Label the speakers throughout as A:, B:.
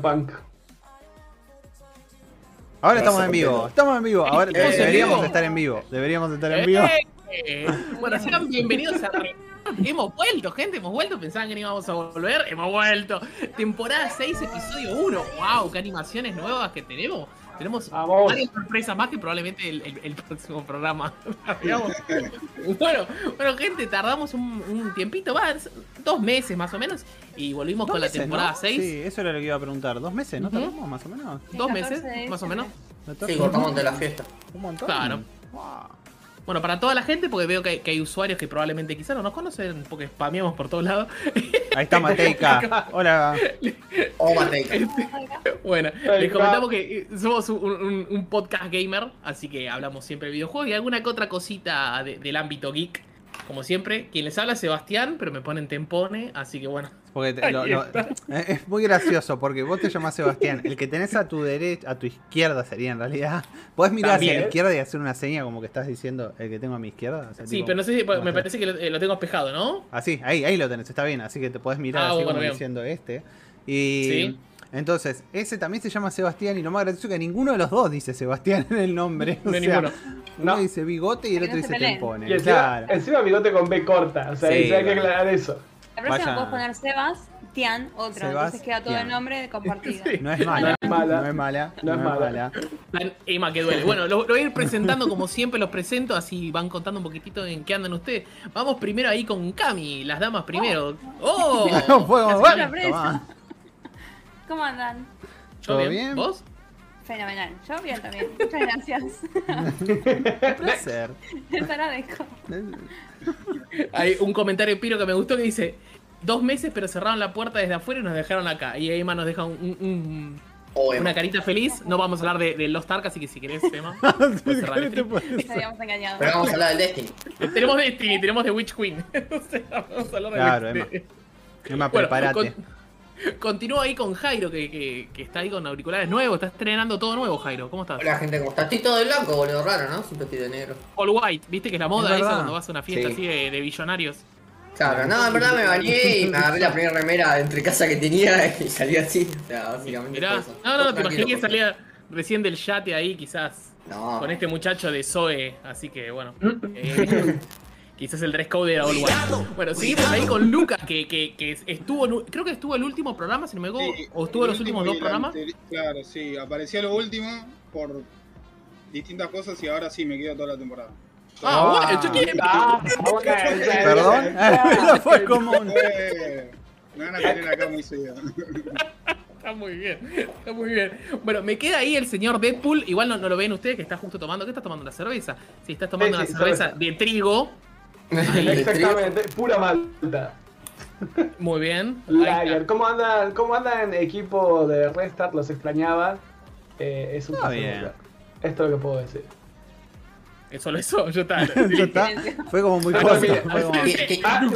A: Punk.
B: Ahora estamos en vivo, estamos en vivo. Ahora
C: ¿Estamos en
B: deberíamos
C: vivo?
B: estar en vivo. Deberíamos estar en vivo.
C: Eh, bueno, sean bienvenidos a Hemos vuelto, gente, hemos vuelto. Pensaban que no íbamos a volver. Hemos vuelto. Temporada 6, episodio 1. ¡Wow! ¡Qué animaciones nuevas que tenemos! Tenemos
A: Vamos.
C: varias sorpresas más que probablemente el, el- el próximo programa. Bueno, bueno, gente, tardamos un, un tiempito más, dos meses más o menos, y volvimos con la temporada
B: ¿no?
C: 6.
B: Sí, eso era lo que iba a preguntar. ¿Dos meses? ¿No tardamos más o menos?
C: Dos meses,
D: 14 de
C: más o menos.
E: Sí, cortamos de la fiesta.
B: Un montón.
C: Claro.
B: Wow.
C: Bueno, para toda la gente, porque veo que hay, que hay usuarios que probablemente quizás no nos conocen, porque spameamos por todos lados.
B: Ahí está Mateica. Hola.
E: O Mateica.
C: Bueno,
A: Ahí
C: les comentamos que eh, somos un, un- un podcast gamer, así que hablamos siempre de videojuegos y alguna que otra cosita de- del ámbito geek. Como siempre, quien les habla es Sebastián, pero me ponen tempone, así que bueno.
B: Porque te- lo- lo- es muy gracioso porque vos te llamás Sebastián. El que tenés a tu derecha, a tu izquierda sería en realidad. Podés mirar hacia
C: También.
B: la izquierda y hacer una seña como que estás diciendo el que tengo a mi izquierda. O sea,
C: Sí,
B: tipo,
C: pero no sé si,
B: ¿cómo
C: me parece que lo, eh, lo tengo espejado, ¿no?
B: Así, ahí, ahí lo tenés, está bien. Así que te podés mirar
C: Ah,
B: así
C: bueno,
B: como
C: bien.
B: diciendo este. Y
C: Sí.
B: Entonces, ese también se llama Sebastián. Y lo más gracioso es que ninguno de los dos dice Sebastián en el nombre. O
C: No,
B: sea,
C: ninguno.
B: uno
A: No.
B: dice bigote y el otro
D: no
B: dice tempone.
A: Y encima,
B: Claro.
A: encima bigote con B corta. O sea,
B: Sí,
A: hay que
B: bueno.
A: aclarar eso.
D: La próxima
B: Vaya.
D: puedes poner Sebas, Tian, otro.
B: Sebas,
D: Entonces queda todo
B: Tian.
D: el nombre compartido.
C: Sí.
B: No es mala.
A: No es mala.
B: No es mala.
A: No es mala.
C: Tan Emma que duele. Bueno, lo, lo voy a ir presentando como siempre los presento, así van contando un poquitito en qué andan ustedes. Vamos primero ahí con Cami, las damas primero. ¡Oh!
B: No puedo
C: ¿Qué haces,
B: mover.
C: Cami?
D: sorpresa.
B: Tomá.
D: ¿Cómo andan?
C: ¿Yo
B: ¿Todo
C: bien?
B: bien?
C: ¿Vos?
D: Fenomenal. Yo bien también. Muchas gracias.
B: Un placer.
D: Les agradezco.
C: Hay un comentario piro que me gustó que dice: Dos meses, pero cerraron la puerta desde afuera y nos dejaron acá. Y Emma nos deja un- un- un-
E: O Emma.
C: una carita feliz. No vamos a hablar de, de Lost Ark, así que si querés,
D: engañado.
E: Pero vamos a hablar del Destiny.
C: Tenemos Destiny, tenemos de Witch Queen. o sea, vamos a hablar de
B: Claro, Emma. Emma,
C: Bueno,
B: prepárate.
C: con- Continúo ahí con Jairo, que, que- que está ahí con auriculares nuevos. Está estrenando todo nuevo, Jairo. ¿Cómo estás?
E: Hola gente, ¿cómo está? Estoy todo de blanco, boludo, raro, ¿no? Siempre estoy de negro.
C: All white, viste que es la moda
B: Es
C: esa cuando vas a una fiesta
E: Sí.
C: así de, de billonarios.
E: Claro, no, en verdad me bañé y me agarré la primera remera entre casa que tenía y salí así. O sea, básicamente
C: Mirá.
E: eso.
C: No, no, te imaginé que salía recién del yate ahí, quizás.
E: No.
C: Con este muchacho de Zoe. Así que bueno. eh, quizás el dress code era all white. Bueno, seguimos ahí con Lucas, que, que, que estuvo. Creo que estuvo el último programa, si no me equivoco.
F: Sí,
C: o estuvo los últimos
F: último
C: dos programas.
F: Claro, sí, aparecía lo último por distintas cosas y ahora sí me quedo toda la temporada.
C: Ah, bueno, yo quiero-
A: Ah, bueno,
B: Perdón. Eso fue como un.
F: Me van a tener acá muy seguido.
C: Está muy bien, está muy bien. Bueno, me queda ahí el señor Deadpool. Igual no, no lo ven ustedes que está justo tomando. ¿Qué estás tomando? ¿Una cerveza? Si estás tomando
A: Sí,
C: una
A: sí,
C: cerveza,
A: cerveza.
C: de trigo.
A: Exactamente, pura malta.
C: Muy bien.
A: Lager, ¿cómo andan, ¿cómo andan equipo de Restart? Los extrañaba. Eh, es un
B: Está
A: placer. Esto es lo que puedo decir.
C: Es solo eso, yo está.
B: Ya está. Fue como muy
A: Ah,
B: corto.
A: mira,
B: fue como-
E: ¿Qué- qué-
A: Ah,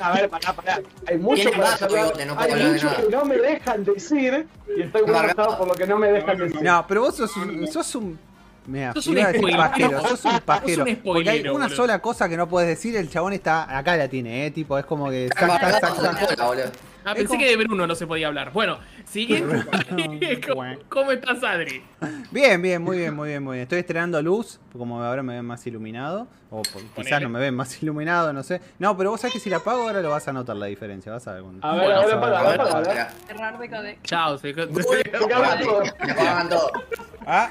A: a, ver, pará, pará. Hay mucho para
E: no
A: Hay mucho que no me dejan decir. Y estoy enojado por lo que no me dejan decir.
B: No, pero vos sos un. Mira,
C: Sos un spoiler.
B: pajero, sos un pajero.
C: Sos un
B: porque hay una
C: boludo.
B: sola cosa que no puedes decir, el chabón está. Acá la tiene, eh, tipo, es como que.
E: Está
B: sac, sac, sac.
C: Ah, pensé
B: como-
C: que de Bruno no se podía hablar. Bueno, siguiente. ¿Cómo, cómo estás, Adri?
B: Bien, bien, muy bien, muy bien, muy bien. Estoy estrenando luz, como ahora me ven más iluminado. O por- quizás no me ven más iluminado, no sé. No, pero vos sabés que si la apago ahora lo vas a notar la diferencia, vas a ver cuando.
A: A ver,
C: Bueno,
A: a ver,
B: a
A: para,
B: ver,
A: a ver, para,
D: Error de codec.
C: Chao. Se...
E: Apagan todo.
B: Ah,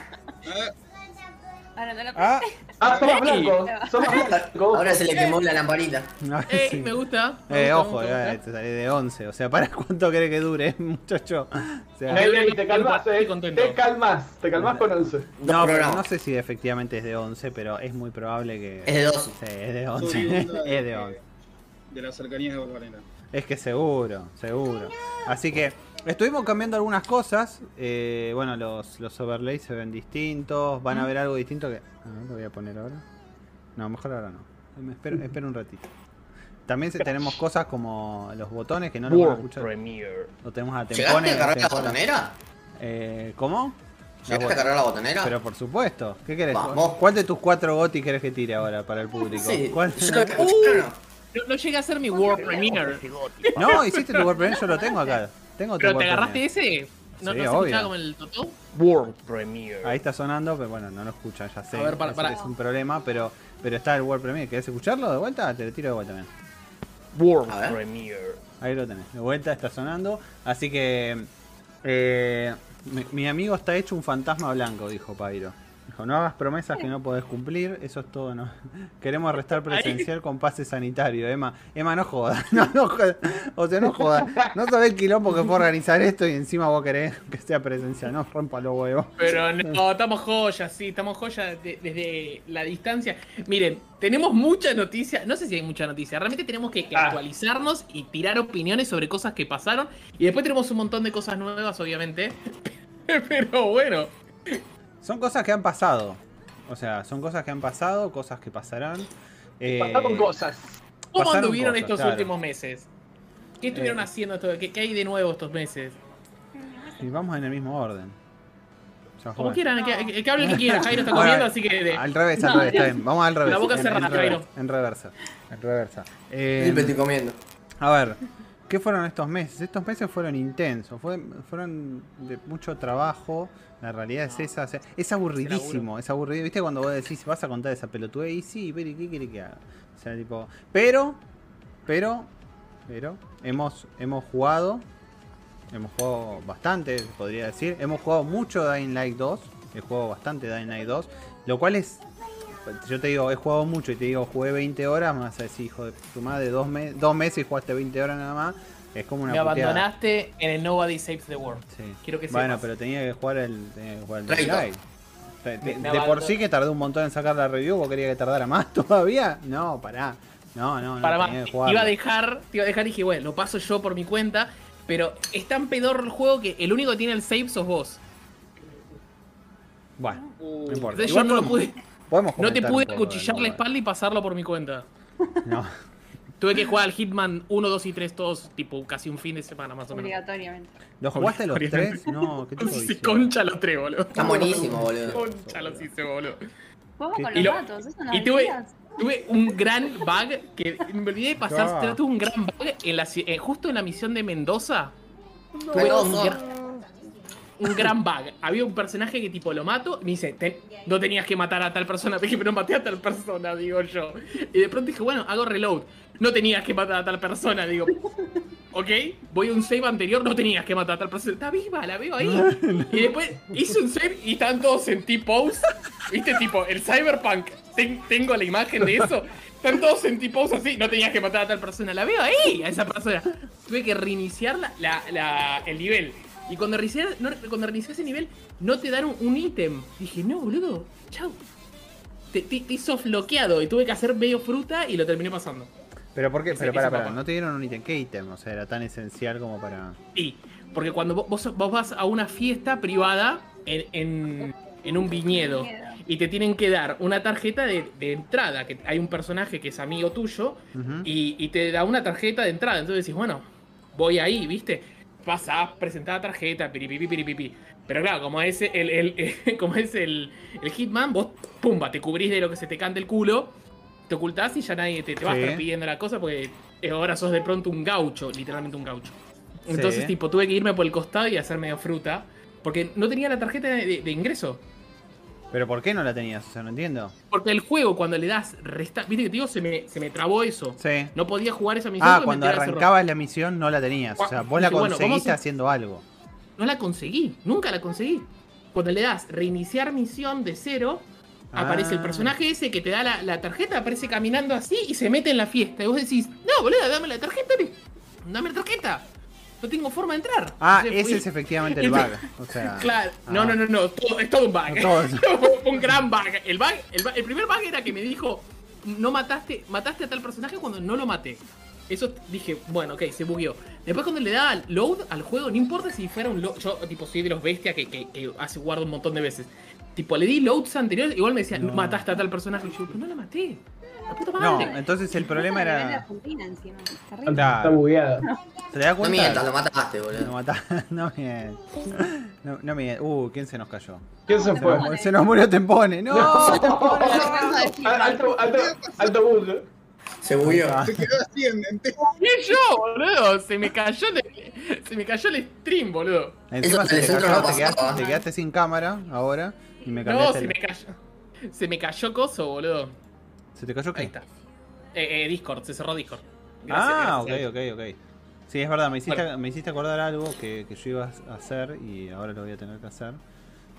D: Ahora no lo
B: ah.
A: Ah, somos blancos. Somos blancos.
E: Ahora se le quemó la lamparita.
B: No,
C: Ey,
B: sí.
C: me gusta. me
B: Eh,
C: gusta,
B: ojo,
C: gusta.
B: eh, te salí de 11. O sea, ¿para cuánto querés que dure, muchacho? O sea,
A: Ey, te calmas, eh. Te calmas. Te calmas con 11.
E: Dos
B: no, pero no sé si efectivamente es de 11, pero es muy probable que.
E: Es de 12.
B: Sí, es de
F: Soy
B: 11.
F: onda
B: es de 11.
F: De las cercanías de Barbarena.
B: Es que seguro, seguro. Así que estuvimos cambiando algunas cosas. eh, bueno, los, los overlays se ven distintos. Van a ver algo distinto que. A ver, lo voy a poner ahora. No, mejor ahora no. Me espero, espero un ratito. También tenemos cosas como los botones que no los van a escuchar. Lo tenemos a
E: ¿Llegaste
B: tempones.
E: a cargar la botonera?
B: Eh, ¿Cómo?
E: ¿Llegaste a cargar la botonera?
B: Pero por supuesto. ¿Qué querés?
E: Vamos.
B: ¿Cuál de tus cuatro gotis querés que tire ahora para el público?
E: Sí.
B: ¿Cuál?
E: Escuché, ¿no?
C: No, no llegué a hacer mi World Premiere.
B: No, hiciste tu World Premiere, yo lo tengo acá. Tengo
C: ¿Pero te agarraste ese? ¿No,
B: Sí,
C: no se escuchaba como el Totó?
G: World Premiere.
B: Ahí está sonando, pero bueno, no lo escuchan, ya sé.
C: A ver, para- para.
B: Es un problema, pero, pero está el World Premiere. ¿Querés escucharlo de vuelta? Te lo tiro de vuelta también.
G: World. Premiere.
B: Ahí lo tenés. De vuelta está sonando. Así que. eh, mi, mi amigo está hecho un fantasma blanco, dijo Pyro. Dijo, no hagas promesas que no podés cumplir, eso es todo, ¿no? Queremos restar presencial con pase sanitario, Emma. Emma, no jodas, no, no jodas. O sea, no jodas. No sabés el quilombo que fue organizar esto y encima vos querés que sea presencial, no rompa los huevos.
C: Pero no, estamos joyas, sí, estamos joyas de- desde la distancia. Miren, tenemos mucha noticia, no sé si hay mucha noticia, realmente tenemos que, que
A: Ah.
C: actualizarnos y tirar opiniones sobre cosas que pasaron. Y después tenemos un montón de cosas nuevas, obviamente. Pero bueno,
B: Son cosas que han pasado. O sea, son cosas que han pasado, cosas que pasarán. Eh,
A: Pasaron cosas.
C: ¿cómo
B: Pasaron
C: anduvieron
B: cosas,
C: estos
B: claro.
C: últimos meses? ¿Qué estuvieron
B: Eh.
C: haciendo? Esto? ¿Qué, qué hay de nuevo estos meses?
B: Y vamos en el mismo orden. Ya
C: Como quieran, que, que, que hable el que quiera. Jairo está comiendo, así que. de-
B: Al revés, al
C: No,
B: revés, está bien. Vamos al revés.
C: La boca
B: en,
C: cerrada,
B: en,
C: Jairo.
B: en reversa. En reversa. Eh,
E: estoy comiendo.
B: a ver, ¿qué fueron estos meses? Estos meses fueron intensos, fue- fueron de mucho trabajo. La realidad es esa. o sea, es aburridísimo, es aburrido. ¿Viste cuando vos decís, vas a contar esa pelotudez? Y sí, pero ¿y qué quiere que haga? O sea, tipo. Pero, pero, pero, hemos, hemos jugado. Hemos jugado bastante, podría decir. Hemos jugado mucho Dying Light 2. He jugado bastante Dying Light 2. Lo cual es. Yo te digo, he jugado mucho y te digo, jugué 20 horas. Me vas a decir, hijo de tu madre, dos, me- dos meses y jugaste 20 horas nada más. Es como una
C: Me
B: puteada.
C: abandonaste en el Nobody Saves the World.
B: Sí.
C: Quiero que
B: Bueno, pero tenía que jugar el, tenía que jugar el. De, de-
C: Me
B: de por sí que tardé un montón en sacar la review, ¿vos querías que tardara más todavía? No, pará. No, no, no,
C: Para más,
B: tenía que
C: iba a dejar, te iba a dejar y dije, bueno, lo paso yo por mi cuenta. Pero es tan pedorro el juego que el único que tiene el save sos vos.
B: Bueno,
F: Uh,
B: no importa.
C: Entonces
B: Igual
C: yo no lo pude.
B: podemos
C: No te pude
B: un poco
C: cuchillar
B: del
C: la espalda y pasarlo por mi cuenta.
B: No.
C: Tuve que jugar al Hitman 1, 2 y 3 todos, tipo casi un fin de semana más o menos.
D: Obligatoriamente.
B: ¿Lo jugaste los tres? No, qué tipo de
C: Sí, concha los tres, boludo.
E: Está buenísimo, boludo.
C: Concha los hice, boludo.
B: ¿Qué?
D: con
C: Y
D: los
C: lo-
D: gatos, eso no
C: y tuve-. Tuve un gran bug que me olvidé de pasar. Tuve un gran bug en la, eh, justo en la misión de Mendoza. Tuve
E: Mendoza.
C: un, gran, un gran bug. Había un personaje que tipo lo mato. Me dice, "Ten- no tenías que matar a tal persona. Dije, pero maté a tal persona, digo yo. Y de pronto dije, bueno, hago reload. No tenías que matar a tal persona, digo. Ok, voy a un save anterior, no tenías que matar a tal persona. Está viva, la veo ahí. Y después hice un save y están todos en T-pose. ¿Viste? Tipo, el Cyberpunk. ten- tengo la imagen de eso. Están todos en T-pose así. No tenías que matar a tal persona. La veo ahí, a esa persona. Tuve que reiniciar la, la- la- el nivel. Y cuando reinicié, no, cuando reinicié ese nivel, no te dan un- ítem. Dije, no, boludo, chau. Te, te, te hizo bloqueado y tuve que hacer medio fruta y lo terminé pasando.
B: Pero ¿por qué?
C: Ese-
B: Pero para, no te dieron un ítem. ¿Qué ítem? O sea, era tan esencial como para.
C: Sí, porque cuando vos, vos- vas a una fiesta privada en, en- en un viñedo y te tienen que dar una tarjeta de, de entrada, que hay un personaje que es amigo tuyo y, y te da una tarjeta de entrada. Entonces decís, bueno, voy ahí, ¿viste? Pasás, presentás la tarjeta, piripipi, piripipi. Pero claro, como es el, el- como es el, el Hitman, vos, pumba, te cubrís de lo que se te cante el culo, te ocultás y ya nadie te, te va a estar pidiendo la cosa porque ahora sos de pronto un gaucho, literalmente un gaucho. Entonces,
B: Sí.
C: tipo, tuve que irme por el costado y hacer medio fruta. Porque no tenía la tarjeta de, de- de ingreso.
B: ¿Pero por qué no la tenías? O sea, no entiendo.
C: Porque el juego, cuando le das resta. Viste que te digo, se me, se me trabó eso.
B: Sí.
C: No podía jugar esa misión.
B: Ah, cuando arrancabas la misión no la tenías. O sea, vos la
C: bueno,
B: conseguiste
C: a-
B: haciendo algo.
C: No la conseguí. Nunca la conseguí. Cuando le das reiniciar misión de cero,
B: Ah.
C: aparece el personaje ese que te da la, la tarjeta, aparece caminando así y se mete en la fiesta. Y vos decís, no, boludo, dame la tarjeta. Dame la tarjeta. No tengo forma de entrar.
B: Ah,
C: Entonces
B: ese
C: fui-
B: es efectivamente el bug. O sea.
C: Claro, no,
B: ah.
C: no, no, no, todo- es todo un bug.
B: Todo
C: un gran bug. El, bug, el bug- el primer bug era que me dijo, no mataste, mataste a tal personaje cuando no lo maté. Eso dije, bueno, ok, se bugueó. Después cuando le daba load al juego, no importa si fuera un load, yo tipo soy de los bestias que, que, que hace guardo un montón de veces. Tipo, le di loads anteriores, igual me decía,
B: No.
C: mataste a tal personaje. Y yo, pero no la maté. La puta
B: No,
C: madre.
B: entonces el problema era.
D: Argentina encima. Terrible.
A: Está bugueado.
B: ¿Se da
E: No
B: cuenta?
E: mientas, lo mataste,
B: No
E: boludo.
B: mata- No mientas. No, no mientas. Uh, ¿quién se nos cayó?
A: ¿Quién se
B: Se
A: fue?
B: nos, se nos murió Tempone. No, Tempone.
D: De Hitman.
A: Alto, alto, alto bug.
E: Se bugueó.
B: Ah.
F: Se quedó así en, en te-
C: ¿Qué yo, boludo? Se me cayó el, se me cayó el stream, boludo.
B: Encima
E: Eso
B: se te, cayó,
E: no
B: te, quedaste, te quedaste sin cámara ahora y me
C: No,
B: cambiaste
C: se
B: el-
C: me cayó. Se me cayó coso, boludo.
B: ¿Se te cayó qué?
C: Ahí está. Eh, eh, Discord, se cerró Discord. Gracias,
B: ah,
C: gracias.
B: ok, ok, ok. Sí, es verdad, me hiciste,
C: Bueno.
B: me hiciste acordar algo que, que yo iba a hacer y ahora lo voy a tener que hacer.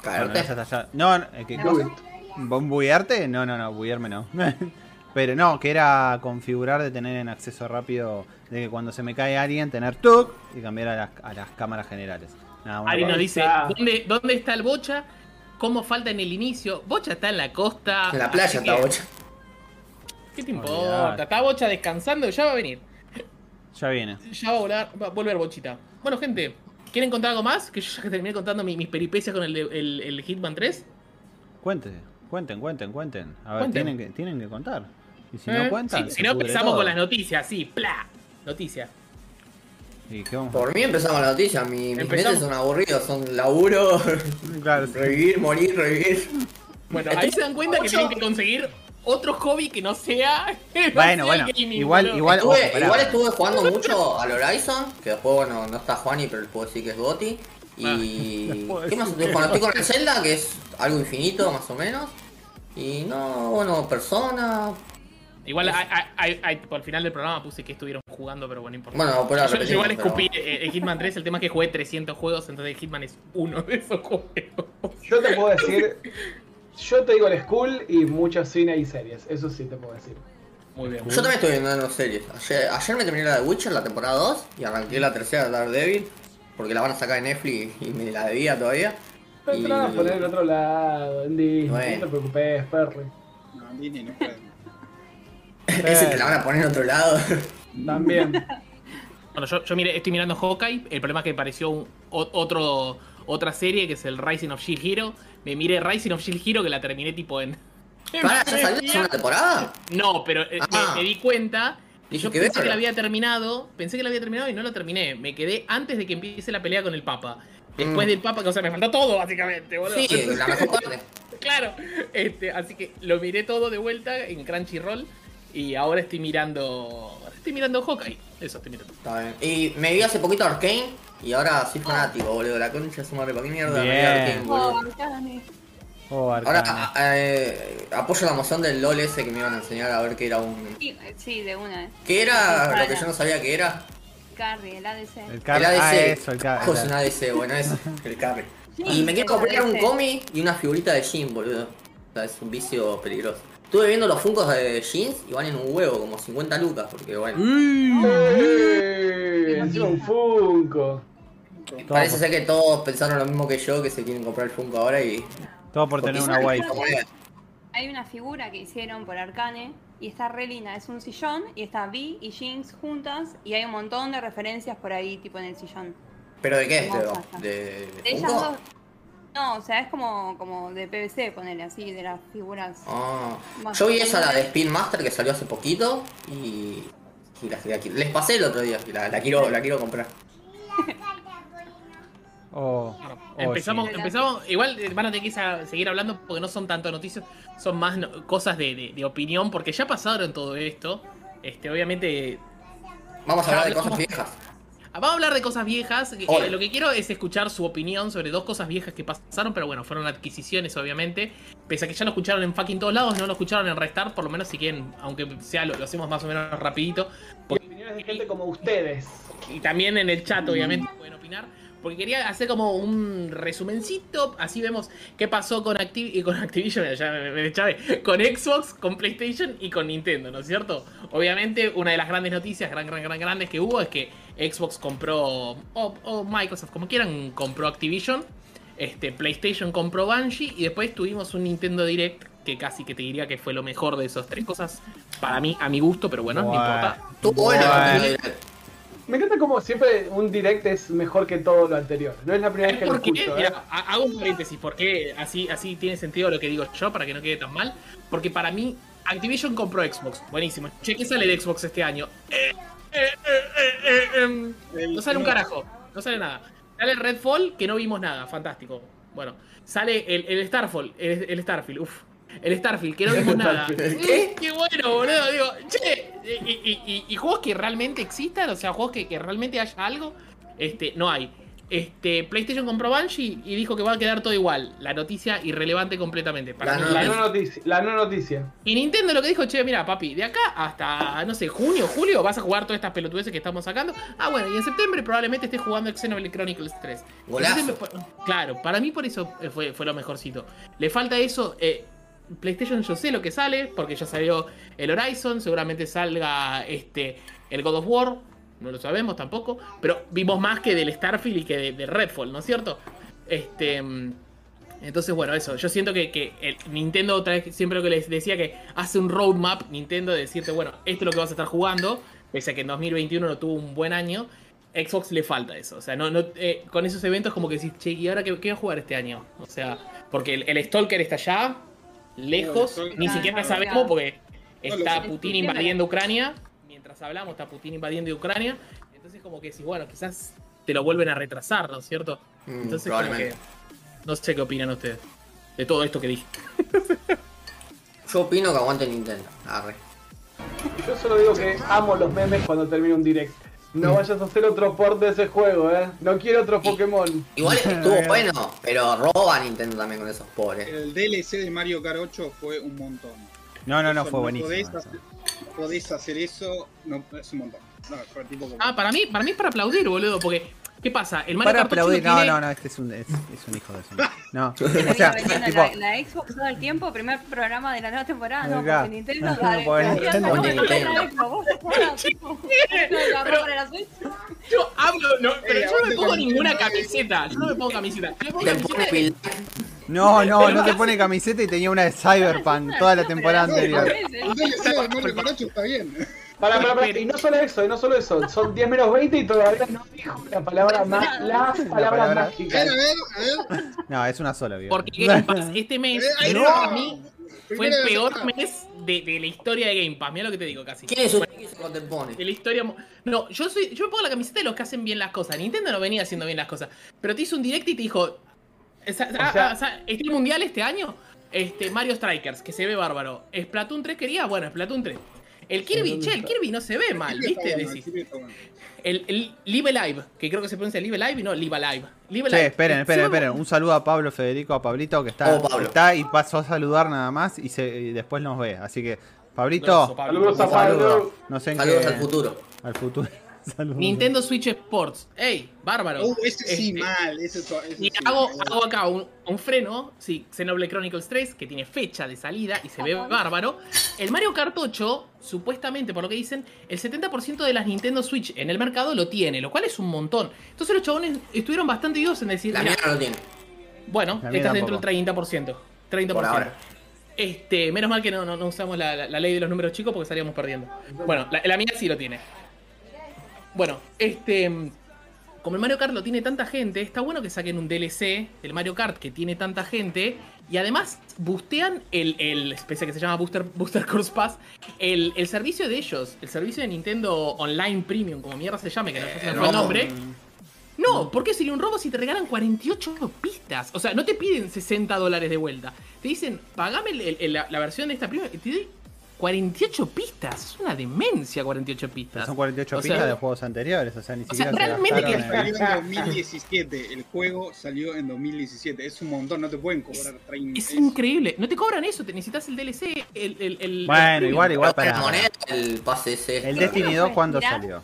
B: Bueno, está ya- No, no, eh, ¿qué
A: Do
B: cosa?
A: it.
B: ¿Vos ¿Buguearte? No, no, no, buguearme no. Pero no, que era configurar de tener en acceso rápido, de que cuando se me cae alguien, tener tuk y cambiar a las, a las cámaras generales. Nada,
C: Ari nos dice,
A: Ah.
C: ¿dónde, ¿dónde está el Bocha? ¿Cómo falta en el inicio? Bocha está en la costa.
E: En la playa está
C: que,
E: bocha.
C: ¿Qué te importa?
B: Olvidate.
C: Está Bocha descansando, ya va a venir.
B: Ya viene.
C: Ya va a, volar, va a volver Bochita. Bueno, gente, ¿quieren contar algo más? Que yo ya terminé contando mi- mis peripecias con el, el, el Hitman 3.
B: Cuente, cuenten, cuenten, cuenten. A ver,
C: Cuenten.
B: tienen que, tienen que contar. Y si
C: ¿Eh?
B: no cuentan,
C: Sí,
B: se
C: si no, empezamos
B: todo.
C: con las noticias, sí, ¡pla! Noticias.
B: ¿Y qué vamos a
E: Por mí empezamos la noticia. Mi- mis meses son aburridos. Son laburo,
B: Claro, sí.
E: revivir, morir, revivir.
C: Bueno, ahí se dan cuenta que tienen que conseguir otro hobby que no sea. no
B: Bueno,
C: sea
B: bueno,
C: el gaming,
B: igual-
C: boludo.
B: igual-
E: Estuve-
B: ojo,
E: igual estuve jugando mucho al Horizon, que después, bueno, no está Juani, pero puedo decir que es Goti. Y.
B: Puedo
E: ¿Qué más estoy
B: que
E: jugando? Estoy con el Zelda, que es algo infinito, más o menos. Y no, bueno, persona.
C: Igual tipo, al final del programa puse que estuvieron jugando, pero bueno, no importa.
E: Bueno, pues
C: yo,
E: ahora
C: yo igual
E: repetimos,
C: escupí eh, el Hitman 3, el tema es que jugué 300 juegos, entonces el Hitman es uno de esos juegos.
A: Yo te puedo decir, yo te digo el school y mucho cine y series, eso sí te puedo decir.
C: Muy bien.
E: Yo también estoy viendo series. Ayer, ayer me terminé la de Witcher, la temporada 2, y arranqué la tercera de Daredevil, porque la van a sacar en Netflix y me la debía todavía.
A: Pero te la van a poner en otro lado, en Disney,
E: Bueno.
A: no te preocupes, Perry.
F: No, Disney no puede.
E: Ese te la van a poner en otro lado.
A: También.
C: Bueno, yo, yo miré- estoy mirando Hawkeye. El problema es que pareció un- otro, otra serie que es el Rising of Shield Hero. Me miré Rising of Shield Hero que la terminé tipo en.
E: ¿Para, ya salió la segunda temporada?
C: No, pero eh,
E: Ah.
C: me, me di cuenta. Y yo pensé que la había terminado. Pensé que la había terminado y no la terminé. Me quedé antes de que empiece la pelea con el Papa. Después
E: Mm.
C: del Papa, que, o sea, me faltó todo, básicamente, boludo.
E: Sí, la mejor parte.
C: Claro, este, así que lo miré todo de vuelta en Crunchyroll y ahora estoy mirando, ahora estoy mirando Hawkeye, eso estoy mirando.
E: Está bien. Y me vi hace poquito Arkane y ahora soy fanático, boludo. La concha su madre, ¿para qué mierda
B: Bien.
D: Oh,
E: boludo?
D: Arcane.
B: Oh,
E: Ahora
B: Arcane.
E: eh, apoyo la moción del LOL ese que me iban a enseñar a ver qué era un.
D: Sí, eh, sí, de una.
E: ¿Qué era lo que yo no sabía que era?
D: Carry, el ADC.
B: el
E: El
B: car-
E: ADC.
B: Ah, eso, el car-
E: Ojo, es un ADC, bueno, es el carry.
D: Sí,
E: Y me quiero
D: el
E: comprar un
D: ADC.
E: cómic y una figurita de Jin, boludo. O sea, es un vicio peligroso. Estuve viendo los funcos de jeans y valen un huevo, como 50 lucas, porque bueno.
A: ¡Eh! Encima un Funko.
E: Parece ser que todos pensaron lo mismo que yo, que se quieren comprar el Funko ahora y.
B: Todo por tener una wife.
D: Hay una figura que hicieron por Arcane y está re linda. Es un sillón y está Vi y Jinx juntas y hay un montón de referencias por ahí, tipo en el sillón.
E: ¿Pero de qué es? ¿De, de, de
D: ellas dos. No, o sea, es como, como de PVC, ponele así, de las figuras.
E: Ah. Yo vi esa, la de. Spin Master que salió hace poquito y. y la, la- les pasé el otro día y la, la quiero, la quiero comprar.
B: Oh, oh,
C: empezamos,
B: sí.
C: empezamos, igual eh, van a tener que seguir hablando porque no son tanto noticias, son más no- cosas de, de- de opinión, porque ya pasaron todo esto. Este, obviamente,
E: Vamos a hablar de cosas viejas.
C: Ah, Vamos a hablar de cosas viejas. eh, lo que quiero es escuchar su opinión sobre dos cosas viejas que pasaron, pero bueno, fueron adquisiciones, obviamente. Pese a que ya lo escucharon en fucking todos lados, no lo escucharon en Restart, por lo menos si quieren, aunque sea lo, lo hacemos más o menos rapidito.
A: Y opiniones de gente como ustedes.
C: Y también en el chat, obviamente, pueden opinar. Porque quería hacer como un resumencito, así vemos qué pasó con, Activ y con Activision, ya me, me chavé, con Xbox, con PlayStation y con Nintendo, ¿no es cierto? Obviamente, una de las grandes noticias, gran, gran, gran, grandes que hubo es que Xbox compró, o, o Microsoft, como quieran, compró Activision, este, PlayStation compró Bungie y después tuvimos un Nintendo Direct que casi que te diría que fue lo mejor de esas tres cosas, para mí, a mi gusto, pero bueno, no importa.
E: Estuvo bueno,
A: Me encanta como siempre un direct es mejor que todo lo anterior. No es la primera vez que lo escucho. ¿eh?
C: Mira, hago un paréntesis, porque así, así tiene sentido lo que digo yo, para que no quede tan mal. Porque para mí, Activision compró Xbox. Buenísimo. Che, ¿qué sale de Xbox este año? Eh, eh, eh, eh, eh, em. no sale un carajo. No sale nada. Sale Redfall, que no vimos nada. Fantástico. Bueno, sale el, el Starfall, el, el Starfield, uff. El Starfield, que no vimos nada.
E: ¿Qué?
C: Mm, Qué bueno, boludo. Digo, che, y, y- y- y juegos que realmente existan, o sea, juegos que, que realmente haya algo, este, no hay. Este, PlayStation compró Banshee y dijo que va a quedar todo igual. La noticia irrelevante completamente. Para
E: La no-
A: La
C: la-
A: no noticia. La no noticia.
C: y Nintendo lo que dijo, che, mira, papi, de acá hasta, no sé, junio, julio, vas a jugar todas estas pelotudeces que estamos sacando. Ah, bueno, y en septiembre probablemente estés jugando Xenoblade Chronicles 3.
E: Golazo.
C: Entonces, claro, para mí por eso eh, fue, fue lo mejorcito. Le falta eso. eh, PlayStation yo sé lo que sale, porque ya salió el Horizon, seguramente salga este el God of War, no lo sabemos tampoco, pero vimos más que del Starfield y que de, Redfall, ¿no es cierto? Este... entonces, bueno, eso. Yo siento que, que Nintendo, otra vez, siempre lo que les decía, que hace un roadmap, Nintendo, de decirte, bueno, esto es lo que vas a estar jugando, pese a que en 2021 no tuvo un buen año. Xbox le falta eso. O sea, no, no, eh, con esos eventos como que decís, che, ¿y ahora qué, qué voy a jugar este año? O sea, porque el, el Stalker está allá, lejos,
F: No,
C: ni siquiera
D: no,
C: sabemos porque está Putin invadiendo Ucrania. Mientras hablamos, está Putin invadiendo Ucrania. Entonces como que decís, bueno, quizás te lo vuelven a retrasar, ¿no es cierto?
E: Mm,
C: Entonces como que...
E: probablemente.
C: No sé qué opinan ustedes de todo esto que dije.
E: Yo opino que aguante Nintendo. Arre.
A: Yo solo digo que amo los memes cuando termina un direct. No vayas a hacer otro port de ese juego, eh. No quiero otro Pokémon.
E: Igual estuvo bueno, pero roba Nintendo también con esos pobres.
F: El DLC de Mario Kart 8 fue un montón.
B: No, no, no,
F: Eso
B: fue buenísimo.
F: Podés hacer, podés hacer eso, no, es un montón. No, fue tipo como...
C: Ah, para mí, para mí es para aplaudir, boludo, porque ¿qué pasa? El Mario
B: Para
C: Kart 8
B: aplaudir, no,
C: tiene-
B: no, no, este es un, es, es un hijo de su. No, o sea, tipo,
D: la, la Xbox todo el tiempo, primer programa de la nueva temporada, no, porque Nintendo
B: No, Nintendo-
D: no, no.
C: Yo hablo, no, pero
F: Eh,
C: yo no me pongo ninguna
F: eh.
C: camiseta. Yo no me pongo camiseta. Yo me pongo
B: no, no, no te pone camiseta y tenía una de Cyberpunk toda la temporada
F: No,
B: anterior.
F: Kart 8 está bien.
A: Para, para, para. Y no solo eso, y no solo eso. Son 10 menos 20 y todavía no dijo la palabra más, las palabras
B: palabra-
F: A ver,
A: mágicas.
F: a ver, a ver.
B: No, es una sola.
C: Porque Game Pass este mes,
F: Eh,
C: no, para mí, fue el peor mes de, de la historia de Game Pass. Mira lo que te digo casi.
E: ¿Quién es usted que se contempone?
C: De la historia. No, yo soy. Yo me pongo la camiseta de los que hacen bien las cosas. Nintendo no venía haciendo bien las cosas. Pero te hizo un direct y te dijo. ¿Este mundial este año? Este, Mario Strikers, que se ve bárbaro. ¿Splatoon 3 quería? Bueno, Splatoon 3. El Kirby, che, el Kirby no se ve mal, ¿viste?
F: sí.
C: El, el Live Alive, que creo que se pronuncia Live Alive y no Live Alive. Live
B: Che,
C: Alive.
B: esperen, esperen, esperen. Un saludo a Pablo Federico, a Pablito, que está,
E: Oh, Pablo.
B: está y pasó a saludar nada más y, se, y después nos ve. Así que, Pablito,
C: Grosso, Pablo.
A: Saludos a. Pablo.
B: No sé
E: Saludos
B: qué.
E: al futuro.
B: Al futuro. Saludos.
C: Nintendo Switch Sports. ¡Ey! Bárbaro.
F: Uh, ese sí,
C: Este,
F: mal. Ese, ese
C: Y
F: sí,
C: hago,
F: mal.
C: hago acá un, un freno, sí, Xenoblade Chronicles 3, que tiene fecha de salida y se ve bárbaro. El Mario Kart 8, supuestamente, por lo que dicen, el 70% de las Nintendo Switch en el mercado lo tiene, lo cual es un montón. Entonces los chabones estuvieron bastante vivos en decir,
E: La
C: "Mirá,
E: mía no lo tiene.
C: bueno, estás dentro del 30%. 30%.
E: Por ahora.
C: Este, menos mal que no, no- no usamos la, la- la ley de los números chicos porque estaríamos perdiendo. Bueno, la, la mía sí lo tiene. Bueno, este. Como el Mario Kart lo tiene tanta gente, está bueno que saquen un DLC del Mario Kart que tiene tanta gente. Y además, bustean el, el especie que se llama Booster, Booster Course Pass, el, el servicio de ellos, el servicio de Nintendo Online Premium, como mierda se llame, que no sé
E: Eh,
C: el nombre. No, ¿por qué sería un robo si te regalan 48 pistas? O sea, no te piden 60 dólares de vuelta. Te dicen, pagame el- el- la, la versión de esta primera y te doy 48 pistas. Es una demencia 48 pistas.
B: Son 48
C: O sea,
B: pistas de juegos anteriores, o sea, ni
C: o sea,
B: siquiera se
C: realmente que-
B: en-
F: Salió en 2017. El juego salió en 2017. Es un montón. No te pueden cobrar 30.
C: Es increíble. No te cobran eso, te necesitas el DLC, el... el, el
B: Bueno,
C: el
B: igual, igual para.
E: moneda el pase ese.
B: El Destiny 2, ¿cuándo salió?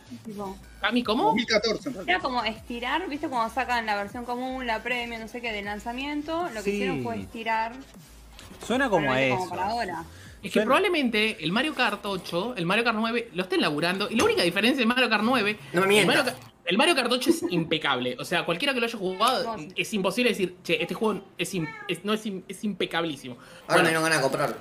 C: ¿A mí cómo?
F: 2014 en realidad.
D: Era como estirar, ¿viste? Cuando sacan la versión común, la premium, no sé qué, de lanzamiento, lo que
B: Sí.
D: hicieron fue estirar.
B: Suena como a eso.
D: Como para ahora.
C: Es que
B: Suena-
C: probablemente el Mario Kart 8, el Mario Kart 9, lo estén laburando. Y la única diferencia del Mario Kart 9.
E: No me
C: el. Mario, Kart- el Mario Kart 8 es impecable. O sea, cualquiera que lo haya jugado, es imposible decir, che, este juego es, im- es- no es, es impecablísimo.
E: Ahora
C: Bueno,
E: me dieron ganas de comprarlo.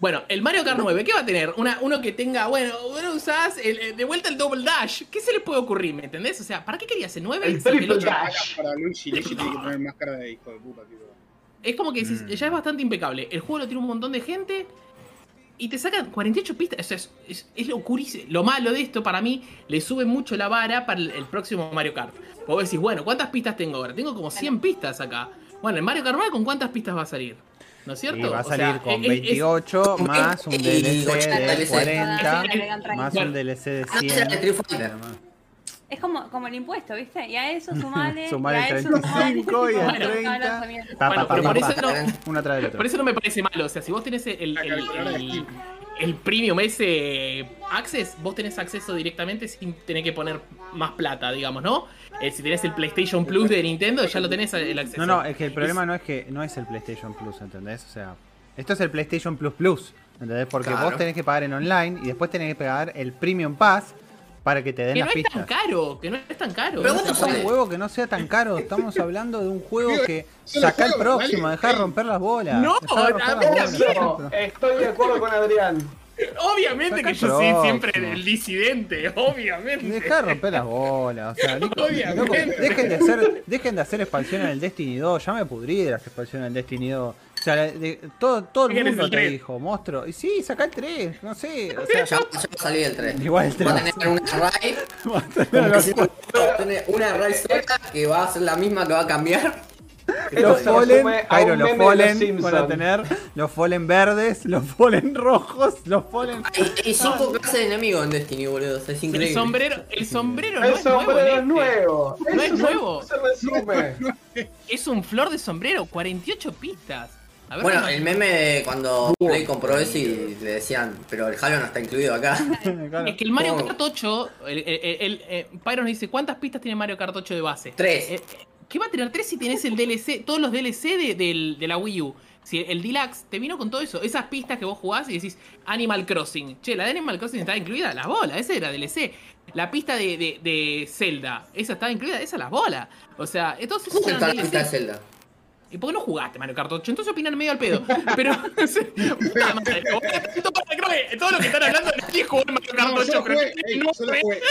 C: bueno, el Mario Kart 9, ¿qué va a tener? Una, uno que tenga, bueno, bueno, usás el- el- de vuelta el Double Dash. ¿Qué se le puede ocurrir? ¿Me entendés? O sea, ¿para qué querías el 9?
A: El
C: el
A: triple
C: 8
A: dash.
F: Para Luigi, Luigi tiene que poner más cara de hijo de puta, tipo.
C: Es como que
B: Mm.
C: ya es bastante impecable. El juego lo tiene un montón de gente y te sacan 48 pistas. O sea, es, es, es locurísimo. Lo malo de esto, para mí, le sube mucho la vara para el, el próximo Mario Kart. Vos decís, bueno, ¿cuántas pistas tengo ahora? Tengo como 100 pistas acá. Bueno, el Mario Kart 9, ¿con cuántas pistas va a salir? ¿No es cierto?
B: Y va a
C: O sea,
B: salir con
C: es- es-
B: 28 más un DLC
E: 80
B: de
E: DLC.
B: 40
D: Le agregan
B: más un DLC de 100.
D: Es como, como el impuesto, ¿viste? Y a eso sumale.
B: Sumale
D: y a eso
B: 35 y al
C: Bueno.
B: 30.
D: Bueno,
B: Pa,
C: Bueno,
B: pa,
C: pero
B: pa,
C: por
B: pa,
C: eso
B: pa.
C: no-
B: Uno tras del otro.
C: Por eso no me parece malo. O sea, si vos tenés el, el, el- premium ese Access, vos tenés acceso directamente sin tener que poner más plata, digamos, ¿no? Eh, si tenés el PlayStation Plus de Nintendo, ya lo tenés el acceso.
B: No, no, es que el problema no es que no es el PlayStation Plus, ¿entendés? O sea, esto es el PlayStation Plus Plus, ¿entendés? Porque
E: Claro.
B: vos tenés que pagar en online y después tenés que pagar el Premium Pass para que te den
C: Que
B: las
C: no es tan
B: pistas.
C: caro, que no es tan caro.
E: Pero
C: No
E: no
B: Un huevo que no sea tan caro, estamos hablando de un juego que saca el
F: juego,
B: próximo, dejar romper las bolas.
C: No, a
B: dejá-
A: estoy de acuerdo con Adrián.
C: Obviamente
B: Saca
C: que yo soy siempre el disidente, obviamente.
B: Dejá de romper las bolas, o sea, Nico,
C: Obviamente.
B: loco, dejen de hacer, dejen de hacer expansiones en el Destiny 2, ya me pudrí de las expansiones en el Destiny 2. Sea, de- todo, todo el
C: ¿Querés
B: mundo
C: el
B: te
C: tres?
B: dijo, monstruo. Y sí, saca el 3, no sé. O sea,
E: Ya, ya salir el 3.
B: Igual el
E: Va a
B: 3.
E: tener una raid.
B: va a tener
E: si no, va a tener una raid sola que va a ser la misma que va a cambiar.
B: Los Fallen, Jairo, los Fallen van a tener los Fallen verdes, los Fallen rojos, los Fallen.
E: Hay, hay cinco clases de enemigos en Destiny, boludo. o sea, es
C: El
E: increíble.
C: sombrero, el sombrero no
A: El
C: es nuevo.
A: sombrero
C: en
A: es
C: este.
A: nuevo.
C: No es nuevo.
A: Se resume.
C: Es un flor de sombrero, 48 pistas. A ver,
E: Bueno,
C: no-
E: el meme de cuando Play compró eso y le decían, pero el Halo no está incluido acá.
C: Es que el Mario
E: ¿Cómo?
C: Kart 8, el, el, el- el- eh, Pyro nos dice, ¿cuántas pistas tiene Mario Kart 8 de base?
E: Tres.
C: Eh, eh, ¿Qué va a tener tres si tenés el DLC, todos los DLC de, del- de la Wii U? Si el Deluxe te vino con todo eso, esas pistas que vos jugás y decís Animal Crossing. Che, la de Animal Crossing estaba incluida, la bola, esa era DLC. La pista de, de, de Zelda, esa estaba incluida, esa la bola. O sea, entonces
E: ¿Cómo está la pista de. Zelda?
C: ¿Y por qué no jugaste Mario Kart 8? Entonces opinan medio al pedo. Pero, puta madre, todo, creo que todo lo que están hablando nadie jugó en Mario Kart
F: No,
C: 8,
F: solo
C: pero
F: jugué, ey,
C: no
F: solo
C: sé
F: jugué.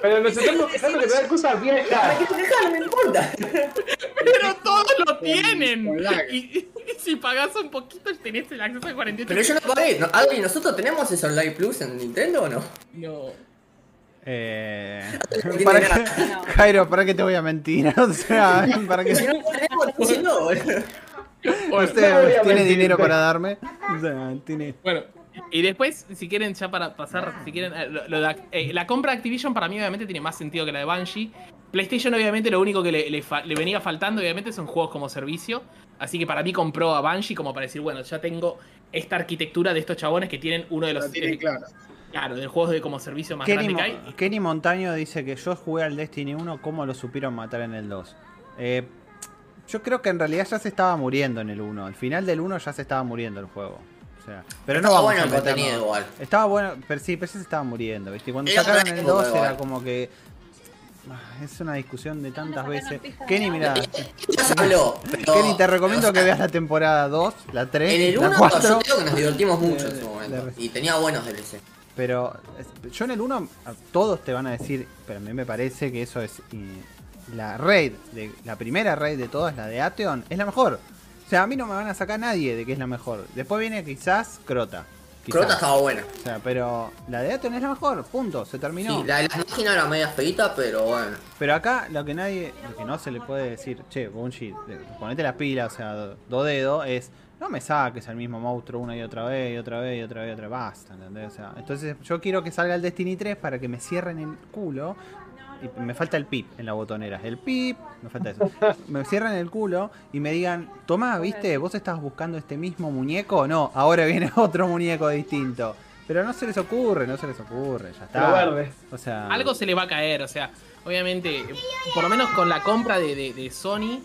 A: Pero nos estamos quejando que te dan cosas viejas.
E: no me importa.
C: Pero todos lo tienen. Y, y si pagás un poquito tenés el acceso a 48
E: Pero yo no pagué. ¿No? Adri, ¿nosotros tenemos eso Live Plus en Nintendo o no?
C: No.
B: Eh,
E: tiene
B: para que, Jairo, ¿para qué te voy a mentir? O sea, para
E: boludo.
B: usted tiene dinero para darme. O sea, tiene.
C: Bueno, y después, si quieren, ya para pasar, si quieren, eh, lo- lo de Ac- eh, la compra de Activision para mí obviamente tiene más sentido que la de Bungie. PlayStation obviamente lo único que le, le fa- le venía faltando obviamente son juegos como servicio. Así que para mí compró a Bungie como para decir, bueno, ya tengo esta arquitectura de estos chabones que tienen uno de los...
F: La tienen
C: eh,
F: clara.
C: Claro, de juegos de como servicio más
B: Kenny,
C: grande
B: Mo-
C: que hay.
B: Kenny Montaño dice que yo jugué al Destiny 1, ¿cómo lo supieron matar en el 2? Eh, yo creo que en realidad ya se estaba muriendo en el 1. Al final del 1 ya se estaba muriendo el juego. O sea, pero no
E: Estaba
B: vamos
E: bueno
B: a
E: el contenido igual.
B: Estaba bueno, pero sí, pero ya se estaba muriendo, ¿viste? Y Cuando
E: Era
B: sacaron el
E: época
B: 2 era
E: igual.
B: como que... ah, Es una discusión de tantas veces. Kenny, mira,
E: Ya se habló. pero-
B: Kenny, te recomiendo
E: pero,
B: que veas la temporada 2, la 3,
E: En el
B: la
E: 1
B: 4.
E: yo creo que nos divertimos mucho en su momento. Y tenía buenos DLC.
B: Pero yo en el 1, a- todos te van a decir, pero a mí me parece que eso es. y la raid, de, la primera raid de todas, la de Atheon, es la mejor. O sea, a mí no me van a sacar nadie de que es la mejor. Después viene quizás Crota. quizás.
E: Crota estaba buena.
B: O sea, pero la de Atheon es la mejor, punto, se terminó.
E: Sí, la de las máquinas era media feita, pero bueno.
B: Pero acá lo que nadie, lo que no se le puede decir, che, Bungie, de- ponete las pilas, o sea, do, do dedo, es no me saques al mismo monstruo una y otra vez, y otra vez, y otra vez, y otra vez, basta, ¿entendés? O sea, entonces yo quiero que salga el Destiny 3 para que me cierren el culo. Y me falta el pip en la botonera. El pip, me falta eso. Me cierran el culo y me digan, tomá, viste, vos estabas buscando este mismo muñeco. No, ahora viene otro muñeco distinto. Pero no se les ocurre, no se les ocurre, ya está.
A: Pero verde.
B: O sea,
C: Algo se le va a caer, o sea, obviamente, por lo menos con la compra de, de- de Sony,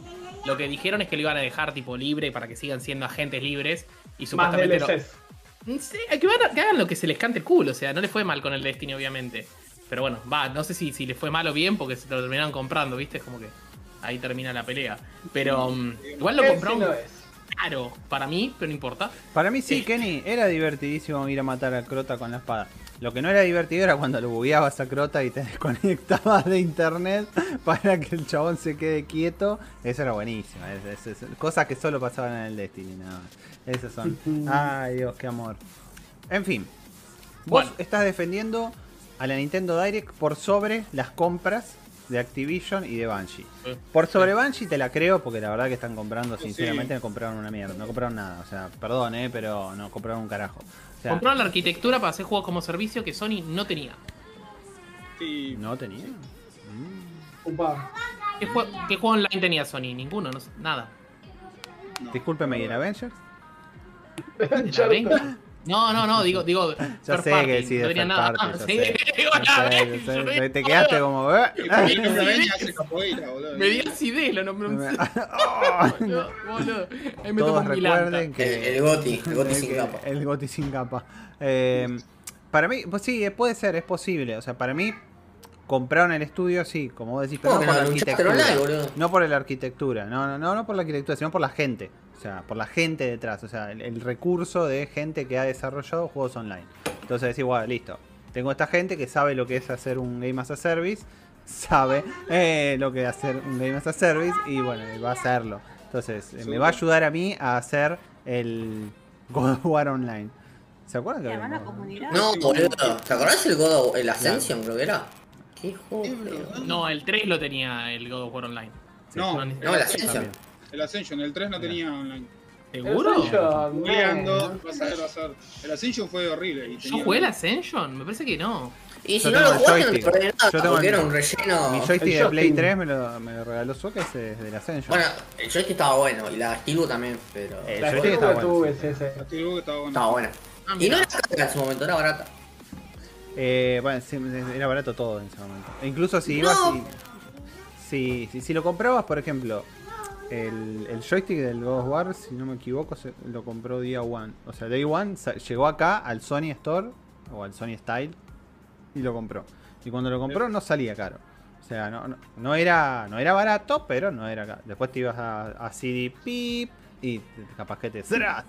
C: lo que dijeron es que lo iban a dejar tipo libre para que sigan siendo agentes libres. Y
A: Más
C: supuestamente lo-
A: DLCs.
C: Sí, que, van a- que hagan lo que se les cante el culo, o sea, no les fue mal con el Destiny, obviamente. Pero bueno, va, no sé si, si les fue mal o bien porque se lo terminaron comprando, ¿viste? Es como que ahí termina la pelea. Pero um, igual lo compraron
A: no es.
C: caro para mí, pero no importa.
B: Para mí sí, Kenny, era divertidísimo ir a matar a Crota con la espada. Lo que no era divertido era cuando lo bugueabas a Crota y te desconectabas de internet para que el chabón se quede quieto. Eso era buenísimo. Es- es- es- cosas que solo pasaban en el Destiny, nada más. Esas son. Ay, Dios, qué amor. En fin, vos
C: Bueno.
B: estás defendiendo a la Nintendo Direct por sobre las compras de Activision y de.
C: Sí.
B: Por sobre Bungie te la creo porque la verdad que están comprando,
F: Sí.
B: sinceramente, no compraron una mierda. No compraron nada. O sea, perdón, eh, pero no compraron un carajo. O sea,
C: Compraron la arquitectura para hacer juegos como servicio que Sony no tenía.
F: Sí,
B: no tenía.
C: ¿Qué, jue- qué juego online tenía Sony? Ninguno, no sé, nada.
F: no.
B: Discúlpeme, ¿y el Avengers?
C: ¿La venga? No, no, no, digo, digo.
B: Ya
C: third
B: sé
C: party,
B: que sí,
C: no tenía nada.
B: party, ya
C: Sí, digo,
B: Ya
C: la
B: sé,
C: yo
B: sé.
C: me-
B: Te- Te quedaste como. ¿eh?
C: Me dio acidez lo nombré.
B: Oh.
C: No, boludo. Ahí me
B: Todos recuerden que
E: El, el Goti, el Goti sin capa.
B: El Goti sin capa. Eh, para mí, pues sí, puede ser, es posible. O sea, para mí, compraron el estudio, sí, como vos decís, pero
E: ¿Cómo
B: no
E: que
B: por
E: no?
B: la arquitectura.
E: online, boludo.
B: No por la arquitectura, no, no, no, no por la arquitectura, sino por la gente. O sea, por la gente detrás. O sea, el, el recurso de gente que ha desarrollado juegos online. Entonces decís, bueno, listo. Tengo esta gente que sabe lo que es hacer un Game as a Service, sabe eh, lo que es hacer un Game as a Service y bueno, va a hacerlo. Entonces, eh, me va a ayudar a mí a hacer el God of War Online. ¿Se acuerdan que
D: comunidad.
E: No, boludo. ¿Te acordás el God of- el Ascension, creo que era? ¿Qué
F: verdad.
C: No, el 3 lo tenía el God of War Online.
F: No,
E: No, el Ascension.
B: También.
F: El Ascension, el 3 no tenía online.
C: ¿Seguro?
A: Ascension,
F: Googleando, vas a ver, vas a ver. El Ascension fue horrible. Y
C: ¿Yo jugué el Ascension? Me parece que no.
E: Y si
B: Yo
E: no lo
B: el
E: jugaste, no te perdés nada,
B: Yo tengo
E: porque
B: el-
E: era un relleno.
B: Mi joystick
A: El
B: de Play
A: shopping.
B: 3 me lo, me lo regaló Soca, ese es de la Ascension.
E: Bueno, el joystick estaba bueno y la Steelbook también, pero.
B: El
A: La
B: joystick
A: tuve
B: bueno.
A: es ese.
F: La Steelbook estaba buena.
E: Estaba buena.
C: Ah,
E: Y no era cara en su momento, era barata.
B: Eh, bueno, sí, era barato todo en ese momento. E incluso si ibas. Si, si, si lo comprabas, por ejemplo, el, el joystick del God of War, si no me equivoco, se- lo compró Día One. O sea, Day One llegó acá al Sony Store o al Sony Style y lo compró. Y cuando lo compró no salía caro. O sea, no, no, no era, no era barato, pero no era caro. Después te ibas a, a CD Pip y capaz que te,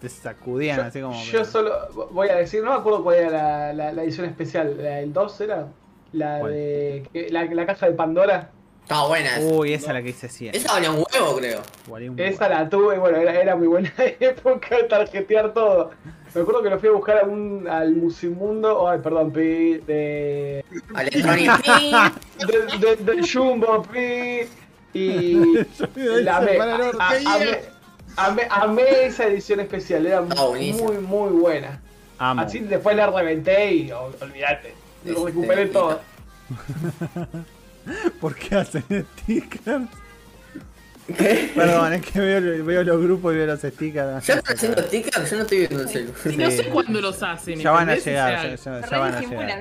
B: sacudían así como.
A: Yo solo voy a decir, no me acuerdo cuál era la, la, la edición especial. ¿La del 2 era? La
B: ¿Cuál?
A: de. La, la caja de Pandora.
E: Estaba buena esa.
B: Uy, esa es la que hice 100.
E: Esa valía un huevo, creo.
B: Valía un
A: Esa la tuve, y bueno, era, era muy buena época de tarjetear todo. Me acuerdo que lo fui a buscar a un, al Musimundo, ay, perdón, pi, de,
E: Electronic
A: de, de, de Jumbo, pi, y la
B: orto.
A: a- esa edición especial, era muy, muy buena.
B: Amo.
A: Así después la reventé y ol- olvídate, lo recuperé todo.
B: ¿Por qué hacen stickers? Perdón, es que veo, veo los grupos y veo los stickers.
E: ¿Ya están haciendo stickers? Yo no estoy viendo el celu.
C: Y no
B: Sí.
C: sé cuándo los hacen.
B: Ya van a llegar, ya, ya- van a llegar.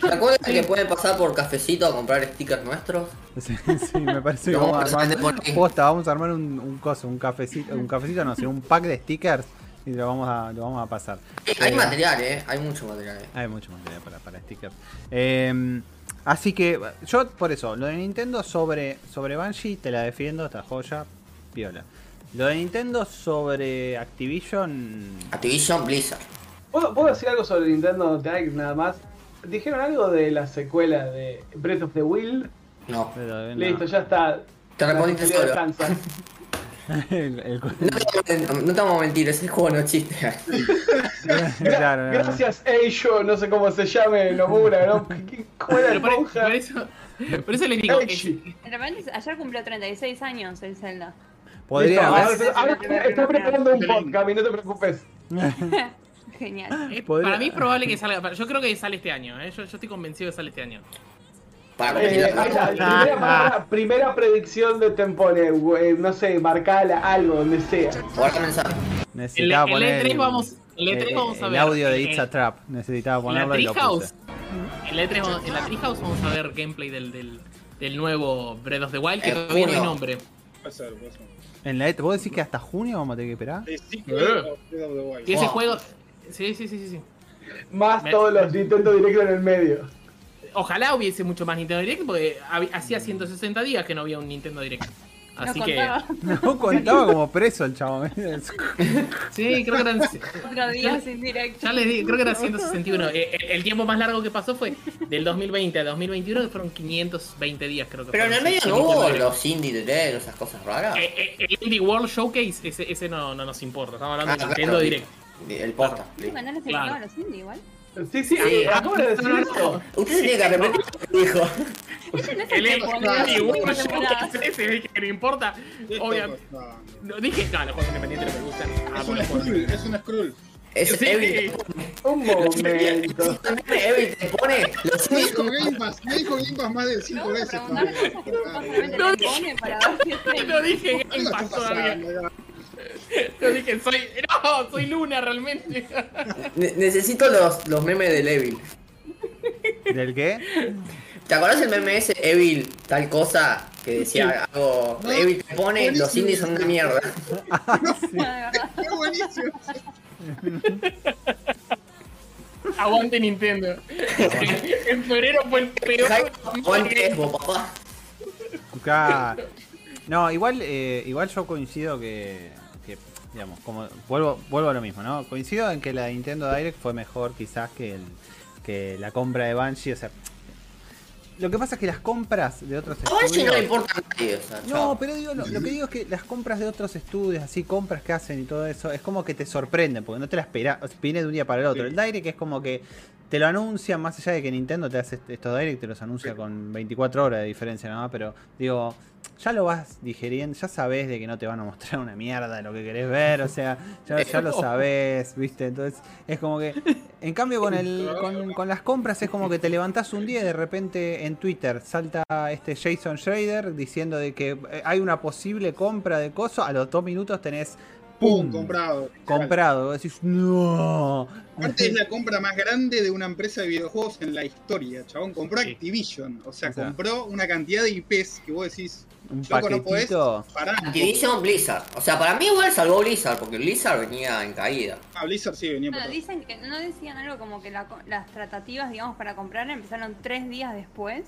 E: ¿Te acuerdas que pueden pasar por cafecito a comprar stickers nuestros?
B: Sí, sí, me parece que vamos a armar.
E: vender por ahí.
B: Posta, vamos a armar un, un coso, un cafecito, un cafecito, no sé, un pack de stickers y lo vamos a, lo vamos a pasar.
E: Hay
B: Eh,
E: material, eh. Hay mucho material. eh.
B: Hay mucho material para, para stickers. Eh, así que yo por eso, lo de Nintendo sobre, sobre Banshee te la defiendo, esta joya, piola. Lo de Nintendo sobre Activision.
E: Activision Blizzard.
A: ¿Puedo, ¿Puedo decir algo sobre Nintendo Direct nada más? ¿Dijeron algo de la secuela de Breath of the Wild?
E: No.
B: no.
A: Listo, ya está.
E: Te respondiste solo. No no te vamos a mentir, ese juego no existe.
B: Claro.
A: Gracias, Eisho, no sé cómo se llame Nomura, ¿no? ¿Qué- ¿Cómo era
C: por, eso, por eso les digo.
D: ayer cumplió 36 años el Zelda.
B: Podría
A: Listo,
B: haber-
A: ahora- ahora estoy- preparando un podcast, no te preocupes.
D: Genial.
C: Para mí es probable que salga. Yo creo que sale este año. ¿eh? Yo, yo estoy convencido que sale este año.
E: Para
A: Eh, primera, predicción de Tempone, eh, no sé, marcala algo, donde sea.
E: Guarda mensaje.
C: El,
B: Necesitaba
C: el
B: poner
C: E3 vamos, el E3
B: el-
C: vamos a
B: el
C: ver.
B: audio de
C: eh,
B: It's a Trap. Necesitaba ponerlo y lo puse.
C: En la, E3 vamos- en la Treehouse vamos a ver gameplay del, del, del nuevo Breath of the Wild, que
E: En
C: todavía no hay
E: junio.
C: nombre.
F: Puede ser, puede ser.
B: En la, ¿Vos decís que hasta junio vamos a tener que esperar?
F: The Secret
C: Eh.
F: of Breath of the Wild.
C: Y ese
E: Wow.
C: juego. Sí, sí, sí, sí, sí.
A: Más
C: Me-
A: todos los Nintendo Directo en el medio.
C: Ojalá hubiese mucho más Nintendo Direct, porque hacía 160 días que no había un Nintendo Direct. Así
D: no
C: que.
D: contaba.
B: No contaba como preso el chavo.
C: Sí, creo que eran.
D: Otro día sin directo.
C: Ya les digo, creo que era 161. Eh, eh, El tiempo más largo que pasó fue del 2020 a 2021, que fueron 520 días, creo que
E: Pero en el medio no
C: Nintendo
E: hubo los indie Direct, esas cosas raras.
C: Eh, eh, El Indie World Showcase, ese, ese no, no nos importa. Estamos hablando
E: Ah,
C: de Nintendo
E: claro.
C: Direct.
E: El posta.
D: Sí,
C: Claro.
D: claro. los indie igual.
A: Sí, sí,
C: Sí,
A: acabo de decir
C: no, no,
A: eso.
E: Usted que arrepentir de lo que dijo.
D: Ese no es
C: El
D: el que
C: no importa.
F: ¿Qué está
C: Obviamente. No, dije, no, los juegos independientes no me gustan.
F: Es un Skrull, es un Skrull.
E: Es
C: Sí.
E: Evil.
A: Un momento.
E: Evil te pone los
F: Me dijo Game Pass, me dijo Game Pass más de 5
D: Vamos a
F: veces.
C: No, dije
F: ¿Qué
C: Game Pass todavía. No dije, soy. No, soy Luna realmente.
E: Ne- necesito los, los memes del Evil.
B: ¿Del qué?
E: ¿Te acordás el meme ese Evil tal cosa que decía algo
F: No,
E: Evil te pone los
F: buenísimo.
E: indies son una mierda?
F: Qué buenísimo.
C: Aguante Nintendo. en febrero fue el peor.
E: Aguante papá.
B: No, igual, eh, igual yo coincido que, digamos, como vuelvo, vuelvo a lo mismo, ¿no? Coincido en que la Nintendo Direct fue mejor quizás que el, que la compra de Banshee, o sea, lo que pasa es que las compras de otros
E: A Banshee
B: estudios
E: no le importa a nadie, o sea,
B: No,
E: chao.
B: pero digo, lo, lo que digo es que las compras de otros estudios, así, compras que hacen y todo eso, es como que te sorprenden, porque no te la esperas, viene de un día para el otro.
F: Sí.
B: El Direct es como que te lo anuncian, más allá de que Nintendo te hace estos Direct, te los anuncia con 24 horas de diferencia nada más, pero digo, ya lo vas digeriendo, ya sabes de que no te van a mostrar una mierda de lo que querés ver, o sea, ya, ya lo sabes, viste, entonces es como que, en cambio con, el, con, con las compras es como que te levantás un día y de repente en Twitter salta este Jason Schrader diciendo de que eh, hay una posible compra de coso, a los dos minutos tenés
F: Pum, comprado.
B: comprado, vos decís, no.
F: Aparte es la compra más grande de una empresa de videojuegos en la historia, chabón. Compró
C: Sí.
F: Activision, o sea,
B: O sea.
F: compró una cantidad de IPs que vos decís,
B: Un
F: loco, no podés
B: paquetito.
F: parar.
E: Activision Blizzard. O sea, para mí igual salvó Blizzard, porque Blizzard venía en caída.
F: Ah, Blizzard sí venía por
D: Bueno,
F: todo.
D: dicen que no decían algo como que la las tratativas, digamos, para comprar empezaron tres días después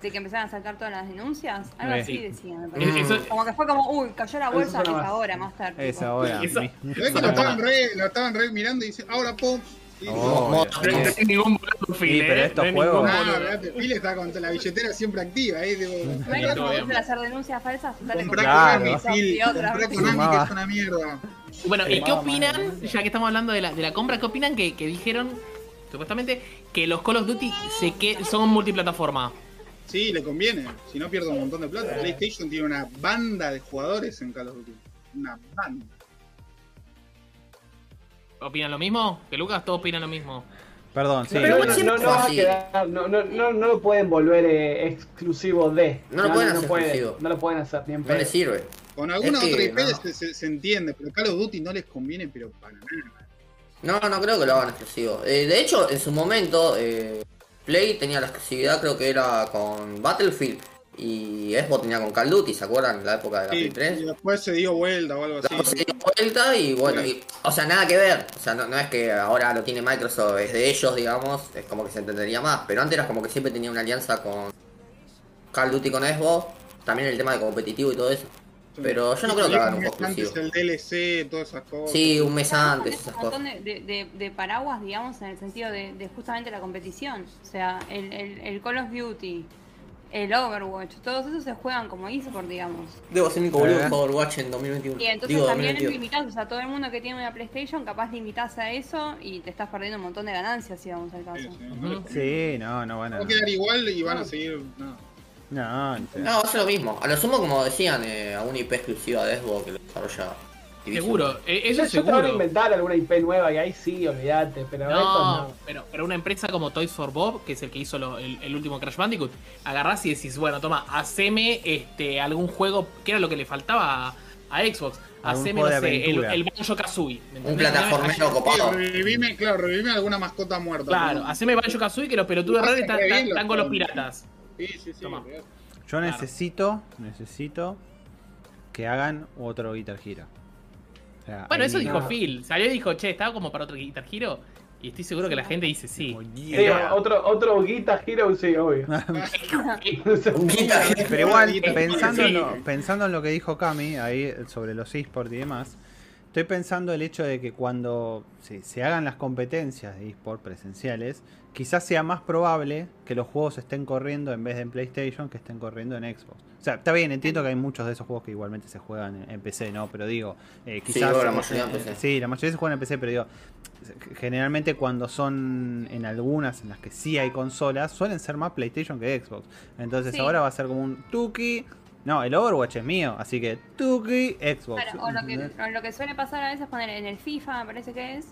D: de que empezaron a saltar todas las denuncias. Algo
B: Eh.
D: así
C: Sí.
D: decían. me
C: Es-
D: parece.
C: eso-
D: Como que fue como, uy, cayó la bolsa, es
A: más.
D: ahora, más tarde.
B: Es ahora.
C: Eso-
B: mi-
F: Ves que lo estaban re, lo estaban re mirando y dice, ahora pum.
B: Oh, ya.
C: No hay ningún boludo
B: Sí, pero
C: eh.
B: estos
C: No
B: juegos-
C: ningún
F: Ah, está con la billetera siempre activa, ahí tipo,
D: No hay que hacer denuncias falsas. dale
F: comprá
D: con-
B: Claro.
F: con Ami, Phil, comprá que es una mierda.
C: Bueno, ¿y qué opinan, ya que estamos hablando de la, de la compra, qué opinan que, que dijeron, supuestamente, que los Call of Duty se que son multiplataforma?
F: Sí, le conviene, si no pierde un montón de plata. PlayStation tiene una banda de jugadores en Call of Duty. Una banda.
C: ¿Opinan lo mismo? ¿Que Lucas todos opinan lo mismo?
B: Perdón, sí.
A: No,
E: Pero
A: no, no, no, va a quedar- no, no, no, no lo pueden volver eh, exclusivo de.
E: No lo pueden hacer
A: puede-. No lo pueden hacer ni en
E: No le
A: pedo.
E: sirve.
F: Con alguna
E: Es que,
F: otra IP
E: no.
F: se, se- se entiende, pero Call of Duty no les conviene, pero para nada.
E: No, no creo que lo hagan exclusivo. Eh, de hecho, en su momento, eh, Play tenía la exclusividad, creo que era con Battlefield. Y Xbox tenía con Call of Duty, ¿se acuerdan? La época de la
F: Sí,
E: Play
F: y
E: 3.
F: después se dio vuelta o algo así.
E: Luego se dio vuelta y bueno, y- o sea, nada que ver. O sea, no, no es que ahora lo tiene Microsoft, es de ellos, digamos, es como que se entendería más. Pero antes era como que siempre tenía una alianza con Call of Duty con Xbox, también el tema de competitivo y todo eso. Pero yo no creo que hagan un juego
F: Antes
E: exclusivo.
F: el DLC, todas esas cosas.
E: Sí, un mes antes,
D: Es
E: esas
D: un montón
E: cosas.
D: de, de- de- de paraguas, digamos, en el sentido de, de justamente la competición. O sea, el, el, el Call of Duty, el Overwatch, todos esos se juegan como eSport, digamos.
E: Debo ser único boludo que juega Overwatch en 2021.
D: Y entonces
E: Digo,
D: también
E: 2022.
D: limitás, o sea, todo el mundo que tiene una PlayStation, capaz limitas a eso y te estás perdiendo un montón de ganancias, si vamos al
F: Sí,
D: caso.
F: sí, conviene.
B: Sí, no, no van a.
F: Va a quedar igual y van a seguir. No.
B: No.
E: No, va a ser lo mismo. A lo sumo, como decían, eh, a una IP exclusiva de Xbox que lo desarrolla.
C: Seguro, eh, eso
A: Yo,
C: es
A: yo te van a
C: seguro.
A: inventar alguna IP nueva y ahí sí, olvídate, pero esto
C: No,
A: no.
C: pero, pero una empresa como Toys for Bob, que es el que hizo lo- el, el último Crash Bandicoot, agarrás y decís, bueno, toma, haceme este, algún juego, que era lo que le faltaba a, a Xbox. Haceme, no sé, el, el Banjo Kazooie.
E: Un plataformero copado.
F: Revivime, claro, revivime alguna mascota muerta.
C: Claro,
F: ¿no?
C: haceme Banjo Kazooie que los pelotudos
F: Lo
C: raros están, están- con los piratas.
F: Sí, sí, sí.
C: Toma.
B: Yo
C: Claro.
B: necesito, necesito que hagan otro Guitar Hero. O sea,
C: Bueno, eso dijo Phil. Salió y dijo, che, estaba como para otro Guitar Hero. Y estoy seguro que la gente dice sí.
A: Sí, otro, otro Guitar Hero, sí, obvio.
B: Pero igual, pensando, en lo, pensando en lo que dijo Cami ahí sobre los esports y demás, Estoy pensando el hecho de que cuando se, se hagan las competencias de eSport presenciales, quizás sea más probable que los juegos estén corriendo en vez de en PlayStation, que estén corriendo en Xbox. O sea, está bien, entiendo que hay muchos de esos juegos que igualmente se juegan en, en PC, ¿no? Pero digo, eh, quizás...
E: bueno, la mayoría en PC.
B: Sí, la mayoría se juegan en PC, pero digo, generalmente cuando son en algunas en las que sí hay consolas, suelen ser más PlayStation que Xbox. Entonces
D: Sí.
B: ahora va a ser como un Tuki. No, el Overwatch es mío, así que Tuki, Xbox.
D: Claro, o lo que, o lo que suele pasar a veces poner en el FIFA, me parece que es,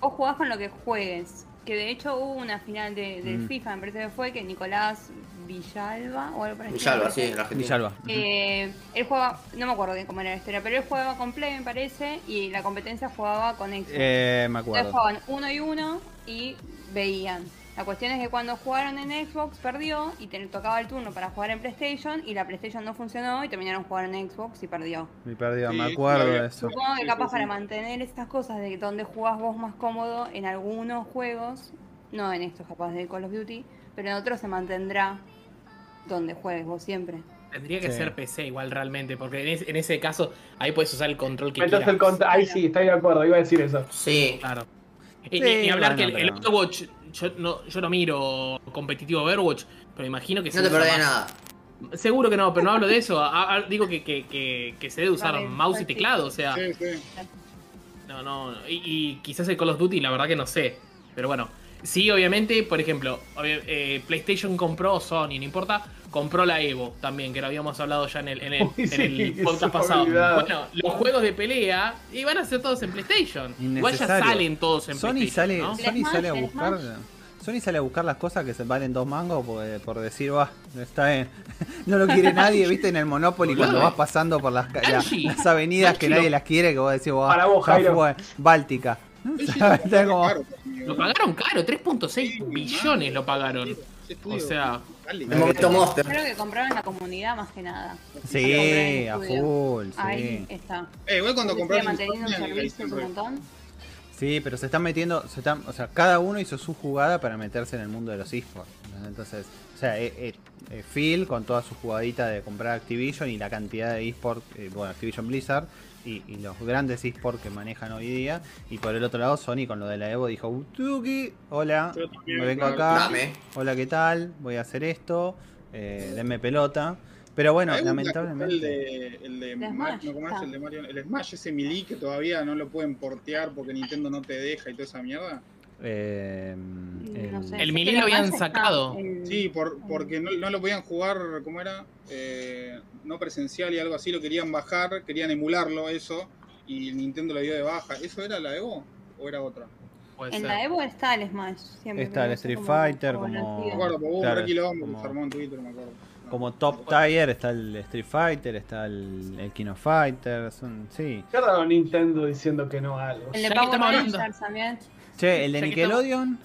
D: vos jugás con lo que juegues. Que de hecho hubo una final de, del
B: Mm.
D: FIFA, me parece que fue que Nicolás Villalba o algo parecido.
E: Villalba, sí, en la Argentina.
B: Villalba.
D: Eh, él jugaba, no me acuerdo bien cómo era la historia, pero él jugaba con Play, me parece, y la competencia jugaba con Xbox.
B: Eh, me
D: Entonces
B: acuerdo.
D: jugaban uno y uno y veían. La cuestión es que cuando jugaron en Xbox perdió y te tocaba el turno para jugar en PlayStation y la PlayStation no funcionó y terminaron jugando en Xbox y perdió.
B: Me perdido,
F: Sí,
B: me acuerdo de eso.
D: Supongo que capaz
F: sí,
D: para mantener estas cosas de donde jugás vos más cómodo en algunos juegos, no en estos capaz de Call of Duty, pero en otros se mantendrá donde juegues vos siempre.
C: Tendría que
B: Sí.
C: ser PC igual realmente, porque en, es- en ese caso ahí puedes usar el control que
A: Entonces el
C: quieras.
A: cont- Ahí sí, estoy de acuerdo, iba a decir eso.
E: Sí.
C: Claro. Y, hablar
B: bueno,
C: que el, el
B: pero-
C: Overwatch, yo no, yo no miro competitivo Overwatch, pero imagino que se
E: No te
C: usa
E: perdés
C: más-
E: nada.
C: Seguro que no, pero no hablo de eso. A- a- digo que, que, que, que se debe usar
D: Vale,
C: mouse y
D: sí.
C: teclado, o sea.
F: Sí, sí.
C: No, no, no. Y, y quizás el Call of Duty, la verdad que no sé. Pero bueno, sí, obviamente, por ejemplo, obvia- eh, PlayStation compró, Sony, no importa, compró la Evo también, que lo habíamos hablado ya en el, en el,
A: Uy,
C: en podcast pasado. Bueno, los juegos de pelea iban a ser todos en PlayStation. Igual ya salen todos en
B: Sony
C: PlayStation.
B: sale, Sony
D: Smash,
B: sale a buscar. Sony sale a buscar las cosas que se valen dos mangos por, por decir, va, está bien. No lo quiere nadie, viste, en el Monopoly cuando vas pasando por las, la- las avenidas que nadie las quiere, que vos decís, vos,
A: Para vos, Jairo.
B: Báltica.
C: Lo pagaron caro, 3.6 billones lo pagaron. O sea.
E: El momento Monster.
D: Creo que compraron la comunidad más que nada.
B: Sí, a full,
D: Ahí
B: sí.
D: está.
F: Eh, igual cuando compraron
D: manteniendo un servicio
F: ahí
D: un montón.
B: Sí, pero se están metiendo, se están, o sea, cada uno hizo su jugada para meterse en el mundo de los esports. Entonces, o sea, eh, eh, eh, Phil con toda su jugadita de comprar Activision y la cantidad de esports, eh, bueno, Activision Blizzard y, y los grandes esports que manejan hoy día. Y por el otro lado, Sony con lo de la Evo dijo, Utuki, hola,
F: también,
B: me vengo
F: claro.
B: acá,
E: Dame.
B: hola, ¿qué tal? Voy a hacer esto, eh, denme pelota. Pero bueno, lamentablemente...
F: El de, el de,
D: Smash,
F: no, ¿cómo es? El de Mario, el Smash ese Melee que todavía no lo pueden portear porque Nintendo no te deja y toda esa mierda.
B: Eh,
D: No
B: el-
D: sé.
C: El Melee
D: que
C: lo habían sacado.
D: en-
F: Sí, por, porque no, no lo podían jugar, ¿cómo era? Eh, no presencial y algo así, lo querían bajar, querían emularlo eso y Nintendo lo dio de baja. ¿Eso era la Evo o era otra?
C: puede
D: En
C: ser.
D: la Evo está el Smash. Siempre,
B: Está el
D: no
B: Street Fighter, como-
F: Me acuerdo, hubo
B: Claro,
F: un
B: como-
F: se armó en Twitter, me acuerdo. No.
B: Como top tier está el Street Fighter, está el, el King of Fighters, son- sí.
A: ¿Qué raro Nintendo diciendo que no a algo?
D: El de Power. Rangers también.
B: Che, el de Nickelodeon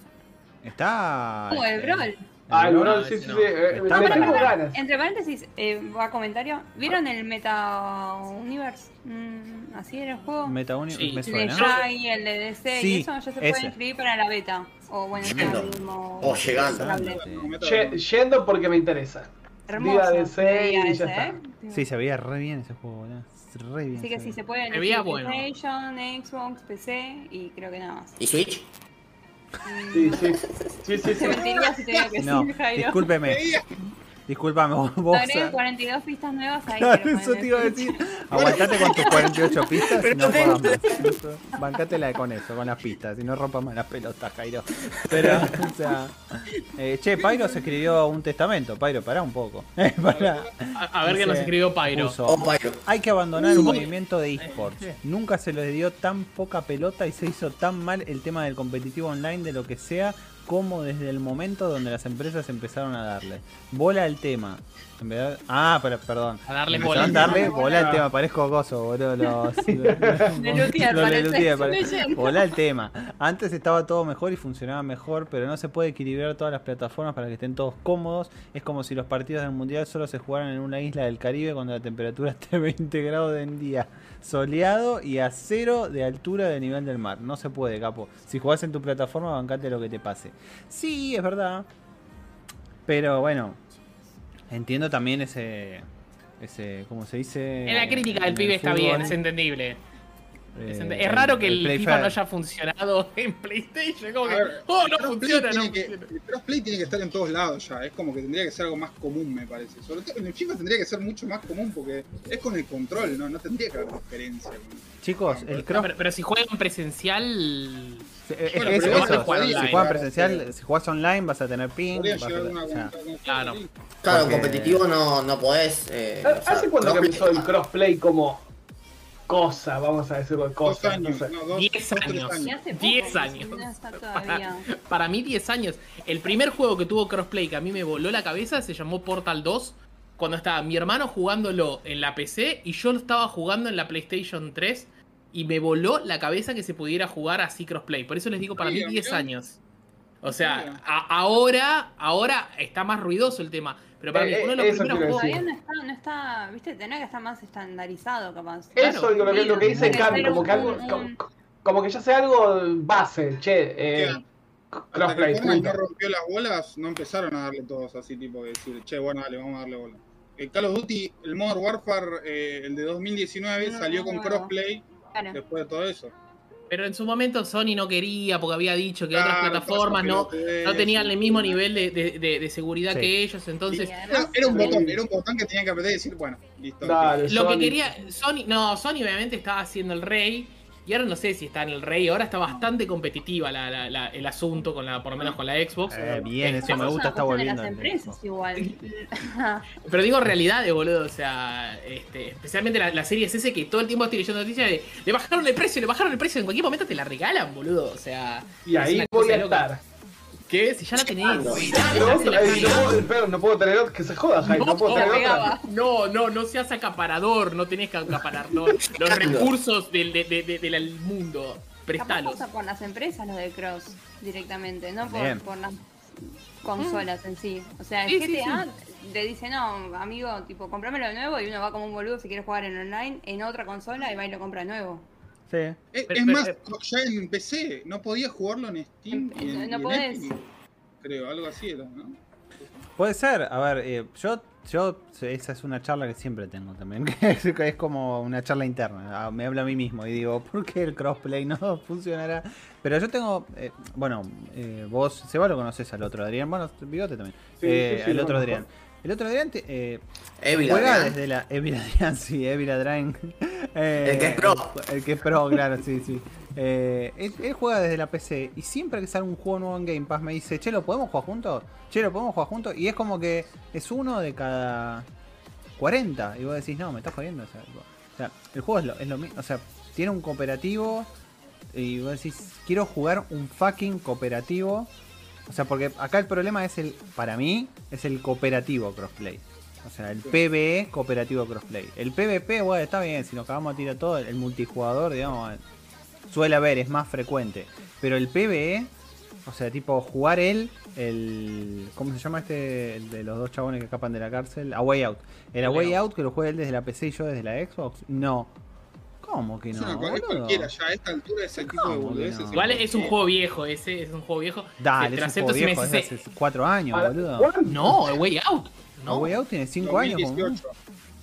B: está.
D: Uh, el
B: este,
D: Brawl.
A: Ah, el
C: no,
A: Brawl, sí, sí,
C: no.
A: sí. eh,
B: Está
A: le
B: para-
A: tengo ganas.
D: Entre paréntesis, eh, va comentario. ¿Vieron el Meta Universe? Mm, así era el juego.
B: Meta Uni-
C: Sí.
B: me
D: el de
B: suena.
D: Jai, el de DC
B: Sí,
D: y eso ya se
B: ese.
D: puede inscribir para la beta. O bueno,
E: Yendo.
D: mismo.
E: O llegando.
D: Hable.
B: Sí.
F: No,
A: Yendo porque me interesa.
D: Hermoso. Se veía
A: y ya está.
D: ¿eh?
B: Sí, se veía re bien ese juego, boludo. Re bien.
D: Así que sí, se puede
C: Se veía bueno.
D: PlayStation, Xbox, PC y creo que nada más.
E: ¿Y Switch?
D: Mm,
A: Sí, sí. Sí, sí, sí.
D: Te mentiría si te digo que
B: No,
D: sí, Jairo.
B: discúlpeme. Disculpame, vos. vos
D: Agregué 42 pistas nuevas ahí.
B: Claro, eso te iba a decir. Aguantate con tus 48 pistas y no jodas más. Bancátela con eso, con las pistas. Y no rompas más las pelotas, Jairo. Pero, o sea. eh, che, Pyro se escribió un testamento. Pyro, pará un poco. Eh, pará.
C: A, a ver qué nos escribió
E: Oh, Pyro.
B: Hay que abandonar el movimiento de esports. Nunca se les dio tan poca pelota y se hizo tan mal el tema del competitivo online de lo que sea como desde el momento donde las empresas empezaron a darle bola al tema. En vez de- ah, pero, perdón.
C: A darle bola.
B: a darle bola al tema. Parezco gozo, boludo. Los,
D: De.
B: Bola al tema. Antes estaba todo mejor y funcionaba mejor, pero no se puede equilibrar todas las plataformas para que estén todos cómodos. Es como si los partidos del mundial solo se jugaran en una isla del Caribe cuando la temperatura esté 20 grados en día, soleado y a cero de altura del nivel del mar. No se puede, capo. Si jugás en tu plataforma, bancate lo que te pase. Sí, es verdad. Pero bueno, entiendo también ese. ese ¿Cómo se dice?
C: En la crítica del pibe está bien, es entendible.
B: Eh,
C: es raro que el, FIFA
B: Fair.
C: no haya funcionado en PlayStation. Como que,
F: ver,
C: oh, no
F: el crossplay
C: funciona, no
F: tiene que-
C: funciona.
F: El crossplay tiene que estar en todos lados ya. Es como que tendría que ser algo más común, me parece. Sobre todo en el FIFA tendría que ser mucho más común porque es con el control, ¿no? No tendría que haber diferencia.
B: Chicos, el
C: No,
B: cross.
C: pero, pero si juegan presencial.
B: Sí, es-
F: Bueno,
B: es eso, si
C: online.
B: juegas presencial, si juegas online vas a tener ping.
F: Podría
B: vas a-
F: una
B: o sea,
C: Claro.
E: Claro,
B: Porque-
E: competitivo no, no podés. Eh, o sea,
A: ¿Hace cuánto que
E: crossplay-
A: empezó el crossplay como cosa, vamos a decirlo,
F: Dos
A: cosa?
F: años,
A: no sé.
F: no, dos,
C: 10
F: dos,
C: años.
D: Y hace poco,
C: 10
D: que
C: años. Para mí 10 años. El primer juego que tuvo crossplay que a mí me voló la cabeza se llamó Portal 2. Cuando estaba mi hermano jugándolo en la PC y yo lo estaba jugando en la PlayStation 3. Y me voló la cabeza que se pudiera jugar así crossplay. Por eso les digo, para mí
F: Mira,
C: 10
F: mirá.
C: años. O sea, a- ahora, ahora está más ruidoso el tema. Pero para
A: Eh,
C: mí, uno de los
A: eso
C: primeros juegos.
D: Todavía no está, no está, viste, tendría que estar más estandarizado capaz.
A: Eso
C: Claro.
A: digo, lo que, lo que dice Cami, como que algo,
D: un-
A: como, como que ya sea algo base, che, eh, crossplay,
F: no rompió las bolas, no empezaron a darle todos así, tipo de decir, che, bueno, dale, vamos a darle bola. El Call of Duty, el Modern Warfare, eh, el de 2019,
D: No,
F: salió con
D: no.
F: crossplay
D: Claro.
F: después de todo eso.
C: Pero en su momento Sony no quería porque había dicho que
F: Claro,
C: otras plataformas no, no tenían el mismo nivel de, de- de- de seguridad
B: Sí.
C: que ellos. Entonces,
F: Era, un botón, era un botón que tenían que apretar y decir, bueno, listo.
A: Dale,
C: lo que quería Sony, no, Sony obviamente estaba haciendo el rey. Y ahora no sé si está en el rey, ahora está bastante competitiva la- la- la- el asunto, con la, por lo menos con la Xbox.
B: Eh, bien,
C: Este,
B: eso me gusta, está
D: de
B: volviendo.
D: las
B: el
D: empresas
B: Xbox.
D: igual.
C: Pero digo realidades, boludo. O sea, este, especialmente la, la serie es ese que todo el tiempo estoy leyendo noticias de le bajaron el precio, le bajaron el precio. En cualquier momento te la regalan, boludo. O sea,
A: Y ahí voy a
C: loca.
A: estar.
C: ¿Qué? Si ya la tenés. La tenés.
A: no, puedo, pero no puedo tener otra, que se joda, Jaime, no, puedo
C: No,
A: tener otra.
C: No, no, no seas acaparador, no tenés que acaparar no, los recursos del, de- de- de- del mundo. Prestalos.
D: por las empresas lo de Cross directamente, no por, las consolas en sí. O sea, el
C: Sí, sí,
D: GTA te dice, no, amigo, tipo, comprámelo de nuevo y uno va como un boludo si quiere jugar en online en otra consola y va y lo compra de nuevo.
B: Sí.
F: Es,
C: Pero-
F: es
C: pero-
F: más, ya en PC, no podías jugarlo en Steam.
D: En-
F: y en-
D: no
F: y
D: podés.
F: Epic, creo, algo así era, ¿no?
B: Puede ser, a ver, eh, yo, yo, esa es una charla que siempre tengo también, que es, como una charla interna, ah, me hablo a mí mismo y digo, ¿por qué el crossplay no funcionará? Pero yo tengo, eh, bueno, eh, vos, Seba lo conoces al otro Adrián, bueno, Bigote también,
A: Sí,
B: eh,
A: sí, lo
B: otro. Adrián. El otro te- eh,
E: Evil
B: juega desde la Evil Adrián, sí, Evil Adrián. Eh,
E: El que es pro.
B: El que es pro, claro, sí, sí. Eh, él, él juega desde la PC y siempre que sale un juego nuevo en Game Pass me dice, che, ¿lo podemos jugar juntos? Che, ¿lo podemos jugar juntos? Y es como que es uno de cada 40. Y vos decís, no, me estás jodiendo. O sea, o sea, el juego es lo, es lo mismo. O sea, tiene un cooperativo y vos decís, quiero jugar un fucking cooperativo. O sea, porque acá el problema es el, para mí, es el cooperativo crossplay. O sea, el PvE cooperativo crossplay. El PvP, bueno, está bien, si nos acabamos de tirar todo, el multijugador, digamos, suele haber, es más frecuente. Pero el PvE, o sea, tipo jugar él, el. ¿Cómo se llama este? El de los dos chabones que escapan de la cárcel. A Way Out. El A Way Out que lo juega él desde la PC y yo desde la Xbox. No. ¿Cómo que
F: Es,
B: no?
F: una cosa- es cualquiera, ya a esta altura ese tipo de
B: ¿Cómo que
F: boludeces.
B: no?
C: Igual es un juego viejo, ese es un juego viejo.
B: Dale, es un juego
C: si me
B: viejo, es hace 4 años, boludo.
A: ¿cuánto?
C: No, el Way Out. No,
B: Way Out tiene 5 años. como-
F: 2018.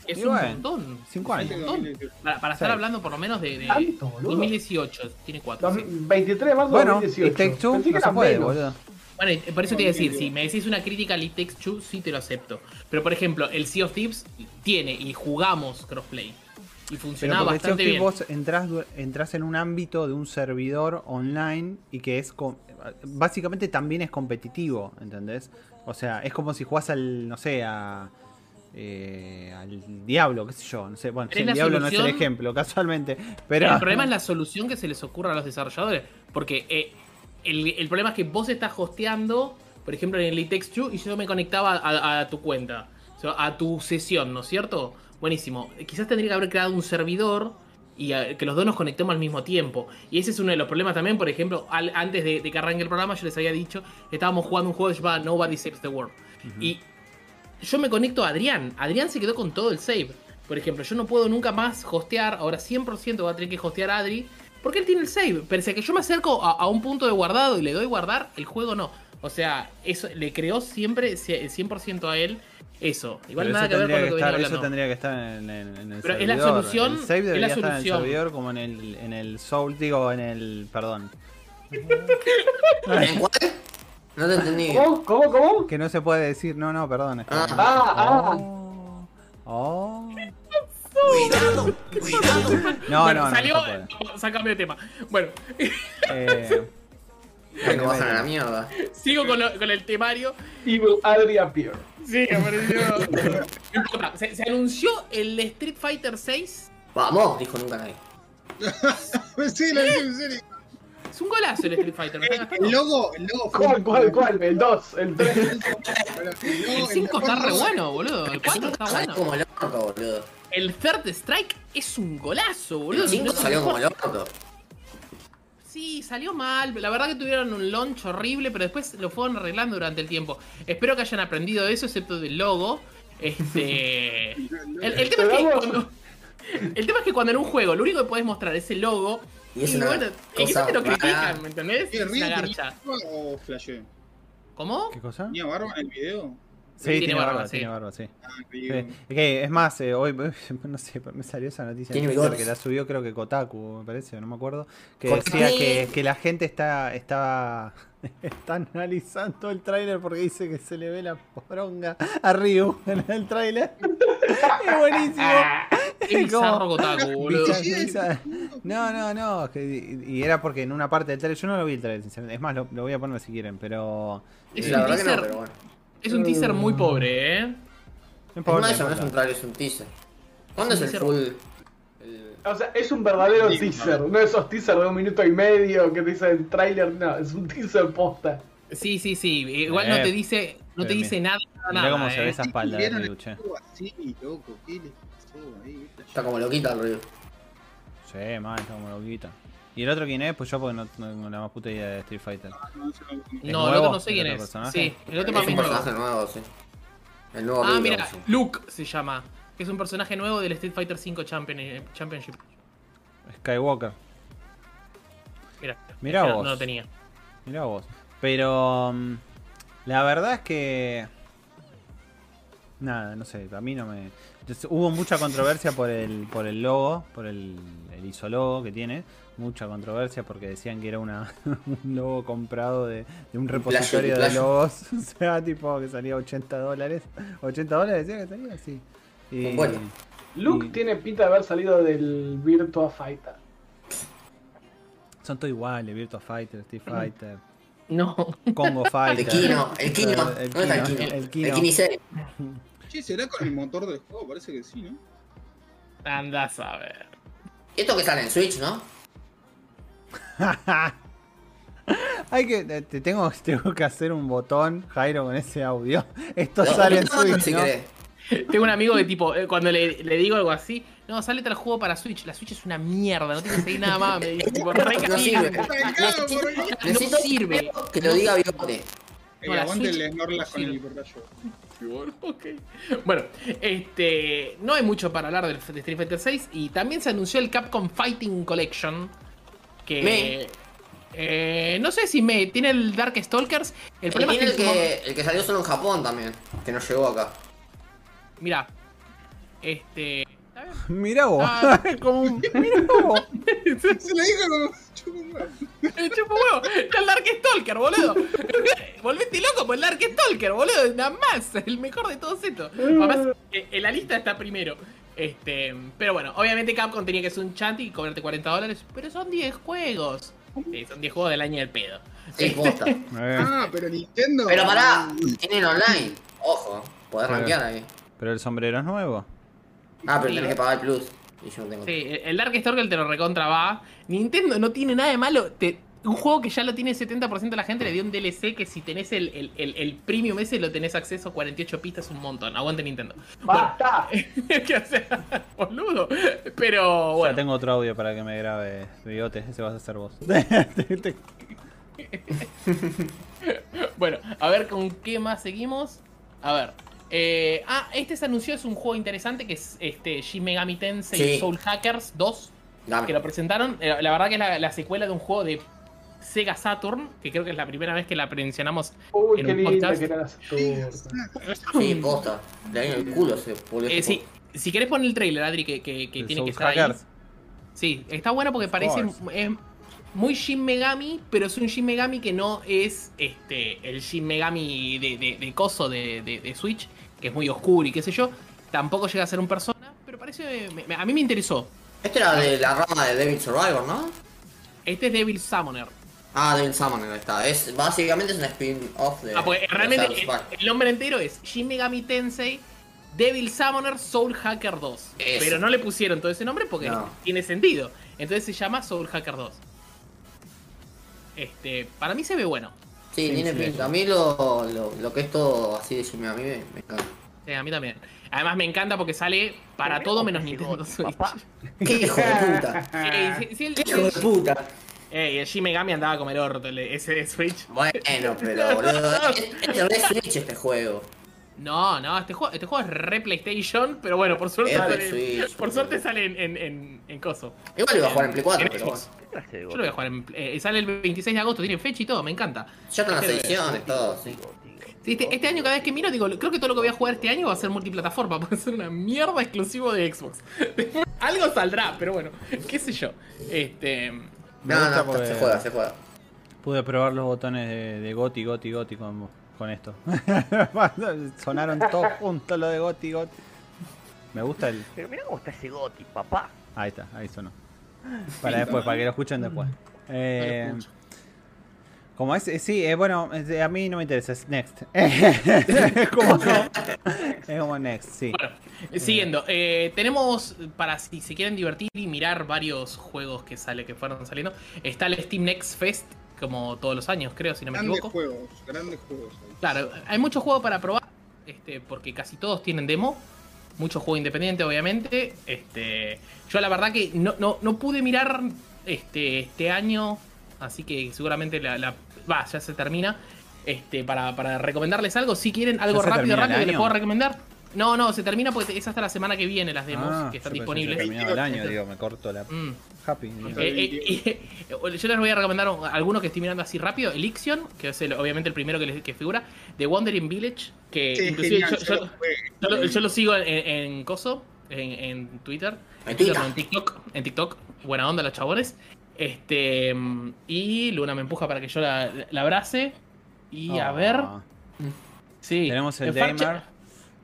C: es un
B: bueno,
C: montón.
B: cinco
C: Es
B: años.
C: un montón.
F: 2018.
C: Para, para estar hablando por lo menos de, de
A: ¿Tanto, boludo?
C: 2018, tiene 4.
A: Dos- 23 de marzo de
B: Bueno,
A: 2018.
B: y Take Two
A: Pensé que
B: no se puede,
A: menos.
B: boludo.
C: Bueno, por eso te iba a decir, si me decís una crítica al It Takes Two, sí te lo acepto. Pero por ejemplo, el Sea of Thieves tiene y jugamos crossplay. Y
B: Pero
C: funcionaba bastante bien.
B: vos entras, entras en un ámbito de un servidor online y que es básicamente también es competitivo, ¿entendés? O sea, es como si jugás al, no sé, a eh, al diablo, qué sé yo, no sé, bueno,
C: es
B: el diablo no es el ejemplo, casualmente, pero
C: El problema es la solución que se les ocurre a los desarrolladores. Porque eh, el, el problema es que vos estás hosteando, por ejemplo, en el It Takes Two, y yo me conectaba a, a tu cuenta, o sea, a tu sesión, ¿no es cierto? Buenísimo. Quizás tendría que haber creado un servidor y eh, que los dos nos conectemos al mismo tiempo. Y ese es uno de los problemas también. Por ejemplo, al- antes de, de que arranque el programa, yo les había dicho que estábamos jugando un juego que se llama Nobody Saves the World. Y yo me conecto a Adrián. Adrián se quedó con todo el save. Por ejemplo, yo no puedo nunca más hostear. Ahora 100% voy a tener que hostear a Adri. Porque él tiene el save. Pese a que yo me acerco a, a un punto de guardado y le doy guardar, el juego no. O sea, eso le creó siempre 100% a él Eso. Igual
B: Pero
C: nada
B: eso
C: que ver con
B: tendría
C: lo
B: que
C: que
B: estar,
C: venía
B: eso tendría que estar en, en- en el
C: Pero es
B: servidor.
C: la solución-
B: El save
C: es la
B: debería estar en el
C: solución.
B: servidor como en el, en el Soul, digo, en el. Perdón.
E: ¿En cuál? No te entendí.
A: ¿Cómo? ¿Cómo? ¿Cómo?
B: Que no se puede decir, no, no, perdón. es
E: Ah.
A: Ah, ah.
B: Oh. Oh.
E: Cuidado,
B: No,
C: bueno,
B: no,
C: salió.
B: no
C: sácame de tema. Bueno,
B: Eh,
E: Que no bajan a la mierda.
C: sigo con, lo- con el temario.
A: Evil Adri appear.
C: Sí, apareció. No importa, se, se anunció el Street Fighter 6.
E: Vamos, dijo nunca nadie.
F: sí, lo dije en serio.
C: Es un golazo el Street Fighter. ¿me están
F: El
C: gastando?
F: logo, el logo
A: ¿Cuál, cuál, cuál? El 2, el 3.
F: Pero el logo-
C: El 5 está re bueno, boludo. El 4 está
E: Salió
C: bueno.
E: como loco, boludo.
C: El Third Strike es un golazo, boludo.
E: El
C: Si no
E: 5
C: es el
E: salió como loco.
C: Sí, salió mal. La verdad que tuvieron un launch horrible, pero después lo fueron arreglando durante el tiempo. Espero que hayan aprendido de eso, excepto del logo. Este. El, el tema es que cuando, el tema es que cuando en un juego lo único que podés mostrar es el logo.
E: Y es una
C: bueno, y te lo critican, ¿me entendés?
F: ¿Qué,
C: Es una garcha.
F: barba o flashé?
C: ¿Cómo?
B: ¿Qué cosa?
F: ¿Tenía barba en el video?
B: Sí,
C: tiene
B: tiene,
C: barba,
B: barba,
C: sí.
B: tiene barba, sí.
F: Ah,
B: Sí,
F: Río.
B: Es más, eh, hoy, no sé, me salió esa noticia que la subió creo que Kotaku, me parece, no me acuerdo, que decía que, que la gente está, está, está analizando el tráiler porque dice que se le ve la poronga a Ryu en el tráiler. es buenísimo.
C: Qué bizarro Kotaku, boludo.
B: No, no, no, que- y y era porque en una parte del trailer, yo no lo vi el trailer, sinceramente. Es más, lo, lo voy a poner si quieren, pero...
C: Es
E: La verdad que no, pero bueno.
C: Es un teaser muy pobre, ¿eh?
B: No
E: Es eso no es un trailer, es un teaser. ¿Cuándo
C: Es
E: es el full? el-
A: O sea, es un verdadero
F: Sí,
A: teaser. No esos teasers de un minuto y medio que te dicen trailer, no, es un teaser posta.
C: Sí, sí, sí. Igual no
B: Eh,
C: te dice, no te
B: pero
C: dice nada, nada,
B: Mirá cómo se ve
C: ¿eh?
B: esa espalda de
F: ¿Vieron
B: Ryu,
F: el
B: che.
F: juego así, loco? ¿Qué les pasó ahí?
E: Está como loquita el Ryu.
B: Sí, mal, está como loquita. ¿Y el otro quién es? Pues yo porque no no tengo la más puta idea de Street Fighter.
F: No, eso no-
B: ¿Es
C: No, el otro no sé
B: ¿El
C: quién
B: otro
C: es.
B: personaje?
C: Sí, el otro
E: Es un personaje nuevo, sí. El nuevo
C: Ah, mira,
E: sí.
C: Luke se llama. Que es un personaje nuevo del Street Fighter V Champion- eh, Championship.
B: Skywalker.
C: Mira, no-
B: vos.
C: No lo tenía.
B: Mirá vos. Pero mm, la verdad es que nada, no sé, a mí no me Entonces, hubo mucha controversia por el por el logo, por el, el isologo que tiene, mucha controversia porque decían que era una un logo comprado de, de un repositorio de logos, o sea, tipo que salía 80 dólares, 80 dólares decía que salía, sí. Y,
E: Bueno.
A: Luke
B: y
A: tiene pinta de haber salido del Virtua Fighter.
B: son todos iguales, Virtua Fighter, Street Fighter,
C: No.
B: Congo
E: El
B: Fighter.
E: Kino, el Kino.
B: El
E: ¿Dónde está el
B: Kino,
E: Kino?
B: el
E: El
B: Kino.
E: Kini 6.
F: Che, ¿será con el motor del juego? Parece que sí, ¿no?
C: Andás a ver.
E: Esto que sale en Switch, ¿no?
B: Hay que, te te tengo, tengo que hacer un botón, Jairo, con ese audio. Esto
E: No,
B: sale en Switch,
E: si
B: ¿no?
C: Tengo un amigo que tipo, eh, cuando le, le digo algo así, no, sale tal juego para Switch. La Switch es una mierda, no tiene que seguir nada más. Me dice, tipo, re
E: No sirve.
C: No sirve.
E: que lo diga Bigote.
F: Eh,
C: No, la
F: aguante el Snorlax con el.
C: Bueno, este. No hay mucho para hablar del de Street Fighter 6. Y también se anunció el Capcom Fighting Collection. Que.
E: Me.
C: eh, no sé si me. Tiene el Dark Stalkers. El
E: El,
C: problema es
E: el
C: que.
E: el que salió solo en Japón también, que no llegó acá.
C: Mira. Este.
B: Mirá vos,
C: Ah.
B: como un, mirá vos.
F: Se lo dijo como. chupa un huevo.
C: Chupo huevo. Está el Dark Stalker, boludo. Volvete loco por el Dark Stalker, boludo. Nada más. El mejor de todos estos. Además, eh, en la lista está primero. Este, pero bueno, obviamente Capcom tenía que hacer un chant y cobrarte 40 dólares. Pero son 10 juegos. Sí, son 10 juegos del año del pedo.
E: Sí, posta.
B: Eh,
F: Ah, pero Nintendo.
E: Pero pará, tienen online. Ojo, podés rankear ahí.
B: Pero el sombrero es nuevo.
E: Ah, pero
C: Sí.
E: tenés que pagar el plus. Y yo no tengo.
C: Sí, el Dark Stalker te lo recontra va. Nintendo no tiene nada de malo. Te- un juego que ya lo tiene el 70% de la gente le dio un DLC que si tenés el, el, el- el premium ese lo tenés acceso a 48 pistas un montón. Aguante Nintendo.
A: ¡Basta!
C: ¿Qué hacer? Boludo. Pero
B: Ya
C: bueno.
B: tengo otro audio para que me grabe bigote, ese vas a ser vos.
C: Bueno, a ver con qué más seguimos. A ver. Eh, ah, este se anunció, es un juego interesante que es este Shin Megami Tensei
E: Sí.
C: Soul Hackers 2.
E: Dame.
C: Que lo presentaron. Eh, La verdad que es la, la secuela de un juego de Sega Saturn, que creo que es la primera vez que la mencionamos
A: Uy,
C: en
A: qué
C: un
A: linda
C: podcast.
A: que era.
E: Sí, posta. Le daño el culo ese boludo.
C: Eh, sí, si querés poner el trailer, Adri, que, que- que
B: El
C: tiene que estar ahí. Sí, está bueno porque parece es muy Shin Megami, pero es un Shin Megami que no es este el Shin Megami de, de, de coso de, de- de Switch, que es muy oscuro y qué sé yo. Tampoco llega a ser un persona, pero parece. me- me- a mí me interesó.
E: Este era de la rama de Devil Survivor, ¿no?
C: Este es Devil Summoner.
E: Ah, Devil Summoner está. Es, básicamente es un spin-off de.
C: Ah, porque
E: de
C: realmente el, nombre entero es Shin Megami Tensei Devil Summoner Soul Hacker 2.
E: Eso.
C: Pero no le pusieron todo ese nombre porque
E: No.
C: tiene sentido. Entonces se llama Soul Hacker 2. Este, para mí se ve bueno.
E: Sí,
B: Sí,
E: tiene
B: sí,
E: pinta. A mí lo, lo, lo que es todo así de a mí me, me encanta.
C: Sí, a mí también. Además me encanta porque sale para todo menos Nintendo Switch.
G: papá.
E: ¡Qué hijo de puta! ¡Qué hijo de puta!
C: Ey, el Shin Megami andaba a comer orto el- ese de Switch.
E: Bueno, pero boludo. Es, es re Switch este juego.
C: No, no, este juego, este juego es re PlayStation, pero bueno, por suerte
E: Es
C: sale,
E: Switch,
C: por suerte sale en, en, en, en coso.
E: Igual iba a jugar en Play 4,
C: En
E: pero bueno.
G: ¿Qué clase de
C: Yo lo voy a jugar en, eh, sale el 26 de agosto, tiene fecha y todo, me encanta.
E: Ya están las ediciones, todo, sí.
C: Sí, este, este año cada vez que miro digo, creo que todo lo que voy a jugar este año va a ser multiplataforma, puede ser una mierda exclusivo de Xbox. Algo saldrá, pero bueno, qué sé yo. Este,
B: Me
E: No, no,
B: porque
E: se juega, se juega.
B: Pude probar los botones de, de Goti, Goti, Goti con, con esto. Sonaron todos juntos los de Goti, Goti. Me gusta el.
G: Pero mira cómo está ese goti, papá.
B: Ahí está, ahí sonó. Para después, para que lo escuchen después. Eh,
C: escucho.
B: Como es, eh, sí, eh, bueno, a mí no me interesa, es next. es, como, es como next, sí.
C: Bueno, siguiendo, eh, tenemos para si se quieren divertir y mirar varios juegos que sale que fueron saliendo. Está el Steam Next Fest, como todos los años, creo, si no me
F: Grandes
C: equivoco.
F: juegos, grandes juegos. ahí.
C: Claro, hay muchos juegos para probar, este, porque casi todos tienen demo. Mucho juego independiente, obviamente. Este, yo la verdad que no, no, no pude mirar este, este año, así que seguramente la, la- va, ya se termina. Este, para, para recomendarles algo, si quieren algo rápido, rápido que les puedo recomendar. No, no, se termina porque es hasta la semana que viene las demos
B: Ah,
C: que están disponibles.
B: terminaba el año, digo, me corto la.
C: Mm.
B: Happy.
C: Eh, eh, eh, yo les voy a recomendar un- algunos que estoy mirando así rápido. Elixion, que es el- obviamente el primero que, les- que figura. The Wandering Village, que
F: Sí,
C: inclusive
F: genial,
C: yo,
F: yo
C: yo-
F: lo jugué.
C: yo lo, yo lo sigo en, en Coso, en, en Twitter.
E: En
C: Twitter, en TikTok. En TikTok. Buena onda los chabones. Este y Luna me empuja para que yo la, la abrace. Y a
B: Ah.
C: ver. Sí.
B: Tenemos el Damer.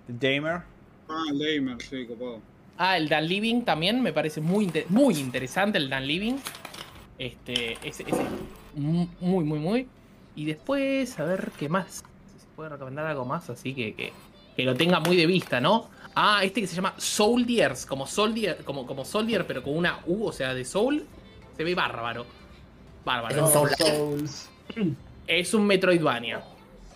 B: El Damer.
F: Ah, el Gamer, sí, copado.
C: Ah, el Dan Living también me parece muy, inter- muy interesante el Dan Living. Este, ese, ese mu- muy, muy, muy. Y después, a ver qué más. Si se puede recomendar algo más así que, que, que lo tenga muy de vista, ¿no? Ah, este que se llama Soldiers, como Soldier, como, como Soldier, pero con una U, o sea, de Soul. Se ve bárbaro. Bárbaro.
E: Es un.
A: Souls.
C: Es un Metroidvania.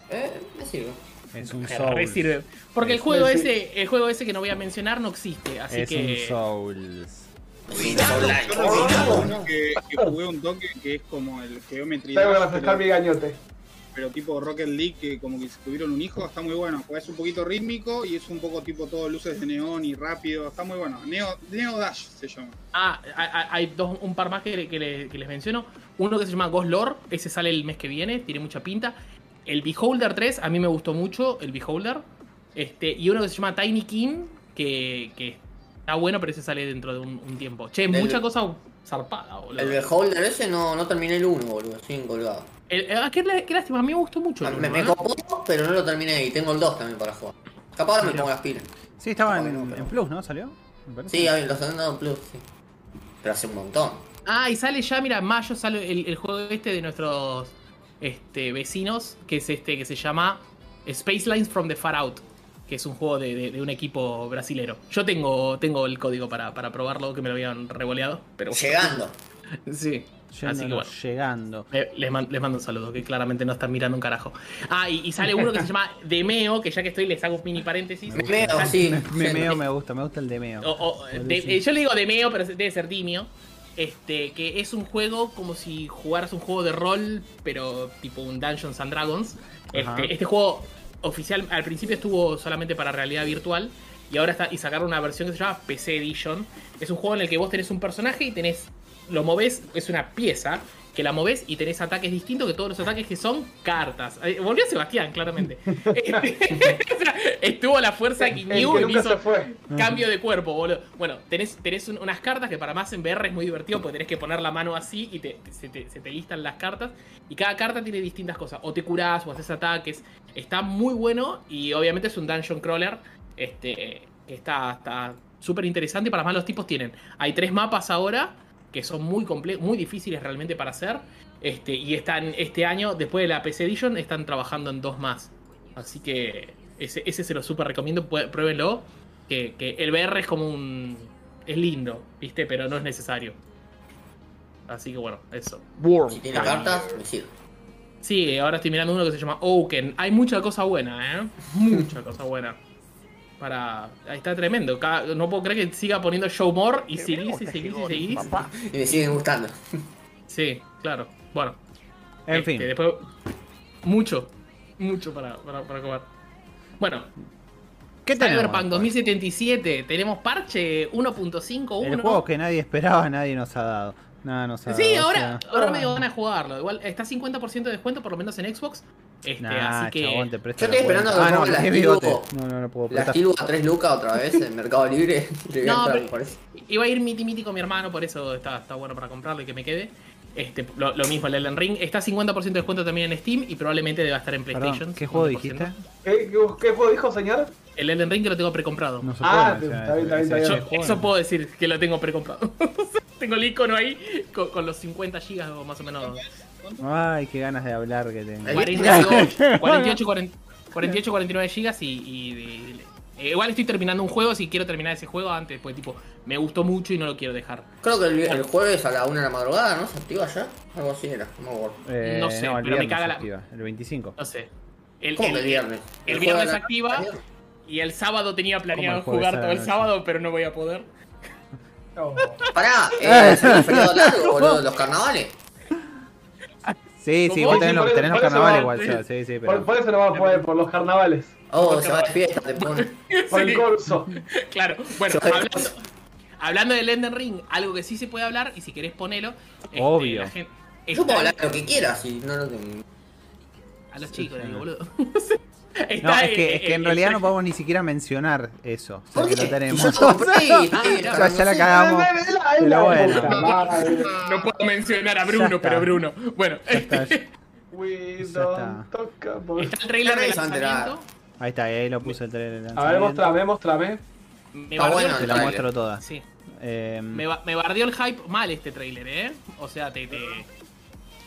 E: Eh, me sirve.
B: Es un
C: Re
B: Soul.
C: sirve. Porque el
B: Es-
C: juego
A: sí.
C: ese, el juego ese que no voy a mencionar no existe, así
B: Es
C: que.
B: un Souls.
F: Recuerdo uno que, que jugué un toque que es como el Geometry
A: Tengo que
F: Dash,
A: refrescar mi gañote.
F: Pero tipo Rocket League, que como que tuvieron un hijo, está muy bueno. Pues es un poquito rítmico y es un poco tipo todo luces de neón y rápido, está muy bueno. Neo, Neo Dash se llama.
C: Ah, hay- dos, un par más que, que le- que les menciono. Uno que se llama Ghost Lore, ese sale el mes que viene, tiene mucha pinta. El Beholder 3, a mí me gustó mucho, el Beholder. Este, y uno que se llama Tiny King, que, que está bueno, pero ese sale dentro de un, un tiempo. Che,
E: El-
C: mucha cosa zarpada, boludo.
E: El Beholder ese no, no terminé el 1, boludo, sin colgado.
C: El- ah, qué, lá- qué lástima, a mí me gustó mucho. el
E: Me,
C: uno,
E: me
C: ¿eh?
E: copó, pero no lo terminé y tengo el 2 también para jugar. Capaz ahora me pongo las pilas.
B: Sí, estaba en,
E: pero-
B: en Plus, ¿no? ¿Salió?
E: Sí, los han dado en Plus, sí. Pero hace un montón.
C: Ah, y sale ya, mira, en mayo sale el, el juego este de nuestros este, vecinos, que es este que se llama Space Lines from the Far Out, que es un juego de, de- de un equipo brasilero. Yo tengo, tengo el código para, para probarlo, que me lo habían revoleado, pero
E: Llegando.
C: Sí, así que bueno.
B: Llegando.
C: Eh, Les, man- les mando un saludo, que claramente no están mirando un carajo. Ah, y, y sale uno que se llama Demeo, que ya que estoy les hago un mini paréntesis.
E: Me meo, sí.
B: Memeo me gusta, me gusta el Demeo.
C: O- o, de- eh, yo le digo Demeo, pero debe ser Dimio. Este, que es un juego como si jugaras un juego de rol, pero tipo un Dungeons and Dragons. Este, este juego oficial al principio estuvo solamente para realidad virtual. Y ahora está, y sacaron una versión que se llama PC Edition. Es un juego en el que vos tenés un personaje y tenés. Lo movés, es una pieza. que la movés y tenés ataques distintos que todos los ataques que son cartas. Eh, Volvió Sebastián, claramente. Estuvo la fuerza
A: que
C: Ginyu y
A: nunca
C: hizo
A: fue.
C: cambio de cuerpo, boludo. Bueno, tenés, tenés un- unas cartas que para más en VR es muy divertido porque tenés que poner la mano así y te, se, te, se te listan las cartas. Y cada carta tiene distintas cosas. O te curás o haces ataques. Está muy bueno y obviamente es un dungeon crawler. Este, que está está súper interesante. Para más los tipos tienen. Hay tres mapas ahora que son muy comple muy difíciles realmente para hacer. Este, y están este año, después de la PC Edition, están trabajando en dos más. Así que ese, ese se lo súper recomiendo, pruébenlo. Que, que el VR es como un. Es lindo, ¿viste? Pero no es necesario. Así que bueno, eso.
E: Si tiene cartas, me sirve.
C: Sí, ahora estoy mirando uno que se llama Oaken. Hay mucha cosa buena, ¿eh? Mucha cosa buena. Para. Ahí está tremendo. Cada- No puedo creer que siga poniendo Show More y seguís y seguís y seguís.
E: Y me siguen gustando.
C: Sí, claro. Bueno.
B: En
C: este,
B: fin.
C: Después, mucho. Mucho para, para, para comer. Bueno,
B: ¿Qué tenemos?
C: Cyberpunk 2077. Tenemos parche 1.5.1.
B: El juego que nadie esperaba, nadie nos ha dado. Nos ha dado.
C: Sí, ahora,
B: sea,
C: ahora me dio ganas de jugarlo. Igual está 50% de descuento, por lo menos en Xbox. Este,
B: nah,
C: así que.
B: chabón, te presto
E: Yo
B: la
E: estoy esperando que
B: Ah, no,
E: la.
B: No, no, no puedo
E: La. Steel a 3 lucas otra vez en Mercado Libre.
C: No,
E: entrar
C: pero-
E: por eso.
C: Iba a ir miti miti con mi hermano, por eso está, está bueno para comprarlo y que me quede. Este, lo, lo mismo el Elden Ring. Está 50% de descuento también en Steam y probablemente deba estar en PlayStation.
B: Perdón, ¿qué juego
C: 50%.
B: dijiste?
A: ¿Qué, qué, qué juego dijo, señor?
C: El Elden Ring que lo tengo precomprado.
B: No se
A: Ah,
B: puede
A: está bien, está bien, está bien.
C: Yo- eso puedo decir que lo tengo precomprado. tengo el icono ahí con, con los 50 gigas o más o menos.
B: Ay, qué ganas de hablar que tengo.
E: Ahí
C: 48, 48, 40 48, 49 gigas y, y- y- igual estoy terminando un juego si quiero terminar ese juego antes, pues tipo, me gustó mucho y no lo quiero dejar.
E: Creo que el, el jueves a la 1 de la madrugada, ¿no? ¿Se activa ya? Algo así era, no me acuerdo.
B: Eh,
C: No sé,
B: el
C: pero me caga
B: se
C: la-
B: activa, El 25.
C: No sé. El,
E: ¿Cómo
C: el-
E: que el viernes?
C: el viernes
E: la-
C: activa y el sábado tenía planeado
B: ¿Cómo el jueves
C: jugar
B: la
C: todo el sábado, pero no voy a poder.
A: No.
E: Pará, eh, ¿se un feriado largo, boludo? ¿Los carnavales?
B: Sí, sí, vos tenés, los, tenés carnavales
A: no,
B: igual,
A: sí.
B: sí, sí,
A: Por,
B: pero.
A: por eso no vamos a poder, por los carnavales.
E: Oh, se va de fiesta, te pone.
A: Por el corso.
C: Claro, bueno, hablando, hablando del Elden Ring, algo que sí se puede hablar, y si querés ponelo. este,
B: Obvio.
C: la gen-
E: Yo puedo hablar lo que quieras y no lo tengo.
C: A los chicos, le
B: No,
C: Está,
B: es que,
C: eh,
B: es que en
C: eh,
B: realidad
C: eh,
B: no podemos ni siquiera mencionar eso. O sea,
E: ¿Por
B: que
E: qué?
B: lo tenemos.
C: Ah,
B: Ya, ya la cagamos. Pero bueno.
C: No puedo mencionar a Bruno,
B: está.
C: pero Bruno. Bueno,
B: está.
C: este,
A: We
B: Ya
A: don't talk about-
C: está el trailer de lanzamiento.
B: Ahí está, ahí lo puse el trailer. de
A: A ver,
B: lanzamiento.
A: mostrame, mostrame.
C: Me
E: Está bueno
B: Te la muestro toda.
C: Sí.
B: Eh,
C: me bardeó el hype mal este trailer, ¿eh? O sea, te, te-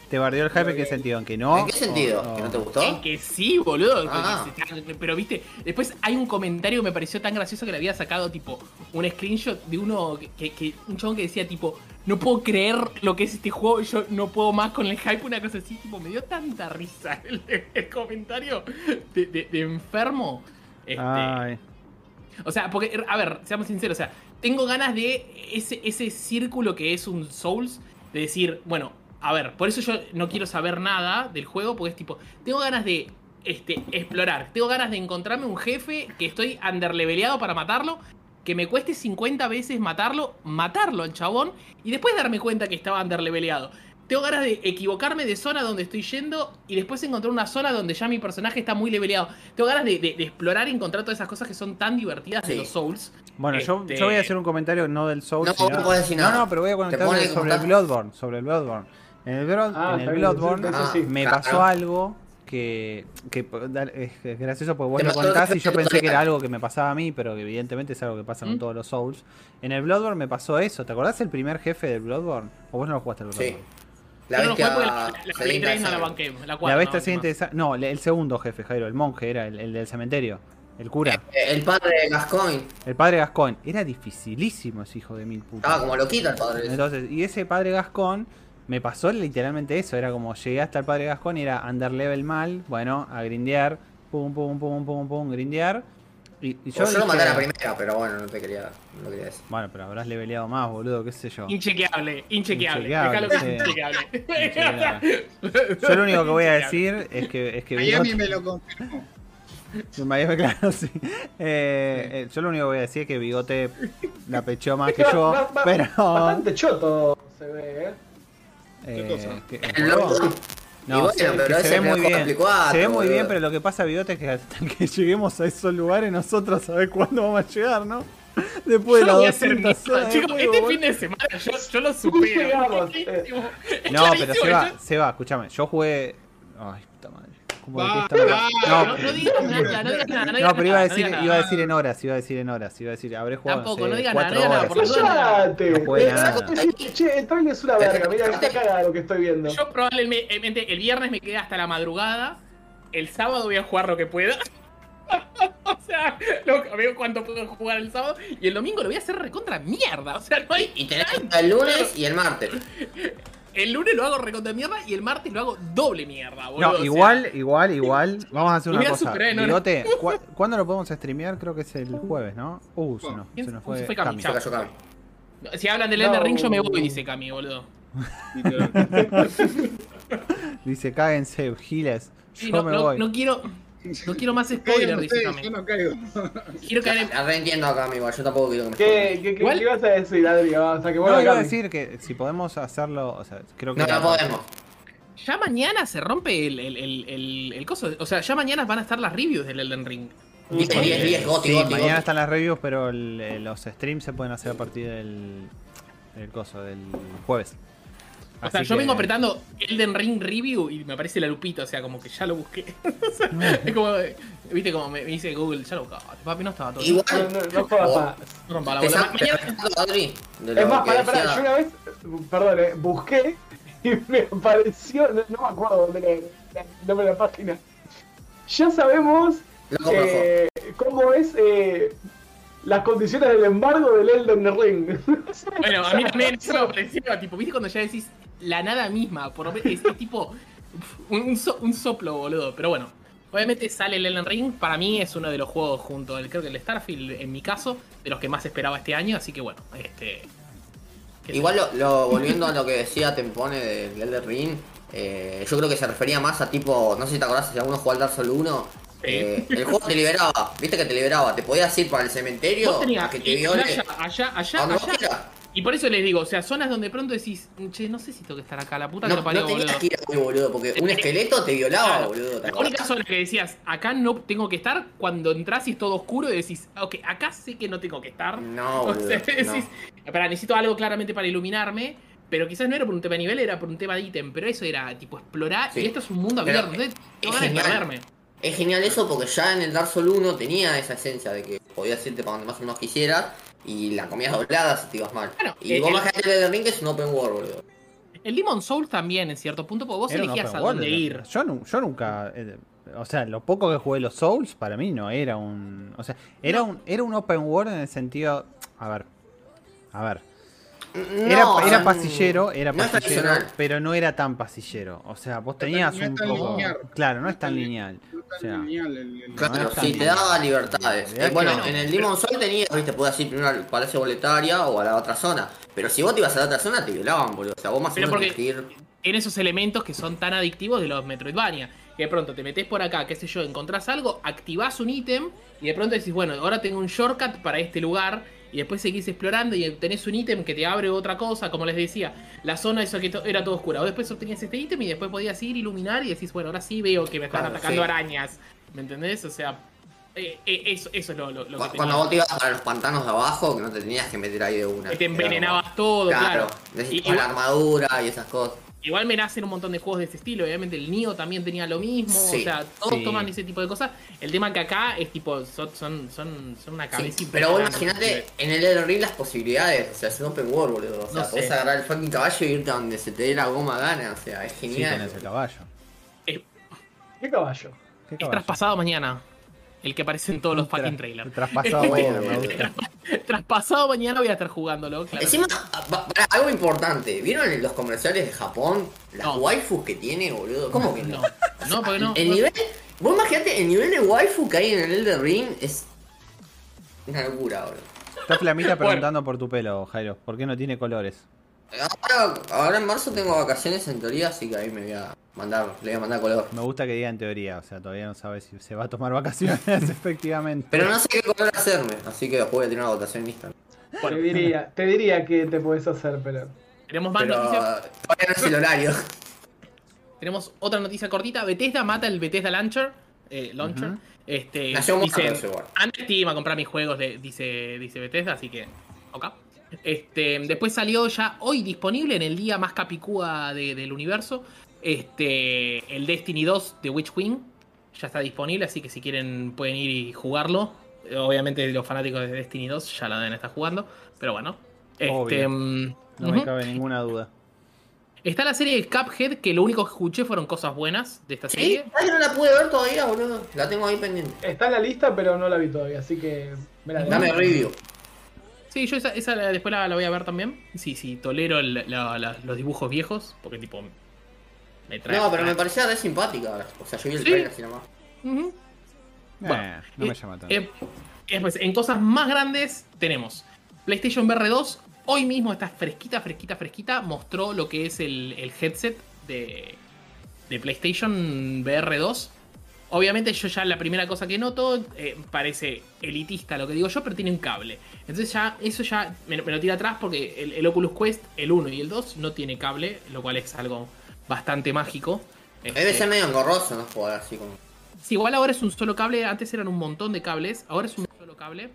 B: ¿Te bardeó el hype en qué sentido? ¿En que no?
E: ¿En qué sentido? ¿Que no te
C: En
E: gustó?
C: que sí, boludo.
E: Ah.
C: Pero viste, después hay un comentario que me pareció tan gracioso que le había sacado tipo un screenshot de uno que, que- que- un chabón que decía tipo, no puedo creer lo que es este juego, yo no puedo más con el hype, una cosa así, tipo, me dio tanta risa el, el comentario de, de- de enfermo. Este,
B: Ay,
C: o sea, porque, a ver, seamos sinceros, o sea, tengo ganas de ese, ese círculo que es un Souls, de decir, bueno, a ver, por eso yo no quiero saber nada del juego, porque es tipo, tengo ganas de este, explorar, tengo ganas de encontrarme un jefe que estoy underleveleado para matarlo, que me cueste 50 veces matarlo, matarlo al chabón, y después darme cuenta que estaba underleveleado. Tengo ganas de equivocarme de zona donde estoy yendo y después encontrar una zona donde ya mi personaje está muy leveleado. Tengo ganas de, de- de explorar y encontrar todas esas cosas que son tan divertidas de
E: Sí.
C: los Souls.
B: Bueno, yo,
C: Este-
B: yo voy a hacer un comentario no del Soul,
E: No,
B: sino-
E: no
B: no,
E: nada.
B: no, pero voy a comentar sobre el. Bloodborne, sobre el Bloodborne. En el, Bro-
A: Ah,
B: en el Bloodborne
A: eso
E: Ah,
A: sí.
B: me
E: claro.
B: pasó algo que, que es gracioso porque vos lo contás y yo pensé que era algo que me pasaba a mí, pero que evidentemente es algo que pasa con
C: ¿Mm?
B: todos los Souls. En el Bloodborne me pasó eso, ¿te acordás el primer jefe del Bloodborne? ¿O vos no lo jugaste al
E: Sí.
B: Bloodborne?
E: La
C: Yo no lo
E: bestia
C: porque la, la Play 3 no la banqué. La,
B: La
C: 4,
B: bestia
C: no,
B: no, el segundo jefe, Jairo, el monje era el, el del cementerio, el cura,
E: Eh, El padre de Gascoigne.
B: el padre Gascón. Era dificilísimo ese hijo de mil putas.
E: Estaba como loquito el padre.
B: Entonces, y ese padre Gascón me pasó literalmente eso. Era como llegué hasta el padre Gascón y era under level mal. Bueno, a grindear. Pum, pum, pum, pum, pum, grindear. Y, y
E: Yo, yo lo maté a la primera, pero bueno, no te quería, no lo quería decir.
B: Bueno, pero habrás leveleado más, boludo, qué sé yo.
C: Inchequeable, inchequeable.
B: Inchequeable, sí.
C: inchequeable.
B: Inchequeable. Yo lo único que voy a decir es que, es que
F: Miami me lo confirmó.
B: Miami, claro, sí. Eh, eh, yo lo único que voy a decir es que Bigote la pechó más que yo, pero...
A: Bastante choto se ve, ¿eh?
B: Eh,
F: cosa?
B: ¿qué-
E: El logo.
B: No,
E: Y bueno,
B: se, que
E: pero
B: se ve muy bien.
E: Play 4,
B: se ve muy bien,
E: boludo.
B: pero lo que pasa, Bigote, es que hasta que lleguemos a esos lugares, nosotros sabés cuándo vamos a llegar, ¿no? Después
C: Yo
B: de
C: lo voy a
B: las
C: hacer
B: 200
C: mierda,
B: horas de
C: chicos. Este fin de semana yo, yo lo supero.
A: eh.
B: No, pero se va, se va, escúchame. Yo jugué. Ay, puta madre. ¿Cómo
F: Va,
B: detesta la-
F: va,
B: No,
C: No, no digas nada, no digas nada.
B: No,
C: digas
B: pero iba a
C: nada,
B: decir,
C: no
B: iba a decir en horas, iba a decir en horas, iba a decir, habré jugado
C: Tampoco,
B: sé,
C: no digas nada,
B: cuatro
C: no digas
B: horas.
C: nada.
A: ¡Cállate! Che, el trailer es una verga, mira, está cagada lo que estoy viendo.
C: Yo probablemente el viernes me quedé hasta la madrugada. El sábado voy a jugar lo que pueda. o sea, lo, veo cuánto puedo jugar el sábado. Y el domingo lo voy a hacer recontra mierda. O sea, no hay.
E: Y tenés el lunes y el martes.
C: El lunes lo hago recontra mierda y el martes lo hago doble mierda, boludo. o
B: No,
C: sea,
B: igual, igual, igual. Vamos a hacer una cosa.
C: superar en horas.
B: Bigote, ¿cu- ¿cuándo lo podemos streamear? Creo que es el jueves, ¿no? Uh, se nos,
C: ¿Quién-
B: se nos
C: cómo se
B: fue.
C: fue Cami?
B: Cami.
E: Se cayó Cami.
C: Si hablan del
A: No.
C: Elden Ring, yo me voy, dice Cami, boludo.
B: Dice, cáguense, giles.
C: Sí,
B: Yo
C: no,
B: me
C: no-
B: voy.
C: no quiero. No quiero más spoiler, dice
F: ustedes,
C: Cami.
F: yo no caigo.
C: Quiero caer en.
E: Reentiendo acá, amigo. Yo tampoco quiero que me
A: ¿Qué,
E: spoileen.
A: qué, qué,
C: ¿Cuál?
A: qué ibas a decir, Adri? O sea, que bueno,
B: No, iba a decir que si podemos hacerlo, o sea, creo que...
E: No, no podemos.
C: Ya mañana se rompe el, el, el, el, el coso. O sea, ya mañana van a estar las reviews del Elden Ring.
E: 10, 10, 10, goti,
B: Sí,
E: goti,
B: mañana están las reviews, pero el- eh, los streams se pueden hacer a partir del, del coso, del jueves.
C: O sea,
B: Así
C: yo
B: que-
C: vengo apretando Elden Ring Review y me aparece la lupita, o sea, como que ya lo busqué. O sea, es como, viste, como me, me dice Google, ya lo buscaba. Papi, no estaba todo.
E: Igual.
A: No, no, no
C: rompa la bola.
A: Es más, pará, pará, yo una vez, perdón, eh, busqué y me apareció, no, no me acuerdo dónde era el nombre de la página. Ya sabemos eh, cómo es eh, las condiciones del embargo del Elden Ring.
C: Bueno, a mí también eso me pareció, tipo, viste cuando ya decís la nada misma, por lo menos es, tipo un, un so- un soplo, boludo. Pero bueno, obviamente sale el Elden Ring, para mí es uno de los juegos junto al, creo que el Starfield, en mi caso, de los que más esperaba este año, así que bueno, este...
E: Igual lo, lo- volviendo a lo que decía Tempone del Elden Ring, eh, yo creo que se refería más a tipo, no sé si te acordás si alguno jugó al Dark Souls 1, eh, el juego te liberaba, viste que te liberaba, te podías ir para el cementerio a que te viole.
C: allá, allá, allá, allá. Y por eso les digo, o sea, zonas donde pronto decís, che, no sé si tengo que estar acá, la puta
E: No,
C: que lo parió,
E: no
C: boludo.
E: que ir boludo, porque un esqueleto te violaba,
C: Claro.
E: boludo. ¿te
C: La única zona que decías, acá no tengo que estar, cuando entras y es todo oscuro y decís, ok, acá sé que no tengo que estar.
E: No,
C: o sea,
E: no.
C: decís, espera, necesito algo claramente para iluminarme. Pero quizás no era por un tema de nivel, era por un tema de ítem. Pero eso era tipo explorar.
E: Sí.
C: Y esto es un mundo abierto. Entonces,
E: genial.
C: perderme.
E: Es genial eso porque ya en el Dark Souls 1 tenía esa esencia de que podías irte para donde más o menos quisieras y la comías doblada si te ibas mal.
C: Bueno,
E: y
C: eh,
E: vos
C: el-
E: imaginate el Elden Ring que es un open world, boludo.
C: El Demon Souls también, en cierto punto, porque vos
B: Era
C: elegías a
B: world,
C: dónde ir.
B: Yo, yo nunca. eh, o sea, lo poco que jugué los Souls, para mí no era un. O sea, era, un, era un open world en el sentido. A ver. A ver. Era,
E: No,
B: era pasillero, era
E: no
B: pasillero, pero no era tan pasillero. O sea, vos tenías
F: no
B: un poco.
F: lineal.
B: Claro, no es tan lineal. O sea,
E: Claro, sí, te daba libertades. Eh, bueno,
B: no.
E: en el Demon Soul tenías, viste, podías ir primero al Palacio Boletaria o a la otra zona. Pero si vos te ibas a la otra zona, te violaban, boludo. O sea, vos más o
C: Pero
E: menos
C: porque-
E: ir.
C: Tiene esos elementos que son tan adictivos de los Metroidvania. Que de pronto te metes por acá, qué sé yo, encontrás algo, activás un ítem y de pronto decís, bueno, ahora tengo un shortcut para este lugar. Y después seguís explorando y tenés un ítem que te abre otra cosa, como les decía, la zona esa que to- era todo oscura. O después obtenías este ítem y después podías ir, iluminar y decís, bueno, ahora sí veo que me están
E: Claro,
C: atacando
E: sí.
C: arañas. ¿Me entendés? O sea, eh, eh, eso, eso es lo, lo- lo
E: Cu-
C: que
E: Cuando
C: tenía.
E: vos te ibas para los pantanos de abajo, que no te tenías que meter ahí de una.
C: Que te envenenabas
E: como-
C: todo, claro. Y-
E: Necesitabas
C: igual-
E: la armadura y esas cosas.
C: Igual me nacen un montón de juegos de ese estilo. Obviamente el Nioh también tenía lo mismo.
E: Sí,
C: o sea, todos
B: sí.
C: toman ese tipo de cosas. El tema que acá es tipo, son, son, son, son una
E: Sí,
C: cabeza
E: pero vos imaginate en el Elden Ring las posibilidades, o sea, es un open world, boludo. O sea,
C: No
E: podés
C: sé.
E: agarrar el fucking caballo y irte a donde se te dé la goma gana, o sea, es
B: Sí,
E: genial.
B: tenés el caballo.
A: ¿Qué caballo?
B: ¿Qué
C: Es
B: caballo?
C: traspasado mañana. El que aparece en todos los
B: Tra-
C: fucking trailers.
B: Traspasado mañana.
C: Traspasado mañana voy a estar jugándolo. claro.
E: Encima, pará, algo importante, ¿vieron en los comerciales de Japón las
C: No.
E: waifus que tiene, boludo? ¿Cómo que no?
C: No, no, porque no.
E: El nivel, vos imaginate, el nivel de waifu que hay en el Elden Ring es una locura, boludo.
B: Está Flamita
C: Bueno.
B: preguntando por tu pelo, Jairo. ¿Por qué no tiene colores?
E: Ahora, ahora en marzo tengo vacaciones en teoría, así que ahí me voy a mandar, le voy a mandar color.
B: Me gusta que diga en teoría, o sea, todavía no sabe si se va a tomar vacaciones efectivamente.
E: Pero no sé qué color hacerme, así que después voy a tener una votación en Instagram.
A: Te diría, te diría que te puedes hacer, pero.
C: Tenemos más
E: Pero
C: noticias.
E: todavía no es el horario.
C: Tenemos otra noticia cortita. Bethesda mata el Bethesda Launcher. eh, launcher.
B: Ujú.
C: Este,
E: Nació muerto
C: dice,
E: bueno.
C: antes te iba a comprar mis juegos, de- dice, dice Bethesda, así que. Ok. Este, después salió ya hoy disponible en el día más capicúa de- del universo. Este, el Destiny 2 de Witch Queen. Ya está disponible, así que si quieren pueden ir y jugarlo. Obviamente los fanáticos de Destiny 2 ya la deben estar jugando. Pero bueno. Este,
B: Obvio.
C: mm,
B: No me cabe ninguna duda.
C: Está la serie de Cuphead, que lo único que escuché fueron cosas buenas de esta
E: ¿Sí?
C: serie.
E: Ay, no la pude ver todavía, boludo. La tengo ahí pendiente.
A: Está en la lista, pero no la vi todavía, así que. me la
E: Dame review.
C: Sí, yo esa, después la, la voy a ver también. Sí, sí, tolero el- la- la- los dibujos viejos, porque tipo... Me trae...
E: No, pero me parecía re simpática. O sea, yo vi el
C: Sí.
E: trailer así nomás.
C: Ujú. Bueno,
B: Eh, no me
C: eh,
B: llama tanto.
C: Eh, después, en cosas más grandes tenemos PlayStation VR 2. Hoy mismo está fresquita, fresquita, fresquita. Mostró lo que es el, el headset de, de PlayStation VR 2. Obviamente yo ya la primera cosa que noto eh, parece elitista lo que digo yo, pero tiene un cable. Entonces ya eso ya me, me lo tira atrás porque el, el Oculus Quest, el 1 y el 2 no tiene cable, lo cual es algo bastante mágico.
E: Debe
C: Este,
E: ser medio engorroso, ¿no? Jugar así como.
C: Sí, igual ahora es un solo cable, antes eran un montón de cables, ahora es un solo cable.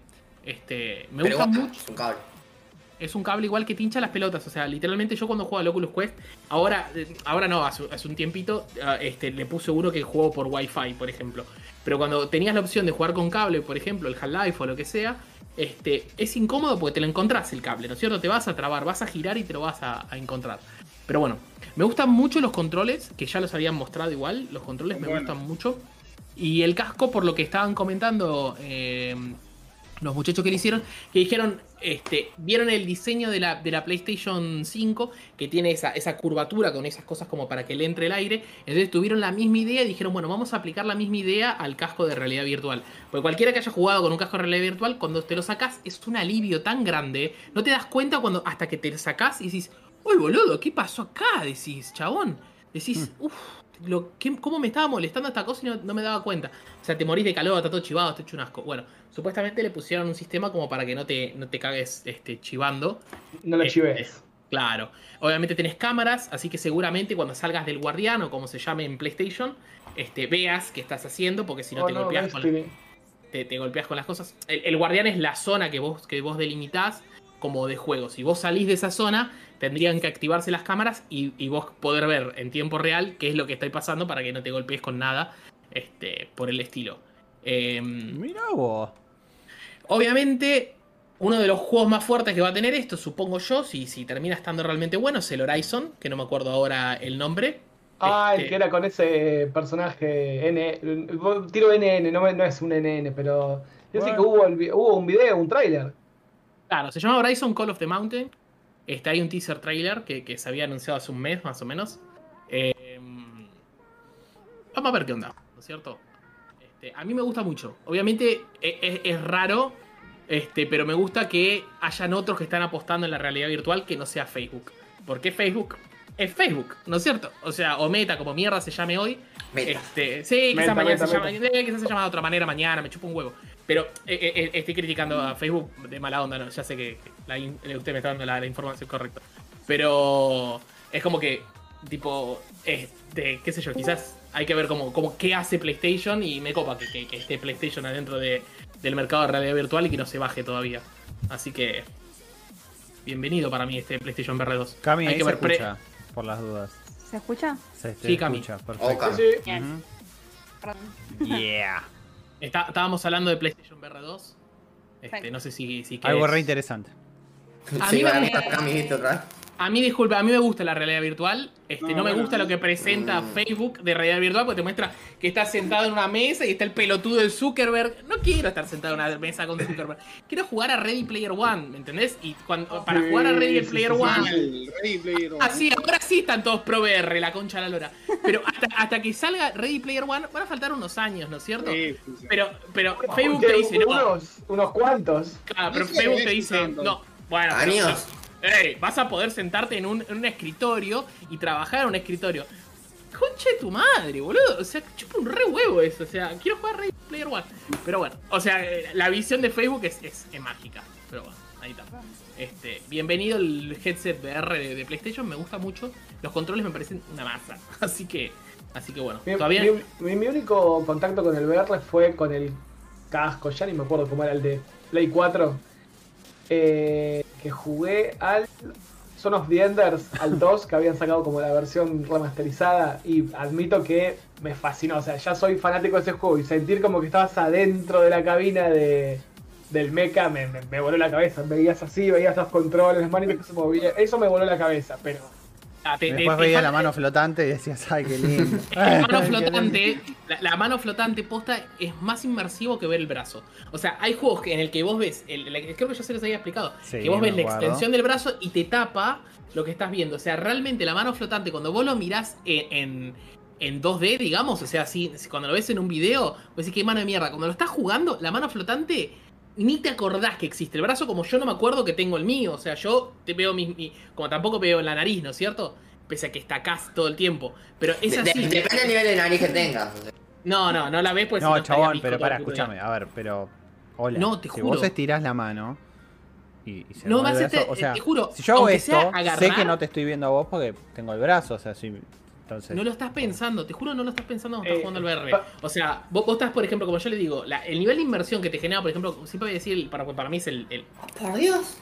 C: Este, me
E: Pero
C: gusta
E: igual,
C: mucho.
E: es un cable.
C: Es un cable igual que pincha las pelotas. O sea, literalmente yo cuando juego al Oculus Quest, ahora, ahora no, hace, hace un tiempito, ah, este, le puse uno que juego por Wi-Fi, por ejemplo. Pero cuando tenías la opción de jugar con cable, por ejemplo, el Half-Life o lo que sea, este, es incómodo porque te lo encontrás el cable, ¿no es cierto? Te vas a trabar, vas a girar y te lo vas a, a encontrar. Pero bueno, me gustan mucho los controles, que ya los habían mostrado igual. Los controles me
F: Bueno.
C: gustan mucho. Y el casco, por lo que estaban comentando eh, los muchachos que le hicieron, que dijeron, este, vieron el diseño de la, de la PlayStation 5, que tiene esa, esa curvatura con esas cosas como para que le entre el aire. Entonces tuvieron la misma idea y dijeron, bueno, vamos a aplicar la misma idea al casco de realidad virtual. Porque cualquiera que haya jugado con un casco de realidad virtual, cuando te lo sacas, es un alivio tan grande. No te das cuenta cuando hasta que te lo sacás y decís, uy, boludo, ¿qué pasó acá? Decís, chabón. Decís, uff, lo, ¿qué- ¿cómo me estaba molestando esta cosa y no, no me daba cuenta? O sea, te morís de calor, está todo chivado, está hecho un asco. Bueno, supuestamente le pusieron un sistema como para que no te, no te cagues este, chivando.
A: No lo
C: Este,
A: chives.
C: Claro. Obviamente tenés cámaras, así que seguramente cuando salgas del guardián o como se llame en PlayStation, este, veas qué estás haciendo, porque si no
A: Oh,
C: te golpeas con
A: Destiny.
C: te, te golpeas con las cosas. El, el guardián es la zona que vos, que vos delimitás como de juego. Si vos salís de esa zona, tendrían que activarse las cámaras y, y vos poder ver en tiempo real qué es lo que está pasando para que no te golpees con nada este, por el estilo. Em,
B: Mira vos.
C: Obviamente, uno de los juegos más fuertes que va a tener esto, supongo yo, si, si termina estando realmente bueno, es el Horizon, que no me acuerdo ahora el nombre.
A: Ah, el
C: Este,
A: que era con ese personaje N. Tiro NN, no, no es un NN, pero. Yo sé
B: Bueno.
A: que hubo, el hubo un video, un tráiler.
C: Claro, se llama Horizon Call of the Mountain. Este, hay un teaser trailer que, que se había anunciado hace un mes más o menos. Eh, vamos a ver qué onda, ¿no es cierto? Este, a mí me gusta mucho. Obviamente e- es, es raro, este, pero me gusta que hayan otros que están apostando en la realidad virtual que no sea Facebook. Porque Facebook es Facebook, ¿no es cierto? O sea, o Meta, como mierda se llame hoy.
E: Meta.
C: Este, sí, quizás mañana
A: meta,
C: se llama,
A: meta.
C: eh, quizás se llama de otra manera mañana, me chupa un huevo. Pero eh, eh, eh, estoy criticando a Facebook de mala onda, ¿no? Ya sé que, que la in- usted me está dando la, la información correcta. Pero es como que, tipo, este, qué sé yo, quizás hay que ver como, como qué hace PlayStation y me copa que, que- que esté PlayStation adentro de, del mercado de realidad virtual y que no se baje todavía. Así que, bienvenido para mí este PlayStation VR 2.
B: Cami,
C: hay que
B: se
C: ver pre-
B: escucha, por las dudas.
D: ¿Se escucha?
B: Se
C: Sí, Cami.
B: escucha,
E: Oh,
B: perfecto.
E: Cami.
A: Sí, sí.
D: Bien. Perdón.
B: Yeah.
C: Está- estábamos hablando de PlayStation VR 2. Este, no sé si, si
B: Algo
C: querés-
B: re interesante.
C: A
E: Sí,
C: mí me
E: Cami, ¿viste otra vez?
C: A mí, disculpa, a mí me gusta la realidad virtual. Este, no,
F: No,
C: me
F: bueno,
C: gusta lo que presenta
E: Mm.
C: Facebook de realidad virtual porque te muestra que estás sentado en una mesa y está el pelotudo de Zuckerberg. No quiero estar sentado en una mesa con Zuckerberg. Quiero jugar a Ready Player One, ¿me entendés? Y cuando, para
A: Sí,
C: jugar a Ready Player. One.
F: Ready Player One.
C: Así, ahora sí están todos pro VR, la concha de la lora. Pero hasta, hasta que salga Ready Player One van a faltar unos años, ¿no es cierto?
F: Sí, sí, sí.
C: Pero, pero Facebook te dice, no.
A: unos, unos cuantos.
C: Claro, pero Facebook te dice,
F: tanto.
C: no, bueno, pero-
E: Años.
C: Ey, vas a poder sentarte en un, en un escritorio y trabajar en un escritorio. Concha de tu madre, boludo. O sea, chupa un re huevo eso. O sea, quiero jugar Ready Player One. Pero bueno, o sea, eh, la visión de Facebook es, es, es mágica. Pero bueno. Ahí está. Este, bienvenido el headset VR de, de PlayStation, me gusta mucho. Los controles me parecen una masa. Así que, así que bueno.
A: Mi,
C: Todavía.
A: mi- mi- mi único contacto con el VR fue con el casco, ya ni me acuerdo cómo era el de Play 4. Eh, que jugué al Son of the Enders, al 2, que habían sacado como la versión remasterizada. Y admito que me fascinó. O sea, ya soy fanático de ese juego. Y sentir como que estabas adentro de la cabina de, del mecha me, voló la cabeza. Veías así, veías los controles, las manitas que se movían. Eso me voló la cabeza, pero.
C: Ah, te-
B: Después
C: te
B: veía la mano flotante y decías, ay, qué lindo.
C: La mano flotante, la, la mano flotante posta es más inmersivo que ver el brazo. O sea, hay juegos que- en el que vos ves, el- el- creo que yo se los había explicado,
B: Sí,
C: que vos ves la extensión del brazo y te tapa lo que estás viendo. O sea, realmente la mano flotante, cuando vos lo mirás en, en, en 2D, digamos, o sea, si, si cuando lo ves en un video, vos decís, qué mano de mierda. Cuando lo estás jugando, la mano flotante ni te acordás que existe el brazo como yo no me acuerdo que tengo el mío. O sea, yo te veo mi, mi- como tampoco veo la nariz, ¿no es cierto? Pese a que está acá todo el tiempo. Pero es
E: De- de-
C: así.
E: depende del nivel de nariz que tengas.
C: No, no, no la ves pues.
B: No,
C: estaría
B: chabón, pero para, escúchame,
C: día.
B: a ver, pero. Hola.
C: No, te
B: si
C: juro.
B: vos estirás la mano y, y se
C: No, me hace te-
B: o sea,
C: te juro,
B: si yo hago esto,
C: sea
B: sé
C: agarrar-
B: que no te estoy viendo a vos porque tengo el brazo, o sea, sí. Entonces.
C: No lo estás pensando, te juro, no lo estás pensando cuando
A: Eh,
C: estás jugando al VR.
A: pa-
C: O sea, vos, vos estás, por ejemplo, como yo le digo, la- el nivel de inversión que te genera, por ejemplo, siempre voy a decir, para, para mí es el, el,
E: Por Dios.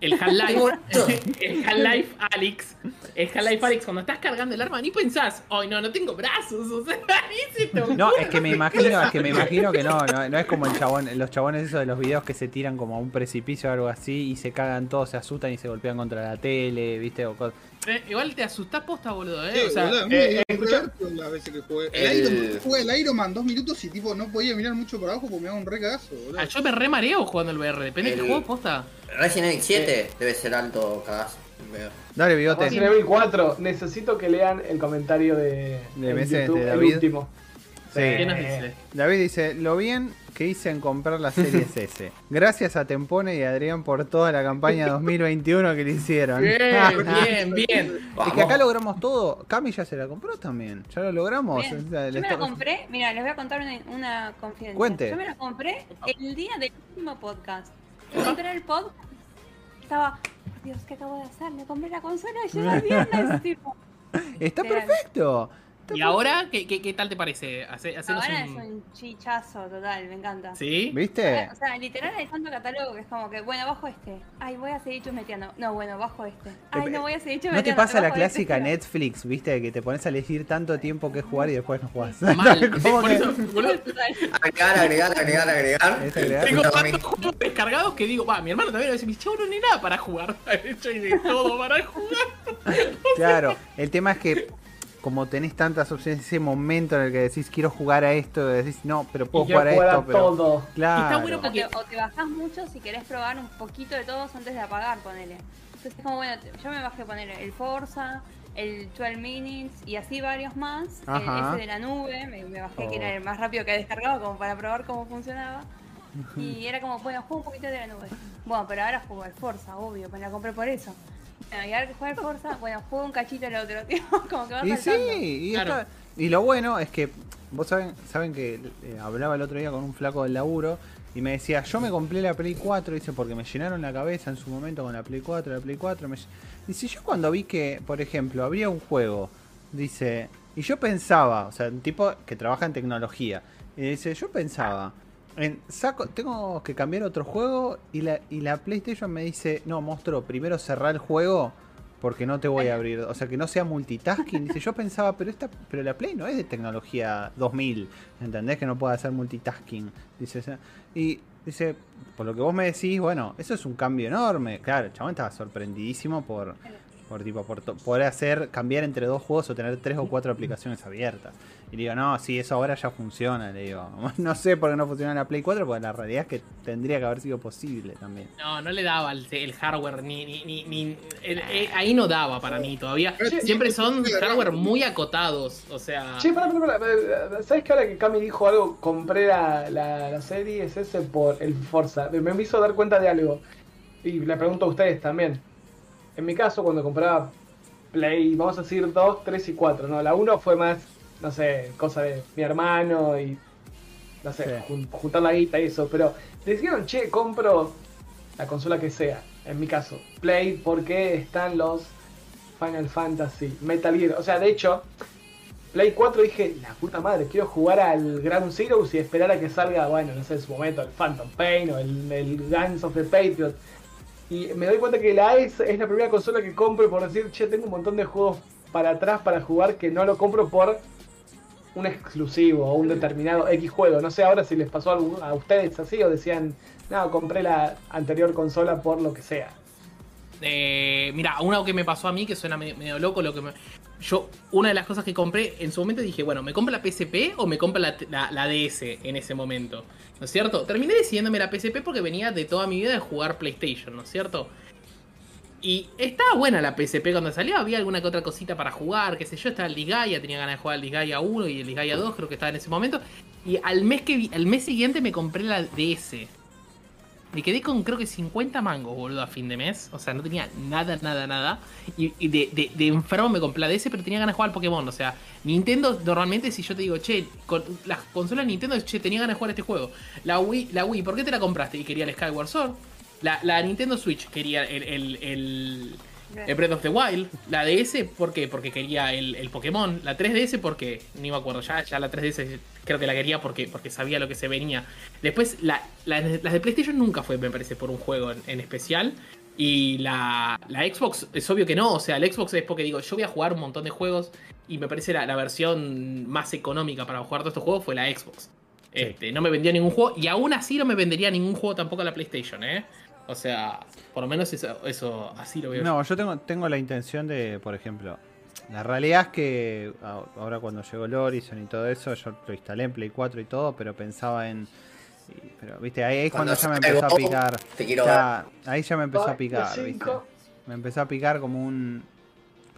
C: El Half-Life. El Half-Life Alyx. El Half-Life Alyx, cuando estás cargando el arma, ni pensás, ay, no, no tengo brazos. O sea, ni se te
B: No, es que me imagino, es que me imagino que no, no, no es como el chabón, los chabones esos de los videos que se tiran como a un precipicio o algo así y se cagan todos, se asustan y se golpean contra la tele, viste, o cosas.
C: Eh, Igual te asustás posta, boludo,
F: Sí,
C: eh. O sea,
F: boludo,
A: eh, eh,
F: las veces que jugué. El,
E: El-
F: Iron Man, jugué el Iron Man dos minutos y tipo no podía mirar mucho para abajo porque me daba un re cagazo, boludo.
C: ah, yo me re mareo jugando al VR, depende de
E: El-
C: qué juego posta.
E: Resident Evil 7 debe ser alto cagazo. Veo.
B: Dale, bigote.
A: Resident Evil 4, necesito que lean el comentario de,
B: De
A: YouTube,
B: de
A: el
B: David.
A: último.
B: Sí.
C: ¿Qué nos dice?
B: David dice, lo bien que hice en comprar la Series S. Gracias a Tempone y a Adrián por toda la campaña 2021 que le hicieron.
C: Bien, bien, bien.
B: Es que acá logramos todo. Cami ya se la compró también. Ya lo logramos.
D: Bien.
B: O sea,
D: Yo me la compré, mira, les voy a contar una, una confidencia.
B: Cuente.
D: Yo me la compré el día del último podcast. Encontré el podcast, estaba, "Por Dios, ¿qué acabo de hacer? Me compré la consola y llega el viernes, tipo.
B: Está perfecto.
C: ¿Y ahora qué, qué, qué tal te parece? Hace,
D: Ahora
C: un...
D: es un chichazo total, me encanta.
C: ¿Sí?
B: ¿Viste?
D: O sea, literal hay tanto catálogo que es como que, bueno, bajo este. Ay, voy a seguir chusmeteando. No, bueno, bajo este. Ay, no voy a seguir
B: ¿No
D: chusmeteando.
B: te pasa la
D: este,
B: clásica Netflix, viste? Que te pones a elegir tanto tiempo que jugar y después no jugás.
C: Mal. Por
B: que-
C: eso.
E: Agregar, agregar, agregar, agregar.
B: Agregar.
C: tengo tantos juegos descargados que digo, va, mi hermano también me dice, chavo, no hay nada para jugar. De hecho, hay de todo para jugar.
B: Claro, el tema es que como tenés tantas opciones, ese momento en el que decís quiero jugar a esto, decís no, pero puedo jugar a esto,
A: a
B: pero
A: todo.
B: claro.
C: Está bueno
D: O
C: porque-
D: te, o te bajás mucho si querés probar un poquito de todos antes de apagar, ponele. Entonces es como, bueno, yo me bajé poner el Forza, el 12 Minutes y así varios más. El
B: Ajá.
D: ese de la nube, me, me bajé que
B: Oh.
D: era el más rápido que descargaba como para probar cómo funcionaba. Y era como, bueno, juego un poquito de la nube. Bueno, pero ahora juego el Forza, obvio, me la compré por eso. Bueno, y ahora que el Forza, bueno, juego un cachito el otro, tío, como que va
B: Y
D: saltando.
B: sí, y,
C: Claro.
B: está- y lo bueno es que vos saben, saben que eh, hablaba el otro día con un flaco del laburo y me decía, yo me compré la Play 4, dice, porque me llenaron la cabeza en su momento con la Play 4, la Play 4. Me... ll-". Dice, yo cuando vi que, por ejemplo, habría un juego, dice, y yo pensaba, o sea, un tipo que trabaja en tecnología, y dice, yo pensaba, en, saco, tengo que cambiar otro juego y la, y la PlayStation me dice, no, monstruo, primero cerrar el juego porque no te voy a abrir, o sea, que no sea multitasking. Dice, yo pensaba, pero esta, pero la Play no es de tecnología 2000, ¿entendés? Que no pueda hacer multitasking. Dice, y dice, por lo que vos me decís, bueno, eso es un cambio enorme. Claro, el chabón estaba sorprendidísimo por, por tipo, por poder hacer, cambiar entre dos juegos o tener tres o cuatro aplicaciones abiertas. Y digo, no, sí, eso ahora ya funciona. Le digo, no sé por qué no funciona la Play 4, porque la realidad es que tendría que haber sido posible también.
C: No, no le daba el, el hardware, ni, ni, ni, ni- el- eh, ahí no daba para mí todavía.
F: Che,
C: Siempre son hardware muy acotados, o sea...
A: Che, pará, pará, pará, ¿Sabes que ahora que Cami dijo algo, compré la, la, la serie es ese por el Forza? Me, me hizo dar cuenta de algo. Y le pregunto a ustedes también. En mi caso, cuando compraba Play, vamos a decir 2, 3 y 4, ¿no? La 1 fue más, no sé, cosa de mi hermano y, no sé,
B: Sí.
A: jun- juntar la guita y eso. Pero decían, che, compro la consola que sea. En mi caso, Play, porque están los Final Fantasy, Metal Gear. O sea, de hecho, Play 4 dije, la puta madre, quiero jugar al Ground Zero y esperar a que salga, bueno, no sé, en su momento, el Phantom Pain o el, el Guns of the Patriot. Y me doy cuenta que la es, es la primera consola que compro por decir, che, tengo un montón de juegos para atrás para jugar que no lo compro por un exclusivo o un determinado X juego. No sé ahora si les pasó a, ustedes así o decían, no, compré la anterior consola por lo que sea.
C: Eh, mira, una que me pasó a mí que suena medio, loco, lo que me- yo una de las cosas que compré en su momento dije, bueno, ¿me compro la PSP o me compro la, la- la DS en ese momento? ¿No es cierto? Terminé decidiéndome la PSP porque venía de toda mi vida de jugar PlayStation, ¿no es cierto? Y estaba buena la PSP cuando salió, había alguna que otra cosita para jugar, qué sé yo, estaba el Disgaea, tenía ganas de jugar el Disgaea 1 y el Disgaea 2, creo que estaba en ese momento. Y al mes que vi- al mes siguiente me compré la DS. Me quedé con creo que 50 mangos, boludo, a fin de mes. O sea, no tenía nada, nada, nada. Y, de, de, de enfermo me compré la DS, pero tenía ganas de jugar al Pokémon. O sea, Nintendo normalmente si yo te digo, che, las consolas Nintendo, che, tenía ganas de jugar este juego. La Wii, la Wii, ¿por qué te la compraste? Y quería el Skyward Sword. La, la Nintendo Switch quería el, el, el, el Breath of the Wild. La DS, ¿por qué? Porque quería el, el Pokémon. La 3DS, porque ni me acuerdo. Ya, ya la 3DS creo que la quería porque, porque sabía lo que se venía. Después, la, la- las de PlayStation nunca fue, me parece, por un juego en, en especial. Y la, la Xbox es obvio que no. O sea, el Xbox es porque digo, yo voy a jugar un montón de juegos. Y me parece la, la versión más económica para jugar todos estos juegos fue la Xbox. Este, no me vendió ningún juego. Y aún así no me vendería ningún juego tampoco a la PlayStation, ¿eh? O sea, por lo menos eso, eso así lo veo.
B: No, yo tengo, tengo la intención de, por ejemplo, la realidad es que a- ahora cuando llegó el Horizon y todo eso, yo lo instalé en Play 4 y todo, pero pensaba en... y- Pero, viste, ahí es cuando,
E: Cuando
B: ya me empezó a picar.
E: te quiero
B: Ya, ahí ya me empezó a picar, viste.
A: 5.
B: Me empezó a picar como un...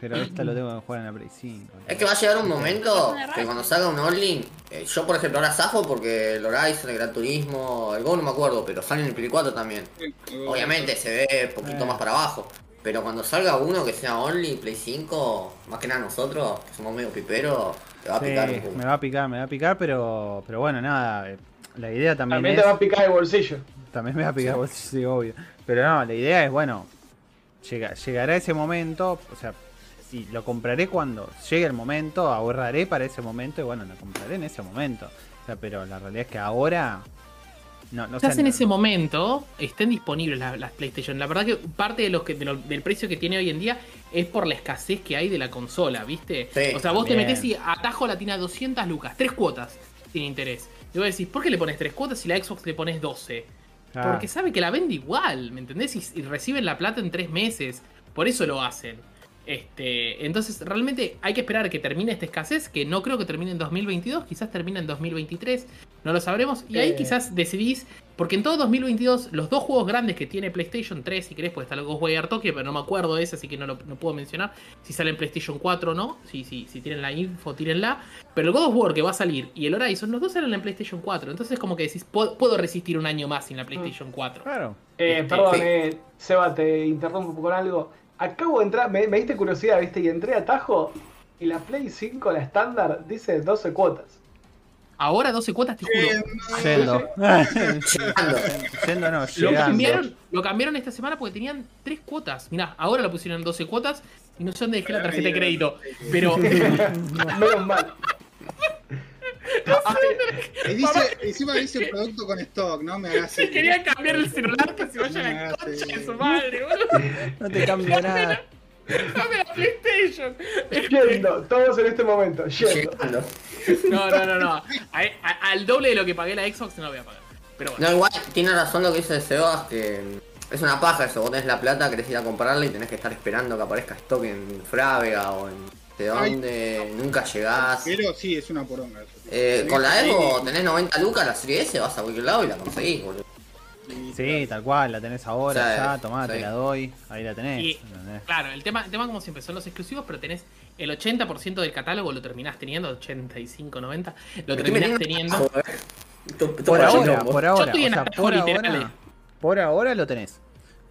B: Pero esto lo tengo que jugar en la Play 5.
E: Es que va a llegar un momento que cuando salga un Orlin, eh, yo por ejemplo ahora zafo porque el Horizon, el Gran Turismo, el Go no me acuerdo, pero sale en el Play 4 también. Obviamente se ve un poquito más para abajo. Pero cuando salga uno que sea Only, Play 5, más que nada nosotros, que somos medio piperos, te va a
B: Sí,
E: picar un poco.
B: me va a picar, me va a picar, pero, pero bueno, nada. eh, La idea también,
A: También
B: es...
A: te va a picar el bolsillo.
B: También me va a picar vos, sí, obvio. Pero no, la idea es, bueno, llega, llegará ese momento, o sea, y lo compraré cuando llegue el momento, ahorraré para ese momento y bueno, lo compraré en ese momento. O sea, pero la realidad es que ahora... No, no sé,
C: en
B: no-
C: ese momento estén disponibles las, las PlayStation. La verdad que parte de los que, de lo- del precio que tiene hoy en día es por la escasez que hay de la consola, ¿viste?
E: Sí,
C: o sea, vos
B: también.
C: te metés y atajo la tiene a 200 lucas, tres cuotas sin interés. Y vos decís, ¿por qué le pones tres cuotas si la Xbox le pones 12?
B: Ah,
C: Porque sabe que la vende igual, ¿me entendés? Y, y reciben la plata en tres meses. Por eso lo hacen. Este, entonces, realmente hay que esperar a que termine esta escasez, que no creo que termine en 2022, quizás termine en 2023, no lo sabremos. Y ahí
A: Eh.
C: quizás decidís, porque en todo 2022, los dos juegos grandes que tiene PlayStation 3, si querés, pues está el Ghostwire Tokyo, pero no me acuerdo de ese, así que no lo no puedo mencionar. Si sale en PlayStation 4 o no, si, si, si tienen la info, tírenla. Pero el God of War que va a salir y el Horizon, los dos salen en PlayStation 4. Entonces, como que decís, puedo, puedo resistir un año más sin la PlayStation 4.
B: Claro.
A: Eh,
C: Este,
A: perdón,
E: sí.
A: eh, Seba, te interrumpo con algo. Acabo de entrar, me, me diste curiosidad, ¿viste? Y entré a Tajo y la Play 5, la estándar, dice 12 cuotas.
C: Ahora 12 cuotas, te juro.
B: Yendo.
E: Llegando.
B: Yendo no,
C: Lo cambiaron, lo cambiaron esta semana porque tenían tres cuotas. Mirá, ahora lo pusieron en 12 cuotas y no sé dónde dejé la tarjeta de crédito. Pero
A: Menos mal.
F: Y dice, encima dice producto con stock, no me hagas
C: si querían cambiar el celular, que se vayan a la concha de su madre, boludo.
B: No te cambio nada.
C: Dame la PlayStation.
A: Yendo, todos en este momento, yendo.
C: No, no, no, no. A- a- al doble de lo que pagué la Xbox no lo voy a pagar. Pero bueno.
E: No, igual tiene razón lo que dice Sebas, que es una paja eso. Vos tenés la plata, querés ir a comprarla y tenés que estar esperando que aparezca stock en Frávega o en de dónde, nunca llegás.
F: Pero sí, es una poronga eso.
E: Eh, con la Evo tenés 90 lucas, la serie S, vas a cualquier lado y la conseguís, boludo.
B: Sí, tal cual, la tenés ahora,
E: Sí,
B: ya, tomá,
E: sí.
B: te la doy, ahí la tenés.
C: Claro, el tema, el tema como siempre son los exclusivos, pero tenés el 80% del catálogo lo terminás teniendo, 85, 90, lo
E: Me
C: terminás teniendo.
B: Por ahora, por ahora, o sea, por ahora, por ahora lo tenés.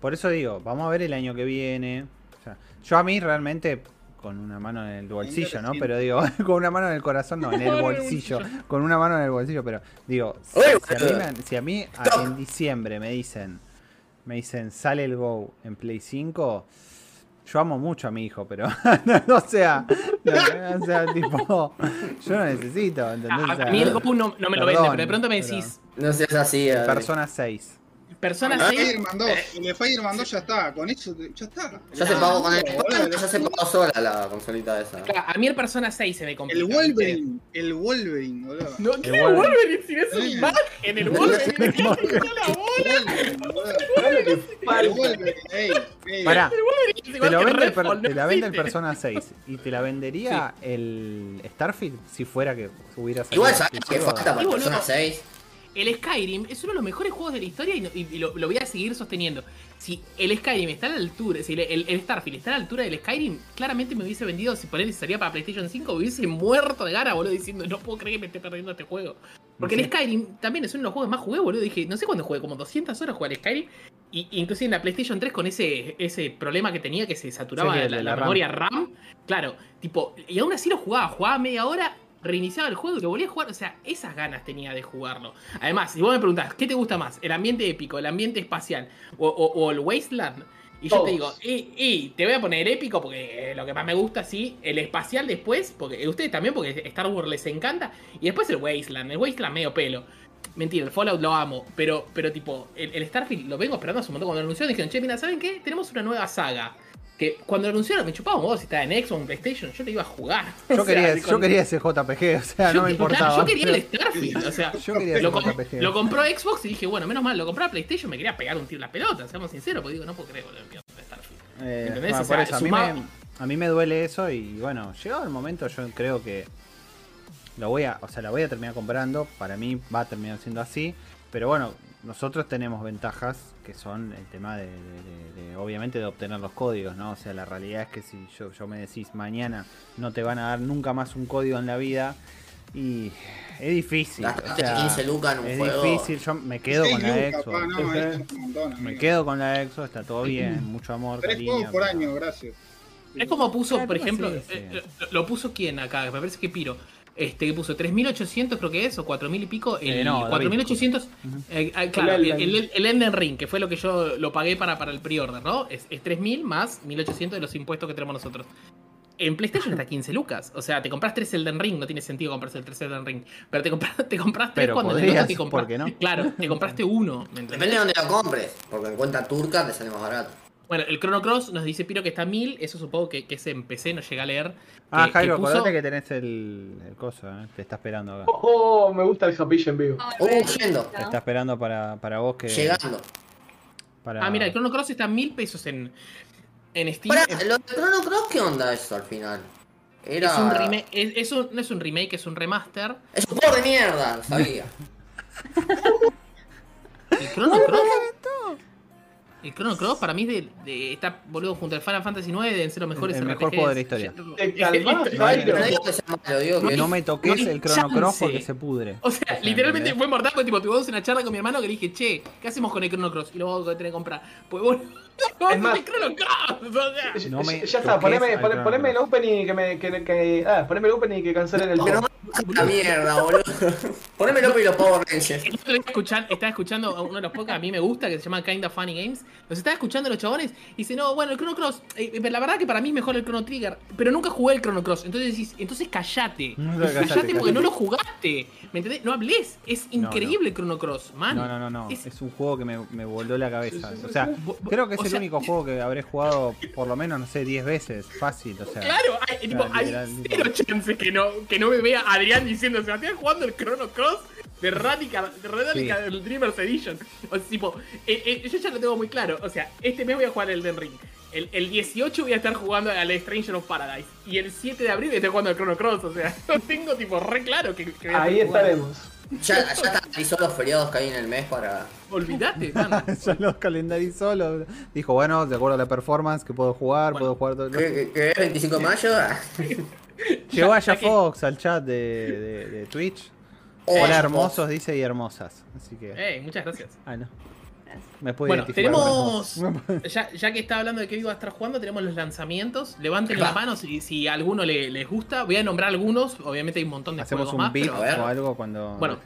B: Por eso digo, vamos a ver el año que viene. O sea, yo a mí realmente con una mano en el bolsillo, ¿no? Pero digo, con una mano en el corazón, no, en el bolsillo. Con una mano en el bolsillo, pero digo, si, a mí, me- si a mí a-
E: Stop.
B: en diciembre me dicen, me dicen, sale el Go en Play 5. Yo amo mucho a mi hijo, pero no, sea, no, o sea, tipo, yo no necesito, ¿entendés?
C: A, mí el Goku no, no me lo vende, pero de pronto me
B: pero-
C: decís,
E: No seas así.
B: Persona 6.
C: Persona
F: El
C: 6.
F: Fireman 2, el de Fireman 2 ya está, con eso ya está.
E: Ya se pagó con el. Ya se pagó sola la consolita esa.
C: Claro, a mí el Persona 6 se me complica.
F: El Wolverine, el Wolverine, boludo.
C: No, ¿qué
B: El Wolverine.
C: Wolverine? Si es una imagen, el Wolverine me queda la bola.
F: El. Wolverine.
B: Pará, te lo vende, el te la vende el. Persona 6 y te la vendería el Starfield si fuera que hubiera salido
E: Igual sabes que falta para Persona
C: boludo.
E: 6.
C: El Skyrim es uno de los mejores juegos de la historia y, no- y- y lo, lo voy a seguir sosteniendo. Si el Skyrim está a la altura, si el, el- el Starfield está a la altura del Skyrim, claramente me hubiese vendido, si por él salía para PlayStation 5, me hubiese muerto de gana, boludo, diciendo, no puedo creer que me esté perdiendo este juego. Porque el Skyrim también es uno de los juegos más jugué, boludo. Dije, no sé cuándo jugué, como 200 horas jugué al Skyrim. Y inclusive en la PlayStation 3 con ese, ese problema que tenía que se saturaba
B: Sí,
C: la,
B: de
C: la
B: la RAM.
C: memoria RAM. Claro, tipo, y aún así lo jugaba, jugaba media hora, reiniciaba el juego y lo volvía a jugar. O sea, esas ganas tenía de jugarlo. Además, si vos me preguntás, ¿qué te gusta más? ¿El ambiente épico, el ambiente espacial o, o- o el Wasteland? Y yo te digo, y, y te voy a poner épico porque eh, lo que más me gusta, sí. El espacial después, porque eh, ustedes también, porque Star Wars les encanta. Y después el Wasteland, el Wasteland medio pelo. Mentira, el Fallout lo amo, pero, pero tipo, el, el Starfield lo vengo esperando hace un montón. Cuando lo anunciaron dijeron, che, mira, ¿saben qué? Tenemos una nueva saga. Que cuando lo anunciaron me chupaba un huevo si estaba en Xbox o en PlayStation, yo le iba a jugar.
B: Yo
C: sea,
B: quería, yo
C: con-
B: quería ese JPG, o sea, no me importaba.
C: claro, yo quería el Starfield, o sea,
B: Yo quería
C: lo, com-
B: JPG.
C: lo compró Xbox y dije, bueno, menos mal, lo compró a PlayStation, me quería pegar un tiro en la pelota, seamos sinceros, porque digo, no puedo creer, boludo, el Starfield.
B: Eh,
C: ¿Entendés?
B: bueno,
C: O sea,
B: por eso, a, mí
C: sumaba-
B: me, a mí me duele eso y bueno, llegado el momento yo creo que lo voy a, o sea, la voy a terminar comprando, para mí va a terminar siendo así, pero bueno, nosotros tenemos ventajas que son el tema de, de- de- de, obviamente de obtener los códigos, ¿no? O sea, la realidad es que si yo, yo me decís mañana no te van a dar nunca más un código en la vida y es difícil. o
E: Gastaste
B: sea,
E: 15 lucas en un
B: es
E: juego.
B: difícil, yo me quedo con la
F: lucas, pa, no, montón,
B: Me quedo con la Exo, está todo bien, mucho amor,
F: Tres
B: cariño.
F: juegos por
B: pero-
F: año, gracias.
C: Es como puso,
B: Ah,
C: por
B: sí,
C: ejemplo,
B: sí.
C: eh, lo, lo puso quién acá, me parece que Piro. Este que puso 3800 creo que es, o 4000 y pico. El
B: Eh, no, David.
C: 4800. eh, claro,
A: El
C: el,
A: Elden.
C: el, el Elden Ring, que fue lo que yo lo pagué para, para el pre-order, ¿no? Es, es 3000 más 1800 de los impuestos que tenemos nosotros. En PlayStation está 15 lucas. O sea, te compras 3 Elden Ring, no tiene sentido comprarse el 3 Elden Ring. Pero te compras, te compras 3
B: Pero
C: cuando te
B: podrías,
C: toca que comprar.
B: ¿por qué no?
C: Claro, te compraste uno.
E: Depende de dónde lo compres, porque en cuenta turca te sale más barato.
C: Bueno, el Chrono Cross nos dice Piro que está a 1000. Eso supongo que, que es en PC, no llega a leer.
B: Ah,
C: que-
B: Jairo,
C: que puso-
B: acordate que tenés el, el coso, ¿eh? te está esperando acá.
A: Oh, me gusta el Japilla en vivo.
E: Uh, yendo.
B: Te está esperando para, para vos que.
E: Llegando.
B: Para...
C: Ah, mira, el Chrono Cross está a 1000 pesos en, en Steam.
E: Pará,
C: Es-
E: lo de Chrono Cross, ¿qué onda eso al final? Era...
C: Es un remake, es, es un- no es un remake, es un remaster.
E: Es un juego de mierda, lo sabía.
C: El Chrono Cross. El Chrono Cross para mí es de, de- está boludo junto al Final Fantasy 9 deben ser los mejores
B: El mejor juego de la historia.
A: Te calmás,
E: Pero
A: Jairo.
E: no digo que sea malo, digo que
B: No me
C: no
B: toques
C: hay
B: el Chrono Cross
C: chance.
B: porque se pudre.
C: O sea, literalmente fue mortal porque tipo, tuvimos una charla con mi hermano que le dije, che, ¿qué hacemos con el Chrono Cross? Y lo vamos a tener que comprar. Pues bueno, vamos
A: más-
C: el
B: No me
A: ya está, poneme,
B: al
A: pone-
B: Chrono
A: poneme el opening y que me. Que, que- ah, poneme el opening y que cancelen el
E: Pero la mierda, boludo. Ponémelo y los Power Rangers.
C: El estaba escuchando a uno de los podcasts que a mí me gusta, que se llama Kinda Funny Games. Los estaba escuchando los chabones y dice, no, bueno, el Chrono Cross, eh, eh, la verdad que para mí es mejor el Chrono Trigger, pero nunca jugué el Chrono Cross. Entonces decís, entonces callate.
B: No,
C: callate,
B: callate,
C: porque
B: callate.
C: no lo jugaste. ¿Me entendés? No hables. Es
B: no.
C: increíble Chrono Cross, man.
B: No, no, no, no.
C: Es-
B: Es un juego que me, me voló la cabeza. O sea, creo que es
C: o
B: el
C: sea-
B: único juego que habré jugado por lo menos, no sé, 10 veces. Fácil, o sea.
C: Claro, hay, tipo, hay cero chances que no, que no me vea Adrián diciendo Sebastián jugando el Chrono Cross de Radical, de Radical Dreamers Edition. O sea, tipo, eh, eh, yo ya lo tengo muy claro. O sea, este mes voy a jugar el Den Ring. El, el 18 voy a estar jugando al Stranger of Paradise. Y el 7 de abril voy a estar jugando al Chrono Cross. O sea, lo tengo tipo re claro que, que voy a
A: Ahí estaremos.
E: Ya, ya analizó los feriados que hay en el mes para.
C: Olvídate.
B: Ya los calendarizó. lo- Dijo, bueno, de acuerdo a la performance que puedo jugar,
C: Bueno.
B: puedo jugar todo.
E: ¿Qué, qué, qué es 25 de mayo? Ah.
B: Llegó
C: Ya-
B: Aya Fox al chat de, de- de Twitch.
E: Oh,
B: Hola hermosos, dice y hermosas. Así que.
C: Eh, muchas gracias.
B: Ah, no. Me puedo
C: Bueno, tenemos. Ya, ya que está hablando de que iba a estar jugando, tenemos los lanzamientos. Levanten las manos si, si a alguno le- les gusta. Voy a nombrar algunos. Obviamente hay un montón de
B: Hacemos
C: juegos
B: un
C: más.
B: beat
C: pero-
B: o algo cuando.
C: Bueno,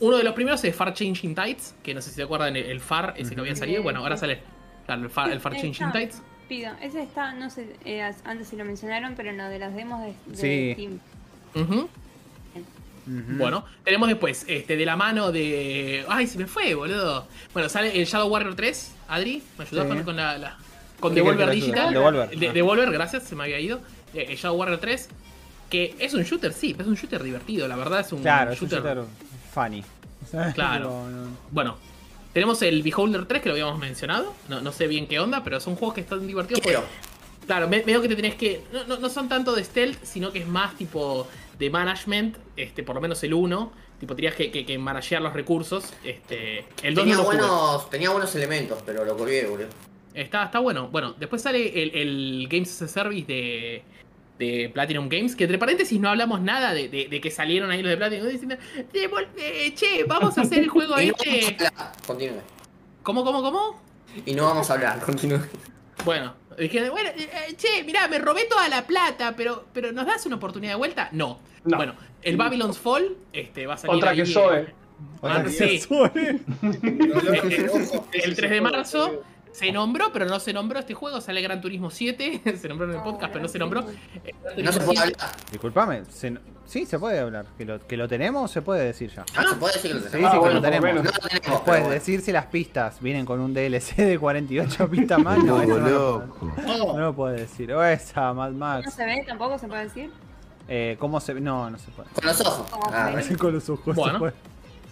C: uno de los primeros es Far Changing Tides, que no sé si se acuerdan el, Far, ese que había salido. Bueno, ahora sale claro, el Far, el Far Changing
D: Está-
C: Tides.
D: Pido, ese está, no sé, eh, antes si lo mencionaron, pero no, de las demos de, de
B: Sí.
D: Steam.
C: Bueno, tenemos después, este, de la mano de. Ay, se me fue, boludo. Bueno, sale el Shadow Warrior 3, Adri, ¿me ayudás
B: Sí.
C: con, con la, la- Con Devolver. Digital.
B: Devolver.
C: De-
B: Ah.
C: Devolver, gracias, se me había ido. Eh, El Shadow Warrior 3, que es un shooter, sí, es un shooter divertido, la verdad es un
B: Claro, es un
C: shooter.
B: shooter funny.
C: Claro.
B: Pero no-
C: Bueno, tenemos el Beholder 3 que lo habíamos mencionado. No, no sé bien qué onda, pero son juegos que están divertidos.
E: Quiero.
C: Claro, me- veo que te tenés que. No, no, no son tanto de stealth, sino que es más tipo de management, este, por lo menos el 1. Tipo, tenías que, que, que managear los recursos. Este, el 2 no
E: Tenía buenos, tenía buenos elementos, pero lo colgué, boludo.
C: Está, está bueno. Bueno, después sale el, el Games as a Service de, de Platinum Games, que entre paréntesis no hablamos nada de, de- de que salieron ahí los de Platinum diciendo, "Eh, vol- eh, che, vamos a hacer el juego
E: Y no vamos a
C: este.
E: hablar, continúe.
C: ¿Cómo, cómo, cómo?
E: Y no vamos a hablar, continúe.
C: Bueno, dije, bueno, eh, eh, che, mirá, me robé toda la plata, pero, pero ¿nos das una oportunidad de vuelta? No.
A: No.
C: Bueno, el Babylon's Fall este, va a salir.
A: Otra
C: ahí,
A: que Zoe.
C: Ah,
B: Otra
C: sí.
B: que-
C: Eh, El
F: ese
C: 3 de marzo se nombró, pero no se nombró este juego. Sale Gran Turismo 7. se nombró en el podcast, pero no se nombró.
E: No se puede
C: 7.
E: hablar.
B: Disculpame, se- sí se puede hablar. Que lo, que lo tenemos, se puede decir ya.
E: Ah, se puede decir que lo
B: Sí,
E: tenemos.
B: sí,
A: Ah,
B: que
A: bueno,
B: lo tenemos.
E: No bueno.
B: decir si las pistas vienen con un DLC de 48 pistas más. No, eso no, lo no lo puede decir. O esa, Mad
D: No
B: Max.
D: se ve, tampoco se puede decir.
B: Eh, ¿Cómo se.? No, no se puede.
E: Con los ojos. Ah,
B: con los ojos
C: Bueno.
B: se puede.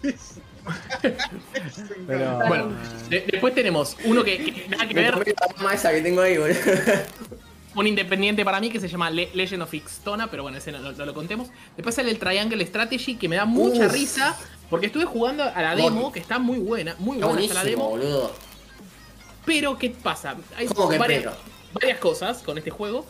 B: Pero.
C: Bueno, de- después tenemos uno que, que nada que
E: Me
C: ver.
E: la esa que tengo ahí, boludo.
C: un independiente para mí que se llama Le- Legend of Ixtona, pero bueno, ese no, no- no lo contemos. Después sale el Triangle Strategy, que me da mucha
E: Uf.
C: risa, porque estuve jugando a la demo, que está muy buena, muy
E: Está
C: buena está la demo.
E: boludo.
C: Pero, ¿qué pasa? Hay
E: ¿Cómo que
C: varias, cosas con este juego.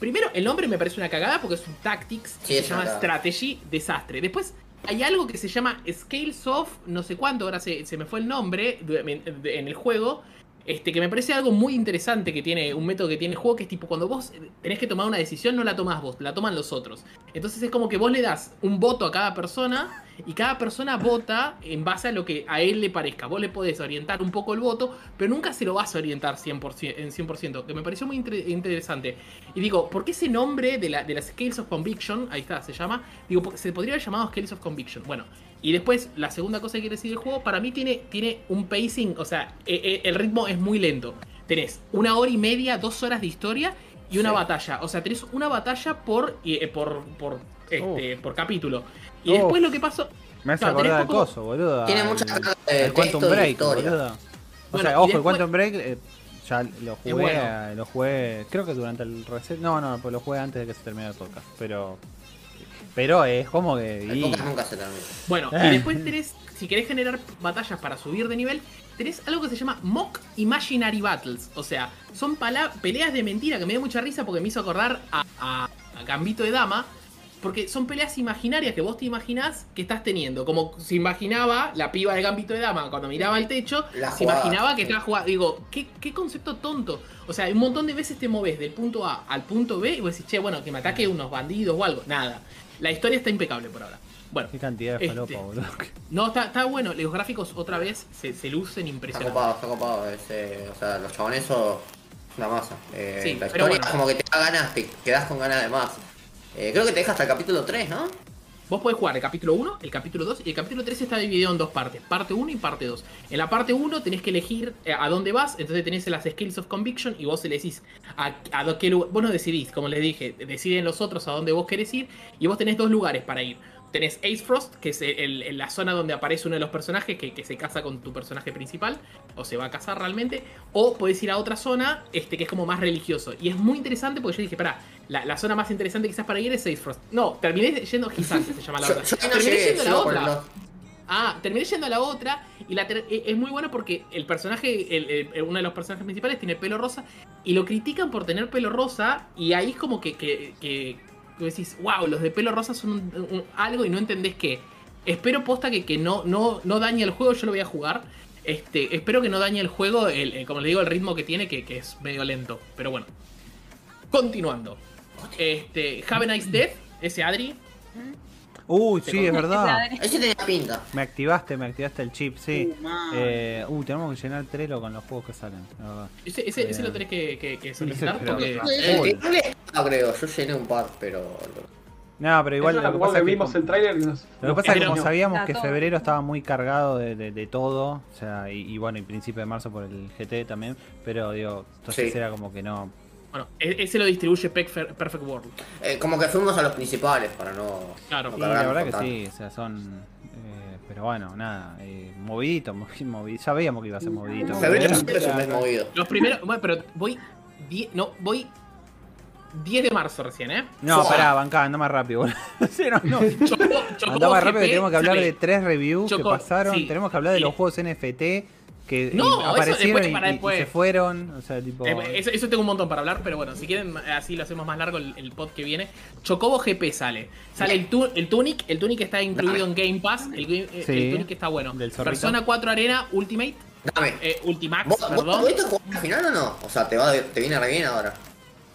C: Primero, el nombre me parece una cagada porque es un Tactics,
E: Sí,
C: que se llama. Strategy, desastre. Después, hay algo que se llama Scales of, no sé cuánto, ahora se, se me fue el nombre en el juego. Este, que me parece algo muy interesante que tiene, un método que tiene el juego, que es tipo, cuando vos tenés que tomar una decisión, no la tomás vos, la toman los otros. Entonces es como que vos le das un voto a cada persona y cada persona vota en base a lo que a él le parezca. Vos le podés orientar un poco el voto, pero nunca se lo vas a orientar 100%, en 100%, que me pareció muy inter- interesante. Y digo, ¿por qué ese nombre de, la, de las Scales of Conviction, ahí está, se llama? Digo, se podría haber llamado Scales of Conviction. Bueno, y después, la segunda cosa que quiere decir el juego, para mí tiene, tiene un pacing, o sea, eh, eh, el ritmo es muy lento. Tenés una hora y media, dos horas de historia y una
E: Sí.
C: batalla. O sea, tenés una batalla por, eh, por, por, este, por capítulo. Y
B: Uf.
C: después lo que pasó...
B: Me hace
C: Claro,
B: acordar
C: tenés
B: del
C: poco-
B: coso, boludo.
E: Tiene
B: al-
E: mucha carga de
B: al Quantum Break,
E: historia.
B: boludo. O
C: Bueno,
B: sea, ojo, el Quantum Break eh, ya lo jugué,
C: bueno.
B: lo jugué, creo que durante el reset. No, no, pues lo jugué antes de que se termine el podcast. Pero, pero es como que.
E: El
B: y-
E: podcast nunca se termina.
C: Bueno,
B: Eh.
C: y después tenés, si querés generar batallas para subir de nivel, tenés algo que se llama Mock Imaginary Battles. O sea, son peleas de mentira que me dio mucha risa porque me hizo acordar a, a- a Gambito de Dama. Porque son peleas imaginarias que vos te imaginás que estás teniendo. Como se imaginaba la piba de Gambito de Dama cuando miraba el techo,
E: La
C: se
E: jugada.
C: imaginaba que estaba jugando. Digo, ¿qué, qué concepto tonto. O sea, un montón de veces te moves del punto A al punto B y vos decís, che, bueno, que me ataque unos bandidos o algo. Nada. La historia está impecable por ahora. Bueno,
B: Qué cantidad de
C: Este.
B: falopa, boludo.
C: no, está, está bueno. Los gráficos otra vez se, se lucen
E: Está
C: impresionantes.
E: copado, está copado. Ese, o sea, los chabones es una masa. Eh,
C: Sí,
E: la
C: pero
E: historia
C: bueno.
E: es como que te da ganas, te quedas con ganas de más. Eh, creo que te deja hasta el capítulo 3, ¿no?
C: Vos podés jugar el capítulo 1, el capítulo 2 y el capítulo 3 está dividido en dos partes, parte 1 y parte 2. En la parte 1 tenés que elegir eh, a dónde vas, entonces tenés las Skills of Conviction y vos le decís a, a qué lugar, vos no decidís, como les dije, deciden los otros a dónde vos querés ir y vos tenés dos lugares para ir. Tenés Ace Frost, que es el- el- la zona donde aparece uno de los personajes que, que se casa con tu personaje principal, o se va a casar realmente, o podés ir a otra zona este, que es como más religioso. Y es muy interesante porque yo dije, pará, la, la zona más interesante quizás para ir es Ace Frost. No, terminé yendo Gizante, se llama la otra. terminé yendo a la otra. Ah, terminé yendo a la otra y la e- es muy bueno porque el personaje, el- el- uno de los personajes principales tiene pelo rosa y lo critican por tener pelo rosa y ahí es como que, que, que- que decís, wow, los de pelo rosa son algo y no entendés qué. Espero posta que, que no, no, no dañe el juego, yo lo voy a jugar. Este, espero que no dañe el juego, el, como le digo, el ritmo que tiene, que, que es medio lento. Pero bueno. Continuando. Este, Have a Nice Death, ese Adri.
B: Uy, sí, es verdad.
E: Ese tenía pinta.
B: Me activaste, me activaste el chip, sí.
F: Uh.
B: Eh, uh, tenemos que llenar Trello con los juegos que salen, la.
C: Ese, ese, ese
B: Eh,
C: lo tenés que, que, que solicitar porque.
E: No creo, yo llené un par, pero.
B: No, pero igual
A: Eso
B: lo que pasa
A: que
B: es que,
A: vimos
B: como-
A: el trailer y nos.
B: lo que pasa es que como sabíamos que febrero estaba muy cargado de, de- de todo, o sea, y, y bueno, y principio de marzo por el GT también, pero digo, entonces
E: Sí.
B: era como que no.
C: Bueno, e- ese lo distribuye Pec- Perfect World.
E: Eh, como que fuimos a los principales para no.
C: Claro.
E: no
B: la verdad que
E: tanto.
B: sí, o sea, son. eh, pero bueno, nada, eh, movidito, movi- movi- ya veíamos que iba a ser movidito.
E: Febrero siempre es un mes movido.
C: Los primeros. Bueno, pero voy. die- no, voy. 10 de marzo recién, ¿eh?
B: No,
E: Fua.
B: pará, bancá, anda más rápido. boludo. Sí, no, no.
C: Chocó, chocó
B: Anda más rápido que tenemos que hablar
C: sale-
B: de tres reviews que
C: Chocó,
B: pasaron.
C: sí.
B: Tenemos que hablar de
C: Sí.
B: los juegos NFT que
C: No, eso
B: aparecieron
C: después,
B: y-
C: para
B: y, y
C: después.
B: se fueron. O sea, tipo.
C: Eh, eso, eso tengo un montón para hablar, pero bueno, si quieren, eh, así lo hacemos más largo el, el pod que viene. Chocobo GP sale. Sale el, tu- el Tunic, el Tunic está incluido en Game Pass. El, eh,
B: Sí.
C: el Tunic está bueno.
B: Del.
C: Persona 4 Arena Ultimate,
E: Dame.
C: eh, Ultimax,
E: ¿Vos, vos
C: perdón.
E: jugar al final o no? O sea, te, va, te viene re bien ahora.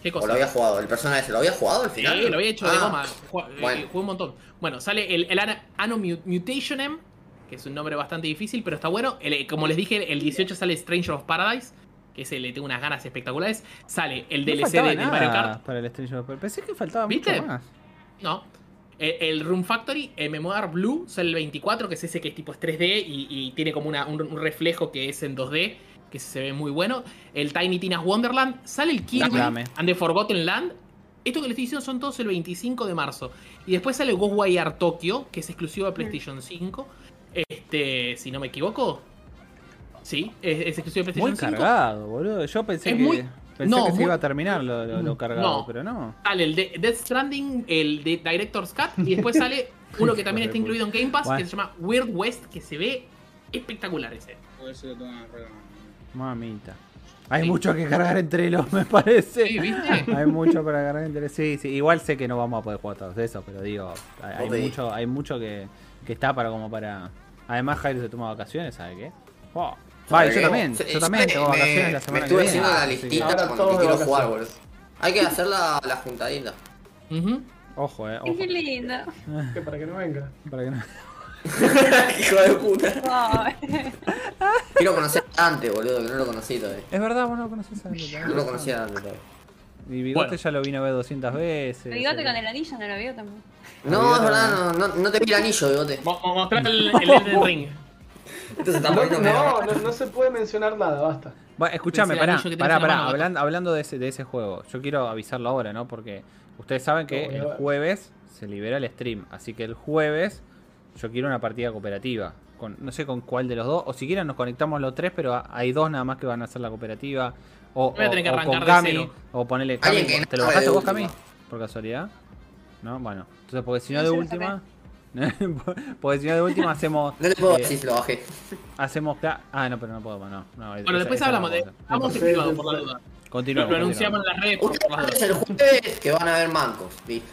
C: ¿Qué
E: ¿O
C: cosa?
E: lo había jugado? ¿El personaje ese lo había jugado al
C: Sí,
E: final?
C: lo había hecho de
E: Ah,
C: goma. Ju- eh,
E: bueno.
C: Jugué un montón. Bueno, sale el, el Ana- Anno Mu- Mutationem, que es un nombre bastante difícil, pero está bueno. El- como les dije, el 18 sale Stranger of Paradise, que ese le tengo unas ganas espectaculares. Sale el
B: no
C: DLC de, del Mario Kart.
B: para el Stranger of Paradise. Pensé que faltaba
C: ¿Viste?
B: mucho más.
C: No. El, el Room Factory, el Memoir Blue, sale el 24, que es ese que es tipo es 3D y, y tiene como una- un, un reflejo que es en 2D, que se ve muy bueno. El Tiny Tina's Wonderland, sale el Kirby and the Forgotten Land. Esto que les estoy diciendo son todos el 25 de marzo. Y después sale Ghostwire Tokyo, que es exclusivo de PlayStation 5. Este, si no me equivoco. Sí, es, es exclusivo de PlayStation
B: Muy
C: 5.
B: cargado, boludo. Yo pensé
C: Es
B: que.
C: muy-
B: Pensé
C: no,
B: que se iba a terminar lo, lo- lo cargado,
C: No.
B: pero no.
C: Sale el de Death Stranding, el de Director's Cut, y después sale uno que también está incluido en Game Pass,
B: Bueno.
C: que se llama Weird West, que se ve espectacular ese.
B: Mamita. Hay
C: Sí.
B: mucho que cargar entre los, me parece.
C: Sí, ¿viste?
B: Hay mucho para cargar entre sí, sí. Igual sé que no vamos a poder jugar todos esos, pero digo, hay, hay mucho, hay mucho que, que está para como para. Además Jairo se toma vacaciones, ¿sabe qué? Oh. Va, y yo
E: ¿Sabe
B: también, yo también tengo
E: me-
B: vacaciones la
E: Me
B: semana que
E: estuve
B: viene.
E: haciendo la
B: Ah, sí.
E: listita con
A: todos
E: lo que quiero jugar, boludo. Hay que hacer la, la juntadita.
B: Ojo, eh, ojo.
D: Qué lindo.
A: Que para que no venga.
B: Para que no-
E: Hijo de puta. Quiero conocer a Dante, boludo, que no lo conocí todavía.
B: Es verdad, vos no conoces a Dante,
E: No lo conocía a Dante todavía.
B: Mi bigote
C: Bueno.
B: ya lo vine a ver 200 veces.
D: El bigote
B: eh.
D: con el anillo no lo vio tampoco.
E: No, es verdad, no, no, no te vi el anillo, bigote.
C: Mo- mo- Mostrar el, el Elden Ring.
A: No, no, no, se puede mencionar nada, basta.
B: Bueno, escúchame, pará, pará, pará. Hablando, hablando de, ese, de ese juego, yo quiero avisarlo ahora, ¿no? Porque ustedes saben que el jueves se libera el stream. Así que el jueves yo quiero una partida cooperativa. Con, no sé con cuál de los dos. O si quieren nos conectamos los tres, pero hay dos nada más que van a hacer la cooperativa. O,
C: Voy a tener que
B: o- o
C: arrancar
B: con
C: de
B: Cami.
C: cero.
B: O ponerle Cami.
E: Que
B: ¿Te
E: no
B: lo bajaste
E: de
B: vos, Cami? Por casualidad. ¿No? Bueno. Entonces, porque si no
D: No,
B: de última. porque si no de última hacemos.
E: No te puedo
B: eh,
E: decir si lo bajé.
B: Hacemos. Ah, no, pero no podemos, no. no
C: Bueno,
B: esa-
C: después
B: esa
C: hablamos
B: no
C: de. Vamos privado por la duda.
B: Continuamos.
C: Lo anunciamos en las redes por, por las
E: el jueves que van a haber mancos, ¿viste?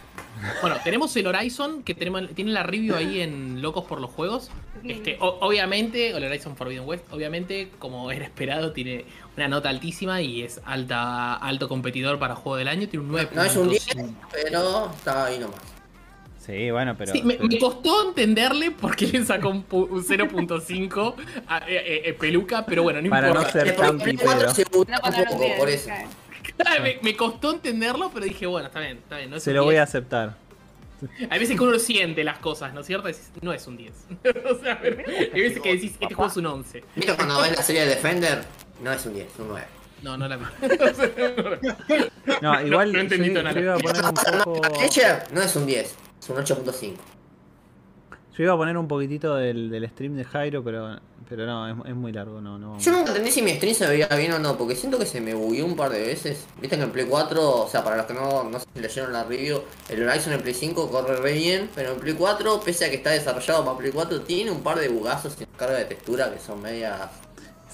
C: Bueno, tenemos el Horizon, que tenemos, tiene la review ahí en Locos por los Juegos. Este, o- obviamente, el Horizon Forbidden West, obviamente, como era esperado, tiene una nota altísima y es alta, alto competidor para juego del año. Tiene un 9.
E: No es un 10, pero está ahí nomás.
B: Sí, bueno, pero.
C: Sí, me,
B: pero-
C: me costó entenderle por qué le sacó un, pu- un 0.5 a eh, eh, eh, peluca, pero bueno, no
B: Para no ser tan pipero.
E: 4 se buguea
D: No
E: un
D: cuando lo
E: poco, por eso.
D: claro.
C: Me, me costó entenderlo, pero dije, bueno, está bien, está bien. No es
B: Se lo voy a
C: 10.
B: aceptar.
C: Hay veces que uno siente las cosas, ¿no es cierto? Decís, no es un 10. o sea, hay veces que decís, este juego es un 11.
E: ¿Viste cuando ves la serie de Defender? No es un 10, es un 9.
C: No, no la vi.
B: No, igual
C: no
B: yo,
C: entendí
B: yo
C: nada.
B: iba a poner un poco.
E: No es un 10, es un 8.5.
B: Yo iba a poner un poquitito del, del stream de Jairo, pero pero no, es, es muy largo, no, no.
E: Yo nunca entendí si mi stream se veía bien o no, porque siento que se me bugueó un par de veces. Viste que en Play 4, o sea, para los que no, no leyeron la review, el Horizon en Play 5 corre re bien, pero en Play 4, pese a que está desarrollado para Play 4, tiene un par de bugazos y carga de textura que son medias.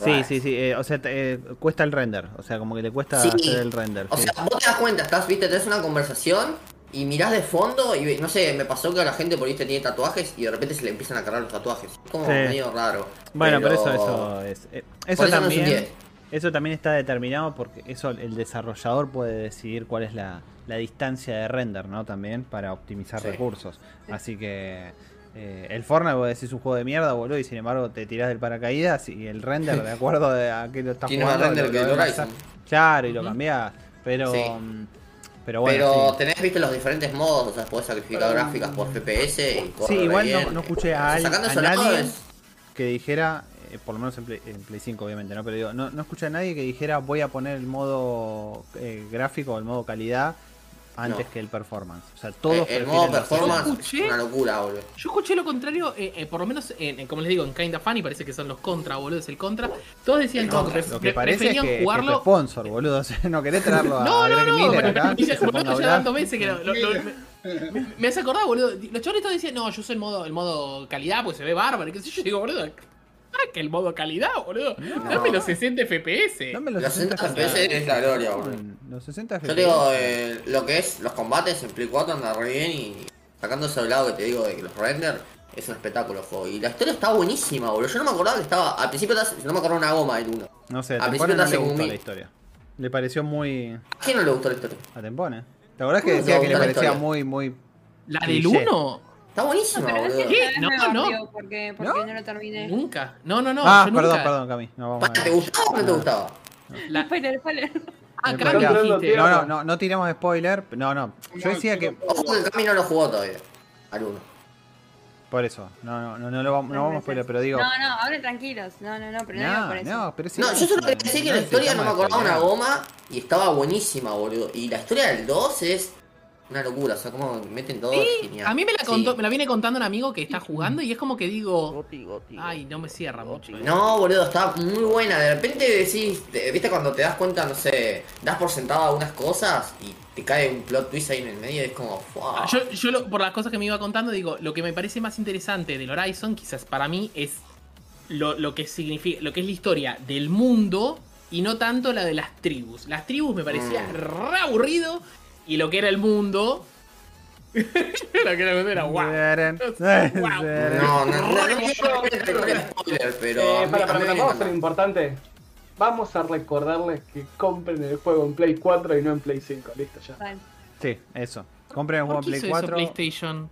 B: Sí, sí, sí, eh, o sea, te- eh, cuesta el render, o sea, como que le cuesta
E: Sí.
B: hacer el render.
E: O
B: sí.
E: sea, vos te das cuenta, estás, viste, tenés una conversación y mirás de fondo y no sé, me pasó que a la gente por ahí tiene tatuajes y de repente se le empiezan a cargar los tatuajes. Es como
B: Sí.
E: medio raro.
B: bueno, pero eso, eso es. eh, eso
E: no es
B: también.
E: 10.
B: eso también está determinado porque eso el desarrollador puede decidir cuál es la, la distancia de render, ¿no? También para optimizar
E: Sí.
B: recursos. Así que eh, el Fortnite vos decís un juego de mierda, boludo, y sin embargo te tirás del paracaídas y el render, de acuerdo de a qué lo estás jugando,
E: render
B: lo-
E: que
B: lo más- Claro, y lo cambiás. Pero,
E: Sí.
B: mm, pero bueno.
E: Pero
B: sí.
E: tenés, viste, los diferentes modos, o sea, podés sacrificar gráficas por FPS y corre
B: Sí, igual no, no escuché a, al- nadie
E: es-
B: que dijera, eh, por lo menos en Play, en Play 5 obviamente, ¿no? Pero digo, no, no escuché a nadie que dijera voy a poner el modo eh, gráfico o el modo calidad antes
E: No.
B: que el performance. O sea, todos
E: Eh, el modo performance
C: Yo
E: es una locura, boludo.
C: Yo escuché lo contrario, eh, eh, por lo menos, en, en- como les digo, en Kinda Funny, parece que son los contra, boludo, es el contra. Todos decían no,
E: contra.
C: pref-
B: Lo que parece es que, que
C: jugarlo.
B: sponsor, boludo. O sea, no querés traerlo a,
C: No, no,
B: Greg
C: no,
B: Miller
C: pero
B: acá,
C: me,
B: que se
C: boludo,
B: ponga a
C: ya
B: hablar.
C: dos veces que lo, lo- lo- me, hace acordar, boludo. Los chavalitos decían, no, yo soy el modo, el modo calidad, pues se ve bárbaro, y qué sé yo. digo, boludo, que el modo calidad, boludo. Dame los 60 FPS.
B: Dame los
E: Los
B: 60
E: 60 FPS es la gloria, boludo.
B: Los 60
E: Yo
B: FPS.
E: te digo, eh, lo que es los combates en Play 4 anda re bien y sacando ese lado que te digo de que los render es un espectáculo juego. Y la historia está buenísima, boludo. Yo no me acordaba que estaba. Al principio te- no me acordaba una goma el 1.
B: No sé, a
E: al principio
B: no le gustó la historia. Le pareció muy...
E: ¿A quién no le gustó la historia?
B: A Tempone. La verdad es que
E: ¿Cómo
B: decía que le parecía
E: historia?
B: muy, muy...
C: La del
B: cliché.
C: 1,
E: Está buenísima,
D: Pero
C: No,
D: me
C: no.
D: porque, porque
B: ¿No?
D: no lo terminé.
C: nunca. No, no, no.
B: ah,
C: yo
B: perdón,
C: nunca.
B: perdón, Cami. No, vamos
E: ¿Te gustaba o no te gustaba?
C: La-
D: Spoiler, spoiler.
C: Ah, dijiste.
B: No, no, no, no tiremos spoiler. No, no. Yo decía que...
E: Ojo que el Cami no lo jugó todavía. Al 1.
B: Por eso. No, no, no, no, lo vamos, no vamos a spoiler, pero digo...
D: No, no, hablen tranquilos. No, no, no, pero no,
B: No,
D: por eso.
B: no, pero sí.
E: No, yo solo quería decir que la historia no me acordaba una
B: goma
E: goma y estaba buenísima, boludo. Y la historia del 2 es una locura, o sea, como meten todo
C: Sí,
E: genial.
C: a mí me la
E: Sí.
C: contó, me la viene contando un amigo que está jugando y es como que digo,
G: Goti, goti.
C: ay, no me cierra mucho. eh.
E: No, boludo, está muy buena. De repente decís, te- viste cuando te das cuenta, no sé, das por sentado algunas cosas y te cae un plot twist ahí en el medio y es como, ¡fua!
C: Ah, Yo, yo lo- por las cosas que me iba contando, digo, lo que me parece más interesante del Horizon, quizás para mí, es lo, lo que significa, lo que es la historia del mundo y no tanto la de las tribus. Las tribus me parecía
E: Mm.
C: re aburrido y lo que era el mundo. lo que era el mundo era guau. Wow.
E: No, no, no, no, no, no, no, spoiler, pero.
A: Eh, para, para, vamos a ser importante. Vamos a recordarles que compren el juego en Play 4 y no en Play 5. Listo, ya.
D: Vale.
B: Sí, eso. Compren el juego
C: ¿Por
B: en Play
C: hizo eso
B: 4.
C: PlayStation?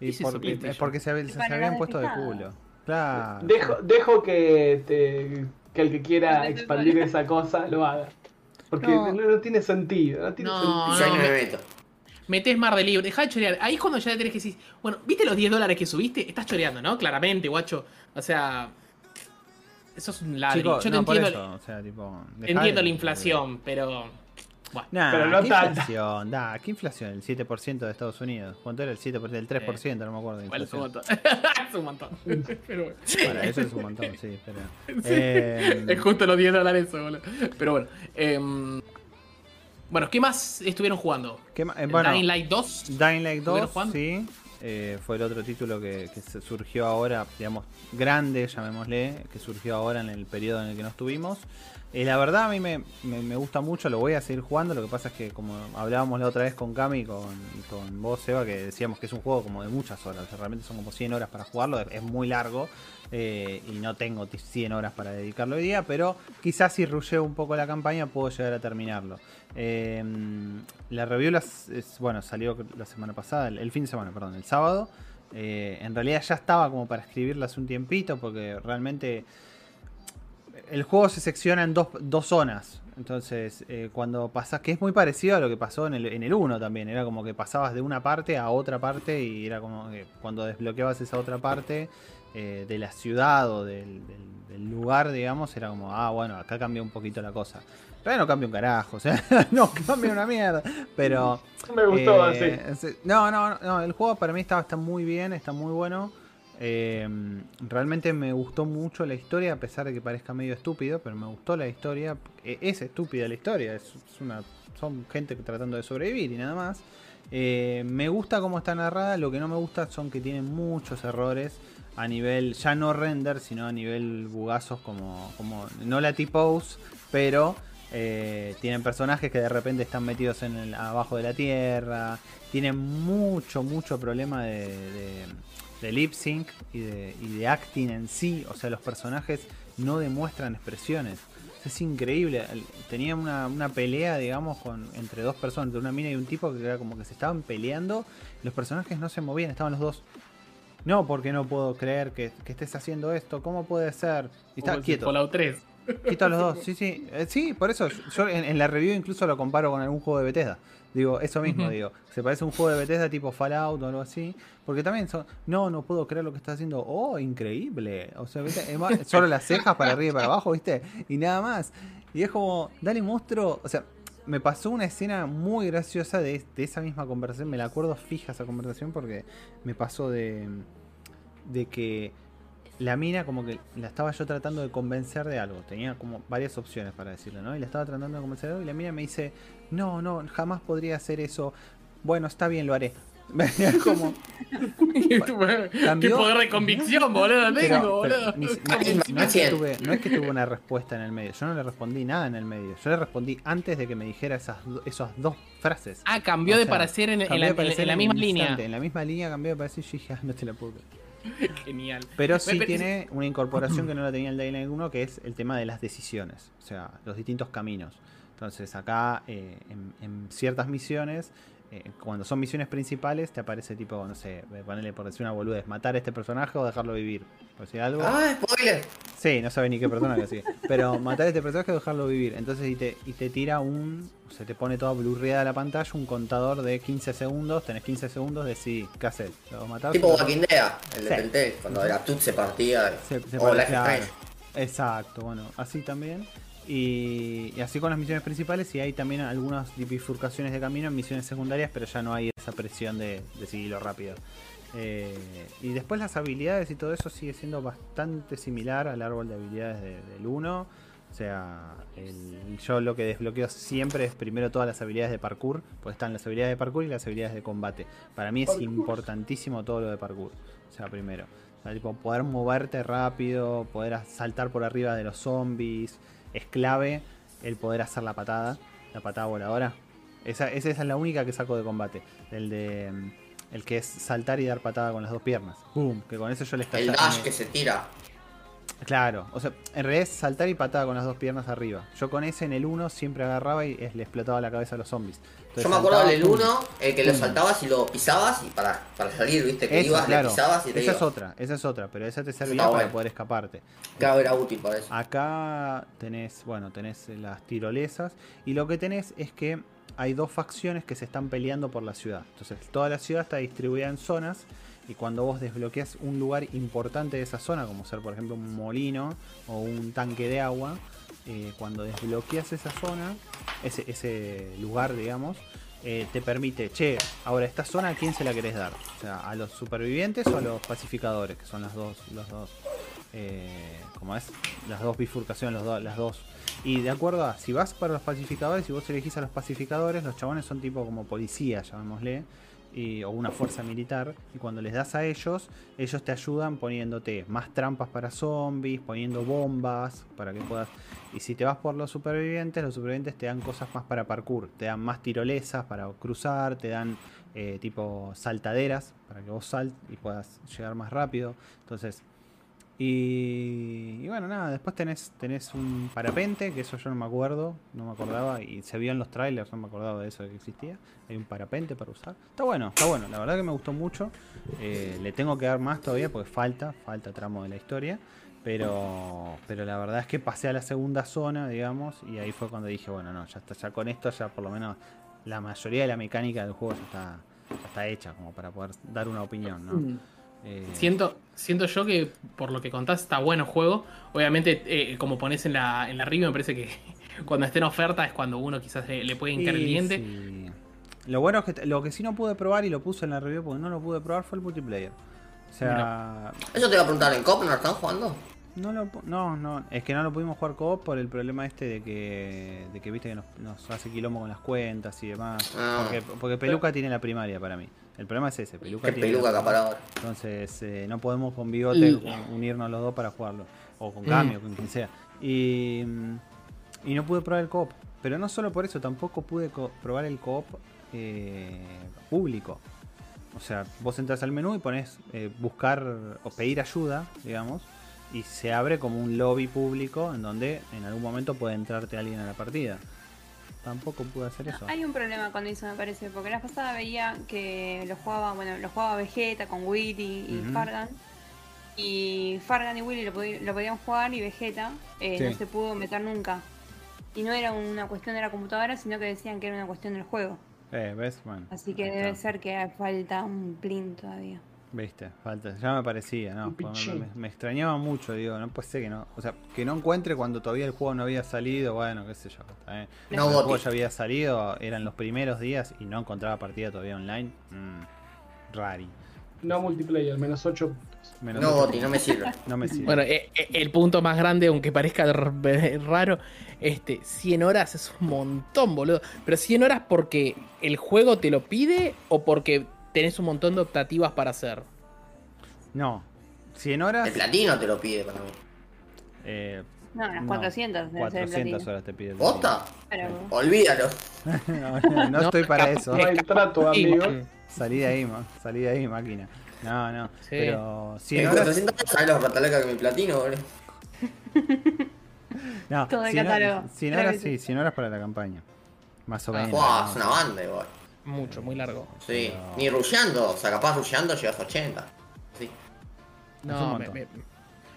B: Y por-
C: PlayStation?
B: es porque se, se- se habían puesto de culo. Claro.
A: Dejo, dejo que, te- que el que quiera expandir esa cosa lo haga. Porque
B: No.
A: no, no tiene sentido. No tiene
C: No,
A: sentido.
E: Yo me
C: me-
E: meto.
C: Metés mar de libre, dejá de chorear. Ahí es cuando ya tenés que decir, bueno, ¿viste los 10 dólares que subiste? Estás choreando, ¿no? Claramente, guacho. O sea. Eso es un ladrillo. Yo te
B: no,
C: entiendo,
B: eso, o sea, tipo, dejá
C: entiendo
B: de-
C: la inflación, pero. Bueno.
B: Nah,
A: Pero no
B: ¿qué
A: tanta.
B: inflación? Da, ¿qué inflación? El 7% de Estados Unidos. ¿Cuánto era el 7%? El 3%, no me acuerdo. De
C: Igual es un montón. es un montón. Pero bueno.
B: Para eso es un montón, sí, pero. Eh,
C: Es justo los 10 dólares eso, boludo. Pero bueno. em, bueno, ¿qué más estuvieron jugando?
B: ¿qué eh,
C: ¿El
B: bueno,
C: Dying Light 2.
B: Dying Light
C: ¿Estuvieron
B: 2,
C: jugando?
B: sí. eh, fue el otro título que, que surgió ahora, digamos, grande, llamémosle, que surgió ahora en el periodo en el que no estuvimos. Eh, la verdad a mí me, me- gusta mucho, lo voy a seguir jugando, lo que pasa es que como hablábamos la otra vez con Cami y con, con vos, Seba, que decíamos que es un juego como de muchas horas, o sea, realmente son como 100 horas para jugarlo, es, muy largo eh, y no tengo t- 100 horas para dedicarlo hoy día, pero quizás si rusheo un poco la campaña puedo llegar a terminarlo. Eh, la review las- bueno, salió la semana pasada, el, el fin de semana, perdón, el sábado. Eh, en realidad ya estaba como para escribirla hace un tiempito porque realmente el juego se secciona en dos, dos zonas. Entonces, eh, cuando pasas, que es muy parecido a lo que pasó en el, en el 1 también, era como que pasabas de una parte a otra parte y era como que cuando desbloqueabas esa otra parte eh, de la ciudad o del, del- del lugar, digamos, era como, ah, bueno, acá cambia un poquito la cosa. Pero no cambia un carajo, o sea, no cambia una mierda. Pero
A: Me gustó
B: eh,
A: así.
B: sí. No, no, no, no, el juego para mí está, está muy bien, está muy bueno. Eh, realmente me gustó mucho la historia, a pesar de que parezca medio estúpido, pero me gustó la historia. Eh, Es estúpida la historia, es, una, son gente tratando de sobrevivir y nada más. Eh, me gusta cómo está narrada, lo que no me gusta son que tienen muchos errores a nivel, ya no render, sino a nivel bugazos como, como no la T-Pose, pero eh, tienen personajes que de repente están metidos en abajo de la tierra. Tienen mucho, mucho problema de, de lip sync y de, y de acting en sí. O sea, los personajes no demuestran expresiones. Es increíble. Tenía una, una pelea, digamos, con entre dos personas, entre una mina y un tipo que era como que se estaban peleando. Los personajes no se movían, estaban los dos. No, porque no puedo creer que, que estés haciendo esto. ¿Cómo puede ser? Y está quieto.
C: Fallout 3.
B: Quito los dos, sí, sí. Eh, sí, por eso yo en, en la review incluso lo comparo con algún juego de Bethesda. Digo, eso mismo, digo. Se parece a un juego de Bethesda tipo Fallout o algo así. Porque también son. No, no puedo creer lo que está haciendo. Oh, increíble. O sea, solo las cejas para arriba y para abajo, ¿viste? Y nada más. Y es como, dale monstruo. O sea, me pasó una escena muy graciosa de, de esa misma conversación. Me la acuerdo fija esa conversación porque me pasó de. de que la mina como que la estaba yo tratando de convencer de algo. Tenía como varias opciones para decirle, ¿no? Y la estaba tratando de convencer de algo y la mina me dice, no, no, jamás podría hacer eso. Bueno, está bien, lo haré. Es como,
C: Qué
B: Cambió.
C: poder de convicción, boludo,
B: pero-
C: tengo,
B: pero
C: boludo.
B: ni- no, no es que tuve, no es que tuve una respuesta en el medio. Yo no le respondí nada en el medio. Yo le respondí antes de que me dijera esas, esas dos frases.
C: Ah, cambió
B: O
C: de parecer en, en la, en- en misma línea.
B: instante. En la misma línea cambió de parecer y yo dije, ah, no te la puedo creer.
C: Genial.
B: Pero sí
C: Pero-
B: tiene una incorporación que no la tenía el Dying Light 1, que es el tema de las decisiones, o sea, los distintos caminos. Entonces acá, eh, en, en ciertas misiones, eh, cuando son misiones principales, te aparece tipo, no sé, ponerle por decir una boludez, matar a este personaje o dejarlo vivir. Por decir algo.
E: Ah, spoiler.
B: Sí, no sabe ni qué personaje así. Pero matar a este personaje o dejarlo vivir. Entonces, y te, y te tira un. Se te pone toda blurreada la pantalla, un contador de 15 segundos. Tenés 15 segundos de sí, ¿qué haces? ¿Lo matar?
E: Tipo
B: ¿Lo-
E: Walking Dead, el de
B: Sí.
E: Telltale, cuando la Tut se partía.
B: Se, se
E: o
B: pone-
E: Life is
B: claro.
E: Strange.
B: Exacto, bueno, así también. Y, y así con las misiones principales y hay también algunas bifurcaciones de camino en misiones secundarias, pero ya no hay esa presión de, de seguirlo rápido. Eh, y después las habilidades y todo eso sigue siendo bastante similar al árbol de habilidades de- del 1. O sea, el- yo lo que desbloqueo siempre es primero todas las habilidades de parkour, pues están las habilidades de parkour y las habilidades de combate. Para mí es
A: Parkour.
B: importantísimo todo lo de parkour. O sea, primero. O sea, tipo, poder moverte rápido, poder saltar por arriba de los zombies. Es clave el poder hacer la patada, la patada voladora. Esa, esa es la única que saco de combate. El de. mm, El que es saltar y dar patada con las dos piernas. ¡Boom! Que con eso yo les
E: El dash
B: me-
E: que se tira.
B: Claro, o sea, en realidad es saltar y patada con las dos piernas arriba. Yo con ese en el 1 siempre agarraba y le explotaba la cabeza a los zombies. Entonces
E: Yo me acuerdo
B: saltaba,
E: del
B: ¡pum!
E: 1, el que lo saltabas y lo pisabas y para, para salir, viste, que
B: Esa,
E: ibas,
B: claro.
E: le pisabas y te
B: esa
E: ibas.
B: es otra, esa es otra, pero esa te servía para poder escaparte.
E: Claro, era útil para eso.
B: Acá tenés, bueno, tenés las tirolesas y lo que tenés es que hay dos facciones que se están peleando por la ciudad. Entonces toda la ciudad está distribuida en zonas y cuando vos desbloqueas un lugar importante de esa zona, como ser por ejemplo un molino o un tanque de agua, eh, cuando desbloqueas esa zona, ese, ese lugar, digamos, eh, te permite, che, ahora esta zona a quién se la querés dar, o sea, a los supervivientes o a los pacificadores, que son las dos, los dos, eh, es, las dos bifurcaciones, los dos, las dos. Y de acuerdo a, si vas para los pacificadores, si vos elegís a los pacificadores, los chabones son tipo como policías, llamémosle, y- o una fuerza militar, y cuando les das a ellos, ellos te ayudan poniéndote más trampas para zombies, poniendo bombas para que puedas. Y si te vas por los supervivientes, los supervivientes te dan cosas más para parkour, te dan más tirolesas para cruzar, te dan eh, tipo saltaderas para que vos sal y puedas llegar más rápido. Entonces, y, bueno, nada, después tenés, tenés un parapente, que eso yo no me acuerdo, no me acordaba, y se vio en los trailers, no me acordaba de eso que existía. Hay un parapente para usar. Está bueno, está bueno, la verdad que me gustó mucho. Eh, le tengo que dar más todavía porque falta, falta tramo de la historia. Pero, pero la verdad es que pasé a la segunda zona, digamos, y ahí fue cuando dije, bueno, no, ya está, ya con esto ya por lo menos la mayoría de la mecánica del juego está, ya está hecha como para poder dar una opinión, ¿no? Eh,
C: Siento, siento yo que por lo que contás está bueno el juego. Obviamente, eh, como pones en la, en la review, me parece que cuando esté en oferta es cuando uno quizás le, le puede hincar el
B: Y
C: diente.
B: sí. Lo bueno es que lo que sí no pude probar y lo puse en la review porque no lo pude probar fue el multiplayer. O sea,
E: Eso te iba a preguntar, ¿en COP no lo están jugando?
B: no lo pu- no, no, es que no lo pudimos jugar co-op por el problema este de que de que viste que nos, nos hace quilombo con las cuentas y demás.
E: Ah.
B: Porque, porque Peluca tiene la primaria para mí. El problema es ese, Peluca tiene
E: peluca acaparador.
B: Entonces eh, no podemos con bigote
C: Y-
B: un- unirnos los dos para jugarlo. O con
C: Mm.
B: cambio, con quien sea. Y, mm, y no pude probar el co-op. Pero no solo por eso, tampoco pude co- probar el co-op eh, público. O sea, vos entras al menú y pones eh, buscar o pedir ayuda, digamos. y se abre como un lobby público en donde en algún momento puede entrarte alguien a la partida. Tampoco pude hacer eso.
D: Hay un problema con eso, me parece, porque la pasada veía que lo jugaba, bueno, lo jugaba Vegeta con Willy y. Fargan. Y Fargan y Willy lo, podían jugar y Vegeta eh, no se pudo meter nunca. Y no era una cuestión de la computadora, sino que decían que era una cuestión del juego.
B: Eh, ¿ves? Bueno.
D: Así que debe ser que falta un plin todavía.
B: Viste, falta, ya me parecía, ¿no? Me, extrañaba mucho, digo, no puede ser que no, o sea, que no encuentre cuando todavía el juego no había salido, bueno, qué sé yo. bien.
E: No,
B: Cuando el juego ya había salido, eran los primeros días y no encontraba partida todavía online. Mm, rari.
A: No multiplayer, menos 8
B: Menos
E: No,
B: ocho
E: Goti, no me sirve.
B: No me sirve.
C: Bueno, eh, eh, el punto más grande, aunque parezca r- raro, este, 100 horas es un montón, boludo. Pero 100 horas porque el juego te lo pide o porque tenés un montón de optativas para hacer.
B: no, 100 horas.
E: El platino te lo pide para mí.
B: eh,
D: No, unas
B: no,
D: 400 debe ser el
B: 400
D: platino.
B: horas te pide. el
E: ¿Posta?
D: Pero,
E: Olvídalo.
B: no, no, no estoy para eso.
A: No hay trato, amigo.
B: Salí de ahí, ma- salí de ahí, máquina. No, no.
C: Sí.
B: Pero 100
E: En
B: horas.
E: 400 ¿sabes los ratalacas que mi platino, boludo?
B: No,
D: Todo el
B: 100 horas-
D: catálogo.
B: 100
D: Tres
B: horas, sí,
D: veces.
B: 100 horas para la campaña. Más o
C: Ah,
B: menos.
E: Buah,
B: ¿no?
E: es una banda igual.
C: Mucho, muy largo.
E: Sí.
B: No.
E: Ni rusheando, o sea, capaz rusheando llegas a 80. Sí.
C: No, me, me-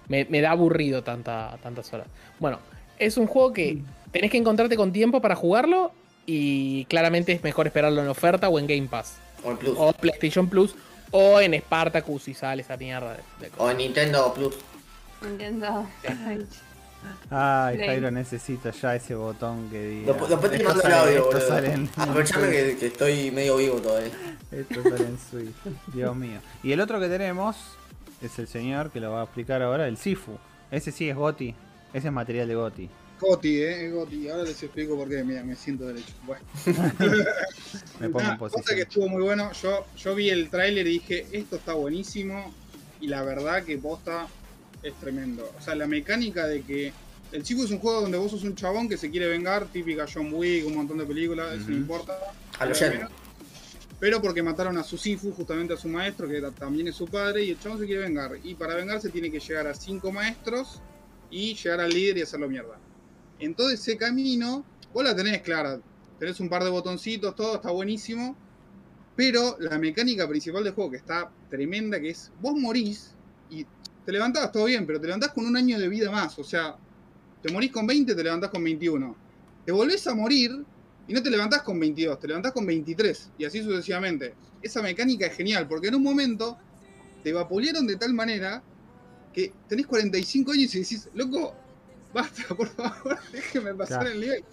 C: me- me da aburrido tanta, tantas horas. Bueno, es un juego que tenés que encontrarte con tiempo para jugarlo y claramente es mejor esperarlo en oferta o en Game Pass.
E: O en Plus.
C: O PlayStation Plus o en Spartacus si sale esa mierda de, de
E: O en Nintendo Plus.
D: Nintendo.
B: Ay,
D: Play.
B: Jairo, necesito ya ese botón que diga.
E: Después, después te mando el audio,
B: esto
E: boludo.
B: sale en-
E: Aprovechame que, que estoy medio vivo todavía.
B: Esto sale en Switch. Dios mío. Y el otro que tenemos es el señor que lo va a explicar ahora, el Sifu. Ese sí es Goti. Ese es material de Goti.
F: Goti, eh, es Goti. Ahora les explico por qué. Mira, me siento derecho. Bueno.
B: Me pongo
F: Nah,
B: en
F: cosa que
B: posición.
F: estuvo muy bueno. Yo, yo vi el tráiler y dije, esto está buenísimo. Y la verdad que posta es tremendo. O sea, la mecánica de que el chico es un juego donde vos sos un chabón que se quiere vengar, típica John Wick, un montón de películas, eso
B: Ujú.
F: no importa.
E: A lo
F: Pero- porque mataron a su Sifu, justamente a su maestro, que también es su padre, y el chabón se quiere vengar. Y para vengarse tiene que llegar a cinco maestros y llegar al líder y hacerlo mierda. En todo ese camino, vos la tenés clara. Tenés un par de botoncitos, todo está buenísimo. Pero la mecánica principal del juego, que está tremenda, que es vos morís te levantás todo bien, pero te levantás con un año de vida más. O sea, te morís con 20, te levantás con 21. Te volvés a morir y no te levantás con 22, te levantás con 23. Y así sucesivamente. Esa mecánica es genial, porque en un momento te vapulearon de tal manera que tenés 45 años y decís, loco, basta, por favor, déjeme pasar
B: Claro.
F: el nivel.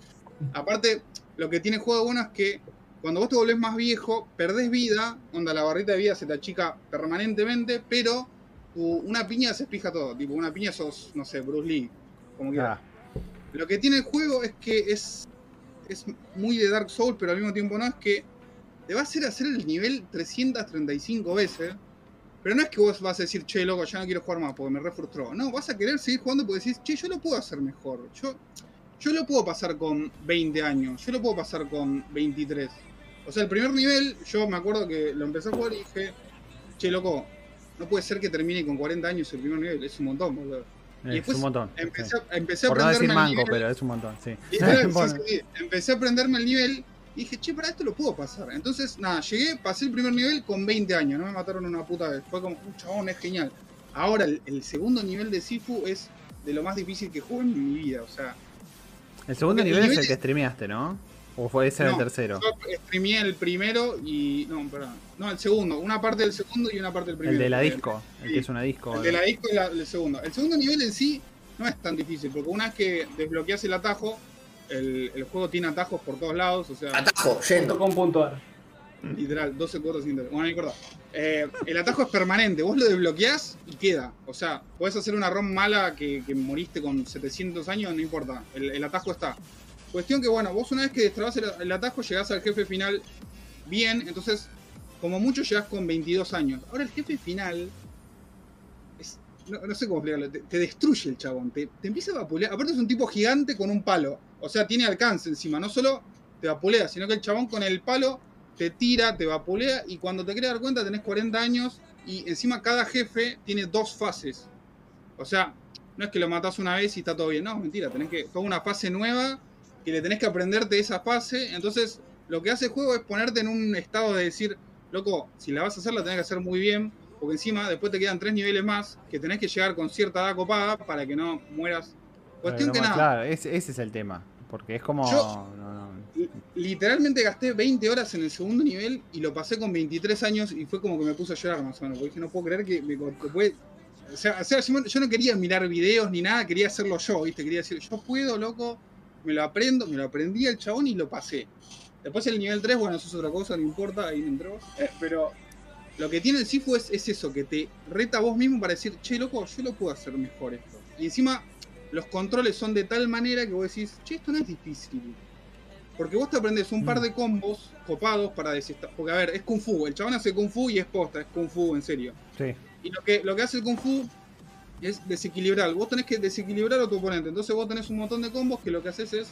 F: Aparte, lo que tiene el juego bueno es que cuando vos te volvés más viejo, perdés vida, onda, la barrita de vida se te achica permanentemente, pero tu- una piña se fija todo. Tipo, una piña sos, no sé, Bruce Lee, como quieras.
B: Ah,
F: Lo que tiene el juego es que es, es muy de Dark Souls, pero al mismo tiempo no, es que te va a hacer hacer el nivel 335 veces. Pero no es que vos vas a decir, che, loco, ya no quiero jugar más porque me refrustró. No, vas a querer seguir jugando porque decís, che, yo lo puedo hacer mejor. Yo, yo lo puedo pasar con 20 años, yo lo puedo pasar con 23. O sea, el primer nivel, yo me acuerdo que lo empecé a jugar y dije, che, loco, no puede ser que termine con 40 años el primer nivel, es un montón, boludo. Y
B: es un montón.
F: Empecé,
B: sí.
F: empecé a
B: Por no decir
F: aprenderme el
B: mango,
F: nivel.
B: pero es un montón, sí.
F: Y,
B: Bueno,
F: sí. Empecé a aprenderme el nivel y dije, che, para esto lo puedo pasar. Entonces, nada, llegué, pasé el primer nivel con 20 años, no me mataron una puta vez. Fue como, un chabón, es genial. Ahora, el, el segundo nivel de Sifu es de lo más difícil que jugué en mi vida. O sea,
B: El segundo
F: el
B: nivel es
F: nivel
B: el que streameaste, ¿no? ¿O fue ese el
F: No,
B: tercero?
F: yo streameé el primero y. No, perdón. No, el segundo. Una parte del segundo y una parte del primero.
B: El de la disco, el
F: sí.
B: que es una disco.
F: El de la disco y la- el segundo. El segundo nivel en sí no es tan difícil, porque una vez que desbloqueas el atajo, el, el juego tiene atajos por todos lados, o sea,
E: Atajo, yendo.
A: .com.ar.
F: literal, 12 cuotas sin. Bueno, no importa. Eh, el atajo es permanente, vos lo desbloqueás y queda. O sea, podés hacer una ROM mala que, que moriste con 700 años, no importa, el, el atajo está. Cuestión que, bueno, vos una vez que destrabás el, atajo, llegás al jefe final bien, entonces, como mucho llegás con 22 años. Ahora el jefe final es- no, sé cómo explicarlo, te, te destruye el chabón, te, te empieza a vapulear. Aparte es un tipo gigante con un palo, o sea, tiene alcance encima, no solo te vapulea, sino que el chabón con el palo te tira, te vapulea y cuando te quieres dar cuenta tenés 40 años y encima cada jefe tiene dos fases. O sea, no es que lo matás una vez y está todo bien. No, mentira, tenés que. Toda una fase nueva que le tenés que aprenderte esa fase. Entonces, lo que hace el juego es ponerte en un estado de decir, loco, si la vas a hacer, la tenés que hacer muy bien. Porque encima después te quedan tres niveles más que tenés que llegar con cierta edad copada para que no mueras. Cuestión
B: Pero
F: que
B: no,
F: nada.
B: Claro, ese, ese es el tema. Porque es como.
F: Yo-
B: no, no.
F: Li- Literalmente gasté 20 horas en el segundo nivel y lo pasé con 23 años y fue como que me puse a llorar más o menos. Porque dije, no puedo creer que me que puede- O sea, o sea, yo yo no quería mirar videos ni nada, quería hacerlo yo, ¿viste? Quería decir, yo puedo, loco, me lo aprendo, me lo aprendí el chabón y lo pasé. Después el nivel 3, bueno, eso es otra cosa, no importa, ahí me entró. Eh, pero lo que tiene el Sifu es, es eso, que te reta a vos mismo para decir, che, loco, yo lo puedo hacer mejor esto. Y encima, los controles son de tal manera que vos decís, che, esto no es difícil. Porque vos te aprendes un par
B: Mm.
F: de combos copados para desestar. Porque, a ver, es Kung Fu. El chabón hace Kung Fu y es posta, es Kung Fu en serio.
B: Sí.
F: Y lo que, lo que hace el Kung Fu es desequilibrar. Vos tenés que desequilibrar a tu oponente. Entonces vos tenés un montón de combos que lo que haces es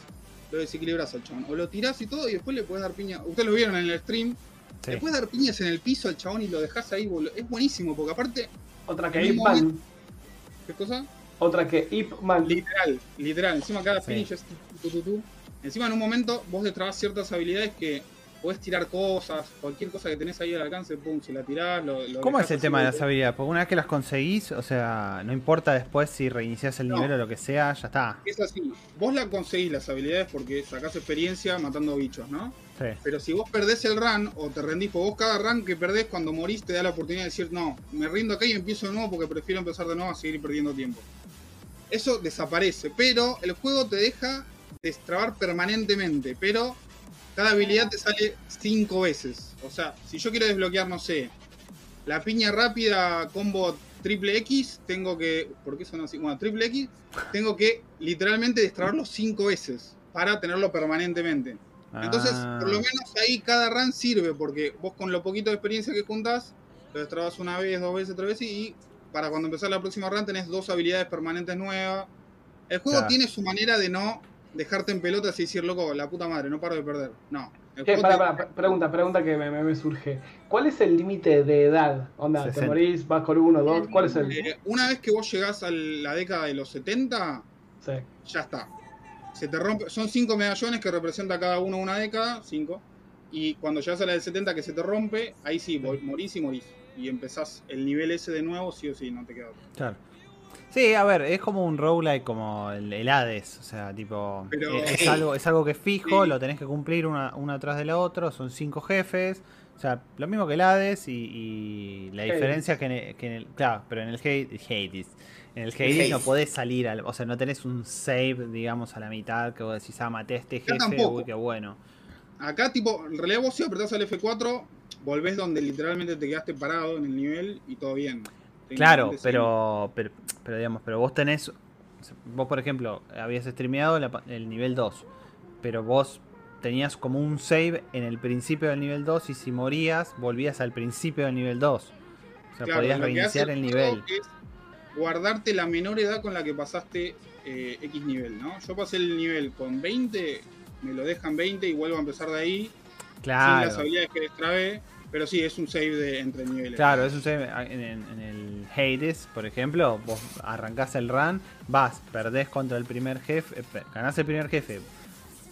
F: lo desequilibras al chabón. O lo tirás y todo y después le puedes dar piña. Ustedes lo vieron en el stream.
B: Sí.
F: Le puedes dar piñas en el piso al chabón y lo dejás ahí. Es buenísimo porque aparte,
A: Otra que Ip Man.
F: ¿qué cosa?
A: Otra que Ip Man.
F: Literal, literal. Encima cada
B: Sí.
F: finish es tu, tu, tu, tu. Encima en un momento vos destrabas ciertas habilidades que podés tirar cosas, cualquier cosa que tenés ahí al alcance, pum, si la tirás, lo, lo
B: ¿Cómo es el tema de las habilidades? Porque una vez que las conseguís, o sea, no importa después si reiniciás el
F: No.
B: nivel o lo que sea, ya está.
F: Es así, vos la conseguís las habilidades porque sacás experiencia matando bichos, ¿no?
B: Sí.
F: Pero si vos perdés el run o te rendís, porque vos cada run que perdés cuando morís te da la oportunidad de decir, no, me rindo acá y empiezo de nuevo porque prefiero empezar de nuevo a seguir perdiendo tiempo. Eso desaparece, pero el juego te deja destrabar permanentemente, pero cada habilidad te sale cinco veces. O sea, si yo quiero desbloquear, no sé, la piña rápida combo triple X, tengo que. ¿Por qué son así? Bueno, triple X, tengo que literalmente destrabarlo cinco veces para tenerlo permanentemente. Entonces,
B: Ah,
F: por lo menos ahí cada run sirve, porque vos con lo poquito de experiencia que juntás, lo destrabas una vez, dos veces, tres veces, y para cuando empezás la próxima run tenés dos habilidades permanentes nuevas. El juego
B: Claro.
F: tiene su manera de no dejarte en pelotas y decir, loco, la puta madre, no paro de perder. No.
A: Che,
F: te-
A: pará, pre- pregunta, pregunta que me, me- me surge. ¿Cuál es el límite de edad? Onda, te
B: 60.
A: morís, vas con uno, dos, ¿cuál es el...?
F: eh, una vez que vos llegás a la década de los 70,
A: Sí.
F: ya está. Se te rompe, son cinco medallones que representa cada uno una década, cinco. Y cuando llegas a la del 70 que se te rompe, ahí sí, vol- morís y morís. Y empezás el nivel ese de nuevo, sí o sí, no te queda otro.
B: Claro. Sí, a ver, es como un roguelike como el, el Hades, o sea, tipo,
F: Pero-
B: eh, es, algo, es algo que es fijo,
F: Sí.
B: lo tenés que cumplir una, una atrás de la otra, son cinco jefes, o sea, lo mismo que el Hades y, y la
A: Hades.
B: diferencia que en, el, que en el- claro, pero en el Hades, Hades, en el Hades
E: Hades.
B: no podés salir, al, o sea, no tenés un save, digamos, a la mitad que vos decís, ah, maté a este
F: Acá
B: jefe,
F: tampoco.
B: uy, qué bueno.
F: Acá, tipo, en realidad vos si apretás al F4, volvés donde literalmente te quedaste parado en el nivel y todo bien.
B: Claro, pero, pero, pero digamos, pero vos tenés, vos por ejemplo, habías streameado la el nivel 2, pero vos tenías como un save en el principio del nivel 2 y si morías, volvías al principio del nivel 2. O sea,
F: Claro,
B: podías reiniciar el nivel.
F: Es guardarte la menor edad con la que pasaste eh, X nivel, ¿no? Yo pasé el nivel con 20, me lo dejan 20 y vuelvo a empezar de ahí, sin las
B: Claro,
F: habilidades que destrabé, pero sí, es un save de entre niveles.
B: claro, es un save en, el Hades, por ejemplo, vos arrancás el run, vas, perdés contra el primer jefe, ganás el primer jefe,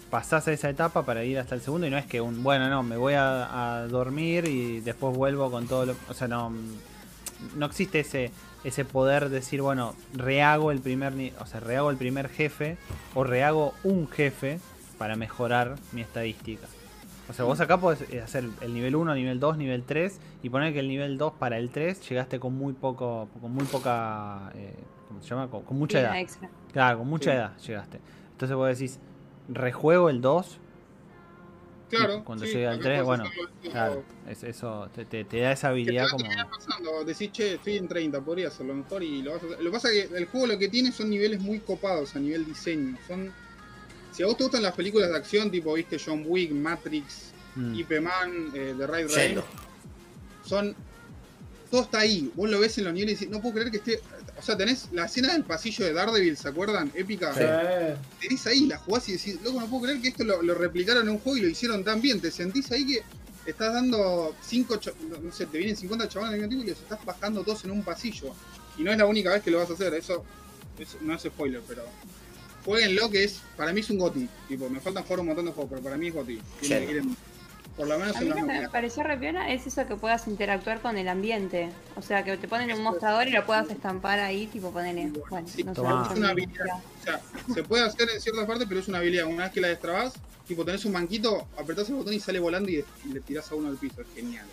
B: pasás a esa etapa para ir hasta el segundo y no es que un, bueno, no, me voy a, dormir y después vuelvo con todo lo... O sea, no, no existe ese, ese poder de decir, bueno, rehago el primer, o sea, rehago el primer jefe o rehago un jefe para mejorar mi estadística. O sea, vos acá podés eh, hacer el nivel 1, nivel 2, nivel 3 y poner que el nivel 2 para el 3 llegaste con muy poco, con muy poca, eh, ¿cómo se llama? Con, con mucha
D: Vida
B: edad.
D: extra.
B: Claro, con mucha
F: Sí.
B: edad llegaste. Entonces vos decís, rejuego el 2
F: Claro.
B: cuando
F: sí,
B: llegue al
F: acá
B: 3,
F: podés
B: bueno,
F: hacerlo,
B: Claro, es- eso te, te- te da esa
F: Que te
B: habilidad
F: va a
B: como...
F: pasando, decís, che, estoy en 30, podría hacerlo mejor y lo vas a hacer. Lo que pasa es que el juego lo que tiene son niveles muy copados a nivel diseño. Son. Si a vos te gustan las películas de acción, tipo, viste, John Wick, Matrix,
B: Mm.
F: IP Man, eh, The Raid Raid, son. Todo está ahí. Vos lo ves en los niveles y decís, no puedo creer que esté. O sea, tenés la escena del pasillo de Daredevil, ¿se acuerdan? Épica.
A: Sí.
F: Tenés ahí, la jugás y decís, loco, no puedo creer que esto lo, lo replicaron en un juego y lo hicieron tan bien. Te sentís ahí que estás dando 5, no sé, te vienen 50 chavales al mismo tiempo y los estás bajando todos en un pasillo. Y no es la única vez que lo vas a hacer. Eso es- no es spoiler, pero jueguenlo que es, para mí es un GOTI. Tipo, me faltan jugar un montón de juegos, pero para mí es GOTI. Quieren- por lo menos
D: A
F: en
D: mí lo que me pareció re piola es eso que puedas interactuar con el ambiente. O sea, que te ponen un mostrador y lo puedas estampar ahí, tipo ponele. Bueno,
F: Sí,
D: no sé,
F: Es una
D: me-
F: habilidad. O sea, se puede hacer en ciertas partes, pero es una habilidad. Una vez que la destrabas, tipo tenés un banquito, apretás el botón y sale volando y, y le tirás a uno al piso. Es genial.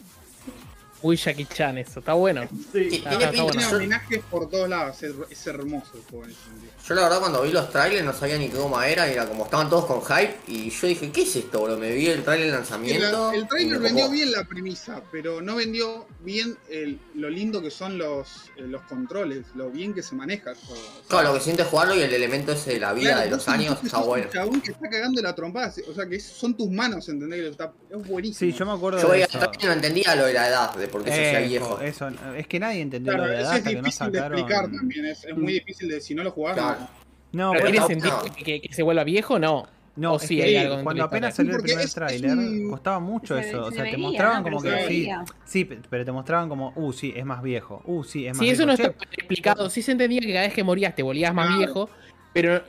C: Uy, Jackie Chan, eso, está bueno.
A: Sí.
E: Tiene
C: está bueno.
F: Homenajes por todos lados. Es, es hermoso el juego en ese sentido.
E: yo la verdad cuando vi los trailers no sabía ni qué goma era, era como estaban todos con hype y yo dije, ¿qué es esto, bro? Me vi el trailer de lanzamiento.
F: el trailer vendió bien la premisa, pero no vendió bien el- lo lindo que son los, eh, los controles, lo bien que se maneja todo. O sea,
E: Claro, lo que siente jugarlo y el elemento ese de la vida
F: claro,
E: de los años está bueno.
F: Un chabón que está cagando la trompada, o sea que son tus manos, ¿entendés? Que Está, es buenísimo.
B: Sí, yo me acuerdo
E: Yo
B: de eso.
E: no entendía lo de la edad, de por qué se hacía
B: Ejo,
E: viejo.
B: eso, es que nadie entendió
F: Claro,
B: lo de la
F: eso
B: edad
F: es
B: que no
F: difícil de
B: sacaron.
F: explicar también, es, es muy difícil de si no lo jugás.
E: Claro.
F: no.
B: No,
C: ¿Pero
E: Pero
C: tiene sentido
E: no.
C: que, que se vuelva viejo? No.
B: No,
C: sí,
B: que
C: hay algo dentro
B: cuando apenas salió el
F: Porque
B: primer
F: es-
B: tráiler,
F: es un-
B: costaba mucho
D: Se-
B: eso. O
D: se
B: sea, te mostraban
D: ¿no?
B: como que sí, sí, pe- pero te mostraban como, uh, sí, es más viejo. Uh, sí, es más
C: Sí, eso
B: viejo.
C: no
B: Che,
C: está explicado. Sí se entendía que cada vez que morías te volvías más viejo, pero el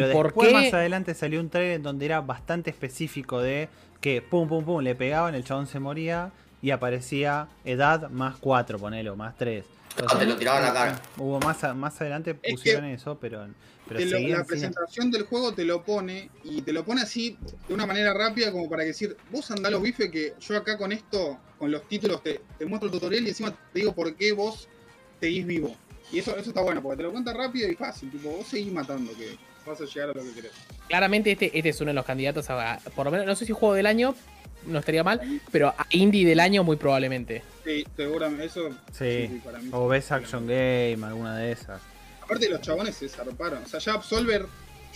B: Pero
C: por
B: después
C: qué...
B: más adelante salió un trailer donde era bastante específico de que pum pum pum le pegaban, el chabón se moría y aparecía edad más 4, ponelo, más 3.
E: Ah, te lo tiraban a la cara.
B: Hubo más, a- más adelante
F: Es
B: pusieron eso, pero, pero
F: lo- la presentación del juego te lo pone y te lo pone así de una manera rápida como para decir, vos andá los bifes que yo acá con esto, con los títulos te, te muestro el tutorial y encima te digo por qué vos seguís vivo. Y eso, eso está bueno, porque te lo cuenta rápido y fácil, tipo, vos seguís matando que vas a llegar a lo que querés.
C: Claramente este, este es uno de los candidatos a, por lo menos, no sé si juego del año, no estaría mal, pero a indie del año muy probablemente.
F: Sí, seguramente, eso
B: Sí,
F: para mí.
B: o ves Action Game, alguna de esas.
F: Aparte los chabones se zarparon, o sea, ya Absolver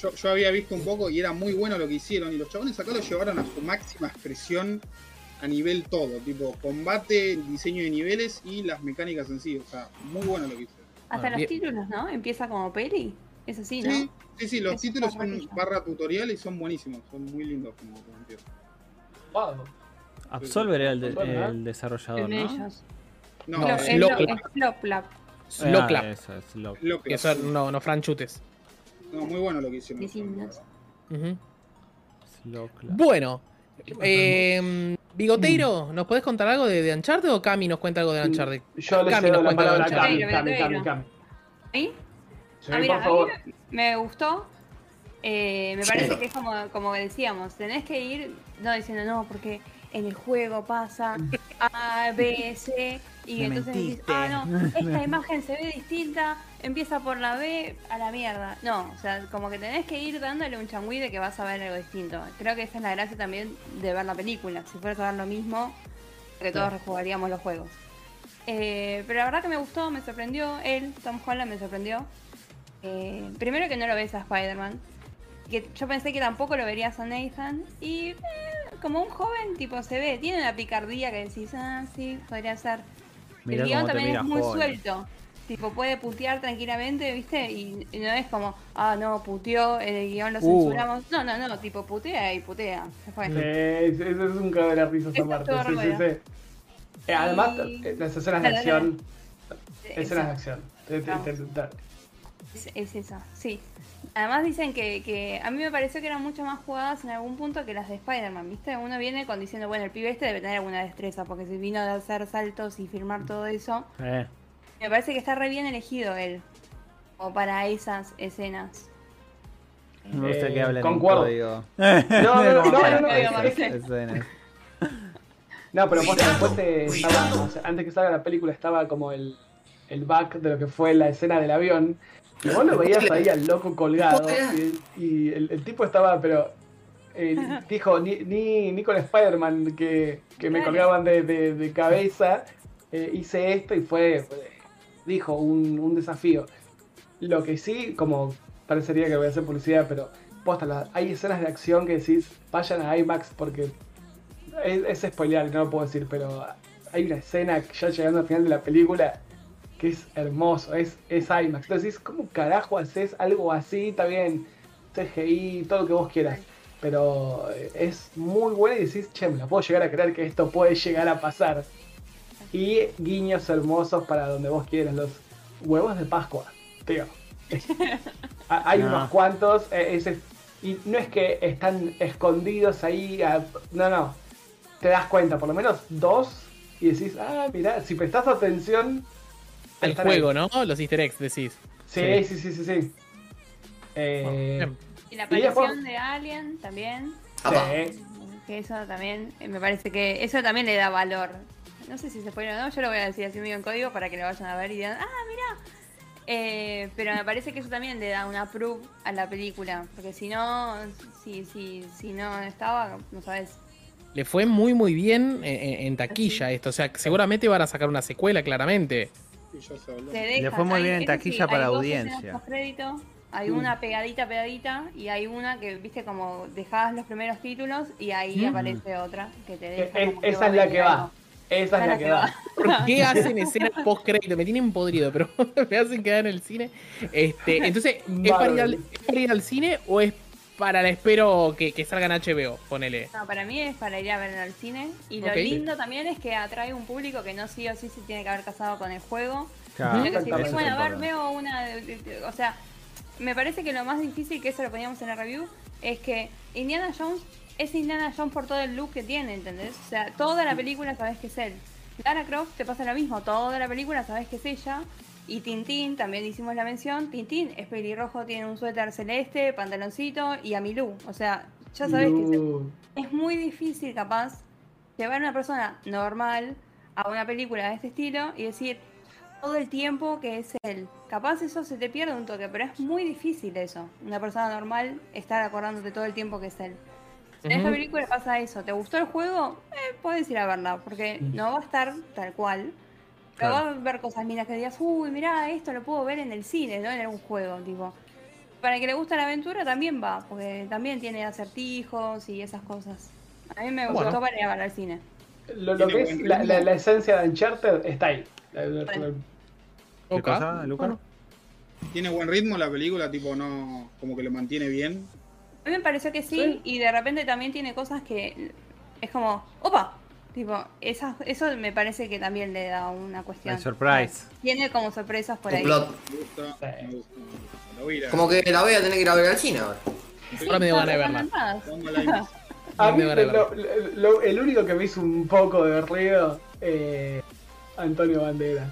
F: yo, yo había visto un poco y era muy bueno lo que hicieron y los chabones acá lo llevaron a su máxima expresión a nivel todo, tipo combate, diseño de niveles y las mecánicas en sí, o sea, muy bueno lo que hicieron.
D: Hasta
C: Ah,
D: los
C: bien.
D: títulos, ¿no? Empieza como peli. Es así, ¿no?
F: Sí, sí, sí, los títulos son barra tutorial y son buenísimos, son muy lindos como, como.
A: Wow.
B: Absolver era el, de-
A: Absolver, ¿eh?
B: el desarrollador,
D: de
B: ¿no?
D: ellos.
F: No,
C: No,
F: es.
C: Slowclap.
B: Ah, eso, es lo-
F: lo que
C: Eso no, no franchutes.
F: no, muy bueno lo que hicieron.
C: Ujú.
B: Slowclap.
C: Bueno, eh, Bigoteiro, ¿nos podés contar algo de, de Uncharted o Cami nos cuenta algo de Uncharted?
A: Yo le
C: Cami
A: cedo
C: nos
A: la
C: cuenta
A: palabra a
C: algo de
A: Cami,
D: Uncharted.
A: Cami, Cami, Cami. Sí,
D: Ah, mira,
A: por
D: a
A: favor.
D: mí me gustó. Eh, me
E: Sí.
D: parece que es como, como decíamos, tenés que ir no diciendo no, porque en el juego pasa A, B, C, y
B: Me
D: entonces
B: mentiste.
D: ah, no, esta imagen se ve distinta, empieza por la B, a la mierda. No, o sea, como que tenés que ir dándole un changüí de que vas a ver algo distinto. Creo que esa es la gracia también de ver la película. Si fueras a ver lo mismo, que todos rejugaríamos los juegos. Eh, pero la verdad que me gustó, me sorprendió. Él, Tom Holland, me sorprendió. Eh, primero que no lo ves a Spider-Man. Que yo pensé que tampoco lo verías a Nathan. Y eh, como un joven, tipo, se ve. Tiene una picardía que decís, ah, sí, podría ser.
B: Mirá
D: el
B: guion
D: también
B: mira
D: es muy
B: joven.
D: suelto. Tipo, puede putear tranquilamente, ¿viste? Y, y no es como, ah, no, puteó, en el guion lo
C: Uh.
D: censuramos. No, no, no, tipo, putea y putea. Se fue.
A: Ese ese es un cago de la risa esa parte. Sí, sí, sí. Eh, además,
D: Y-
A: eh, las escenas de acción. Escenas de acción.
D: Es, es esa, sí. Además dicen que, que a mí me pareció que eran mucho más jugadas en algún punto que las de Spider-Man, ¿viste? Uno viene con diciendo, bueno, el pibe este debe tener alguna destreza, porque si vino de hacer saltos y filmar todo eso,
B: Eh,
D: me parece que está re bien elegido él, o para esas escenas.
B: me gusta
A: Eh,
B: que hablen
A: concuerdo.
B: código.
A: No, no, no, no,
B: escenas.
A: Pero después te estaba- o sea, antes que salga la película estaba como el, el back de lo que fue la escena del avión. Y vos lo veías ahí al loco colgado. Y, y el, el tipo estaba, pero. eh, dijo, ni, ni, ni con Spider-Man que, que me colgaban de, de- de cabeza. eh, hice esto y fue. dijo, un, un desafío. Lo que sí, como parecería que voy a hacer publicidad, pero posta, hay escenas de acción que decís, vayan a IMAX porque es, es spoilear, no lo puedo decir, pero hay una escena que ya llegando al final de la película que es hermoso, es, es IMAX. Entonces, ¿cómo carajo haces algo así? Está bien, CGI, todo lo que vos quieras. Pero eh, es muy bueno y decís, che, me la puedo llegar a creer que esto puede llegar a pasar. Y guiños hermosos para donde vos quieras, los huevos de Pascua, tío. Hay unos cuantos, eh, ese- y no es que están escondidos ahí, ah, no, no. Te das cuenta, por lo menos dos, y decís, ah, mirá, si prestas atención.
C: Al
A: están
C: juego,
A: ahí.
C: ¿no? Los easter eggs, decís.
A: Sí, sí, sí, sí, sí. Eh.
D: Y la
A: Y
D: aparición de Alien también.
A: Sí.
D: Que eso también, eh, me parece que eso también le da valor. No sé si se puede o no, yo lo voy a decir así medio en código para que lo vayan a ver y digan, ah, mira. Eh, pero me parece que eso también le da una proof a la película. Porque si no, si, si, si no estaba, no sabes.
C: Le fue muy, muy bien en, en- en taquilla esto. O sea, seguramente van a sacar una secuela, claramente.
F: Sí, ya se habló.
D: Deja.
B: fue muy
D: Hay-
B: bien en taquilla
D: hay
B: para
D: dos
B: audiencia.
D: postcrédito, hay una pegadita, pegadita, y hay una que, viste, como dejabas los primeros títulos y ahí aparece otra que te deja. como que
A: esa
D: va
A: es la que va.
D: algo.
A: Esa es la que va.
C: ¿Por qué hacen escenas post crédito? Me tienen podrido, pero me hacen quedar en el cine. Este, entonces, ¿es para, ir al, es para ir al cine o es para la espero que, que salga en HBO? Ponele.
D: No, para mí es para ir a ver al cine. Y lo lindo también es que atrae un público que no sí o sí se tiene que haber casado con el juego.
B: Claro,
D: Sino que si bueno, a ver, veo una. o sea, me parece que lo más difícil, que eso lo poníamos en la review, es que Indiana Jones es Indiana Jones por todo el look que tiene, ¿entendés? O sea, toda la película sabes que es él. Lara Croft te pasa lo mismo, toda la película sabes que es ella. Y Tintín, también hicimos la mención, Tintín es pelirrojo, tiene un suéter celeste, pantaloncito y a Milú. O sea, ya sabes que es muy difícil capaz llevar a una persona normal a una película de este estilo y decir todo el tiempo que es él. Capaz eso se te pierde un toque, pero es muy difícil eso. Una persona normal estar acordándote todo el tiempo que es él. En esta película pasa eso. ¿Te gustó el juego? Eh, puedes ir a verla, porque no va a estar tal cual. Pero
B: Claro.
D: vas a ver cosas lindas que digas, uy, mirá, esto lo puedo ver en el cine, no en algún juego, tipo. Para el que le gusta la aventura también va, porque también tiene acertijos y esas cosas. A mí me
C: Bueno.
D: gustó para ir a ver al cine.
A: lo, lo que es la,
F: ritmo.
A: la- la esencia de Uncharted está ahí. La- la-
D: Bueno.
B: ¿Qué Luca?
C: Bueno.
F: Tiene buen ritmo la película, tipo, no. Como que lo mantiene bien.
D: A mí me pareció que sí, y de repente también tiene cosas que es como, ¡opa! Tipo, esas, eso me parece que también le da una cuestión.
B: El surprise.
D: Tiene como sorpresas por ahí.
E: plot.
F: Me gusta,
A: Sí.
F: me gusta. me gusta. La voy a ir a
E: Como que la voy a tener que ir a ver al cine ahora.
D: Sí,
C: Ahora me dio ganas de verla.
A: A
C: No
A: mí
C: me van a
A: lo- lo- lo- el único que me hizo un poco de ruido, eh, Antonio Banderas.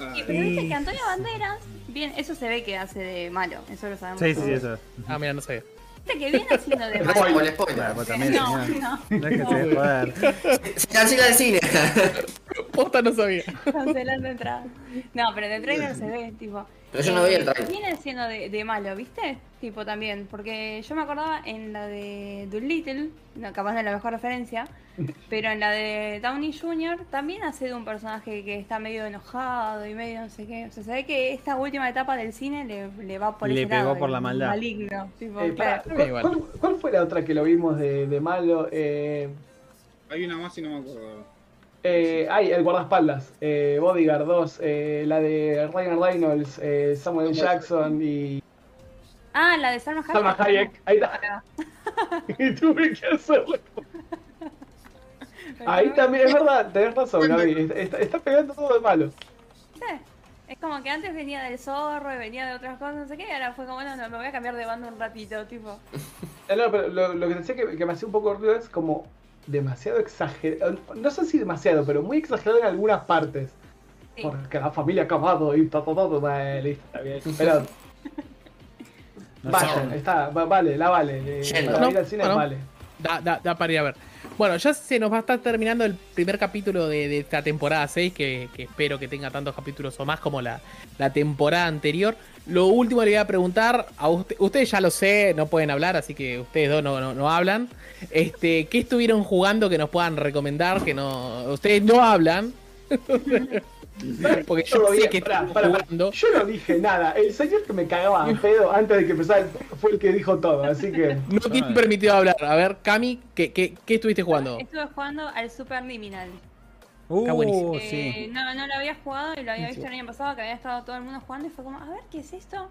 F: Ah,
D: Sí, pero viste que Antonio Banderas, bien, eso se ve que hace de malo, eso lo sabemos.
B: Sí, sí,
D: todos.
B: eso.
C: Ah, mira, no sabía.
D: Viste que viene haciendo de malo.
E: Spoiler, spoiler.
B: Bueno, vos también,
D: No,
B: señor.
D: no,
B: No es que se joder.
E: Se cancela el cine.
C: Posta no sabía.
D: cancelando entradas. No, pero el trailer se ve, tipo.
E: Pero yo no vi el
D: eh,
E: trailer.
D: Viene siendo de, de malo, ¿viste? Tipo también, porque yo me acordaba en la de Doolittle, no, capaz no es la mejor referencia, pero en la de Downey Jr. también hace de un personaje que está medio enojado y medio no sé qué. O sea, se ve que esta última etapa del cine le, le va por
B: Le
D: ese
B: pegó
D: lado,
B: por
D: el
B: la maldad.
D: Maligno, tipo,
A: Eh, pará,
D: claro.
A: ¿cuál,
C: igual.
A: cuál- cuál fue la otra que lo vimos de, de malo? Eh,
F: Hay una más y no me acuerdo.
A: Eh, ay, el guardaespaldas, eh, Bodyguard 2, eh, la de Ryan Reynolds, eh, Samuel. Jackson y
D: Ah, la de Salma Hayek.
A: Salma Hayek. Ahí está. y tuve que hacerlo. Ahí también, es verdad, tenés razón, Gaby. Está, está pegando todo de malo.
D: Sí. Es como que antes venía del zorro y venía de otras cosas, no sé qué, y ahora fue como, bueno, no, me voy a cambiar de banda un ratito, tipo.
A: No, no, pero lo, lo que decía que, que me hacía un poco ruido es como demasiado exagerado. No sé si demasiado, pero muy exagerado en algunas partes.
D: Sí.
A: Porque la familia ha acabado y ta, ta, ta, listo, está bien. Pero
B: No
A: está, va- vale, la vale. eh, ir
C: No,
A: al cine
C: bueno.
A: vale.
C: Da, da, da para ir a ver. Bueno, ya se nos va a estar terminando el primer capítulo de, esta temporada 6, que, que espero que tenga tantos capítulos o más como la, la temporada anterior. Lo último le voy a preguntar, a usted, ustedes ya lo sé, no pueden hablar, así que ustedes dos no, no, no hablan. Este, ¿Qué estuvieron jugando que nos puedan recomendar? Que no, ustedes no hablan. Porque yo
A: lo
C: sé que jugando.
A: Yo no dije nada. El señor que me cagaba a pedo antes de que empezara fue el que dijo todo, así que.
C: No te permitió hablar. A ver, Cami, ¿qué, qué, qué estuviste jugando?
D: Estuve jugando al Super Liminal.
C: Está buenísimo.
B: Uh,
D: Eh,
B: sí.
D: no, no lo había jugado y lo había visto el año pasado que había estado todo el mundo jugando y fue como, a ver, ¿qué es esto?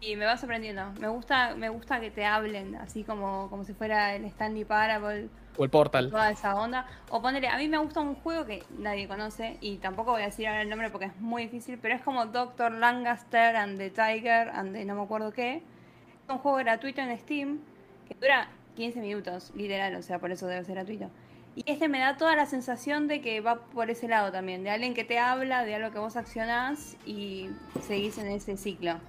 D: Y me va sorprendiendo. Me gusta, me gusta que te hablen, así como, como si fuera el Stanley Parable,
C: O el Portal.
D: toda esa onda. O ponerle, a mí me gusta un juego que nadie conoce, y tampoco voy a decir ahora el nombre porque es muy difícil, pero es como Doctor Lancaster and the Tiger and the no me acuerdo qué. Es un juego gratuito en Steam que dura 15 minutos, literal, o sea, por eso debe ser gratuito. Y este me da toda la sensación de que va por ese lado también, de alguien que te habla, de algo que vos accionás y seguís en ese ciclo.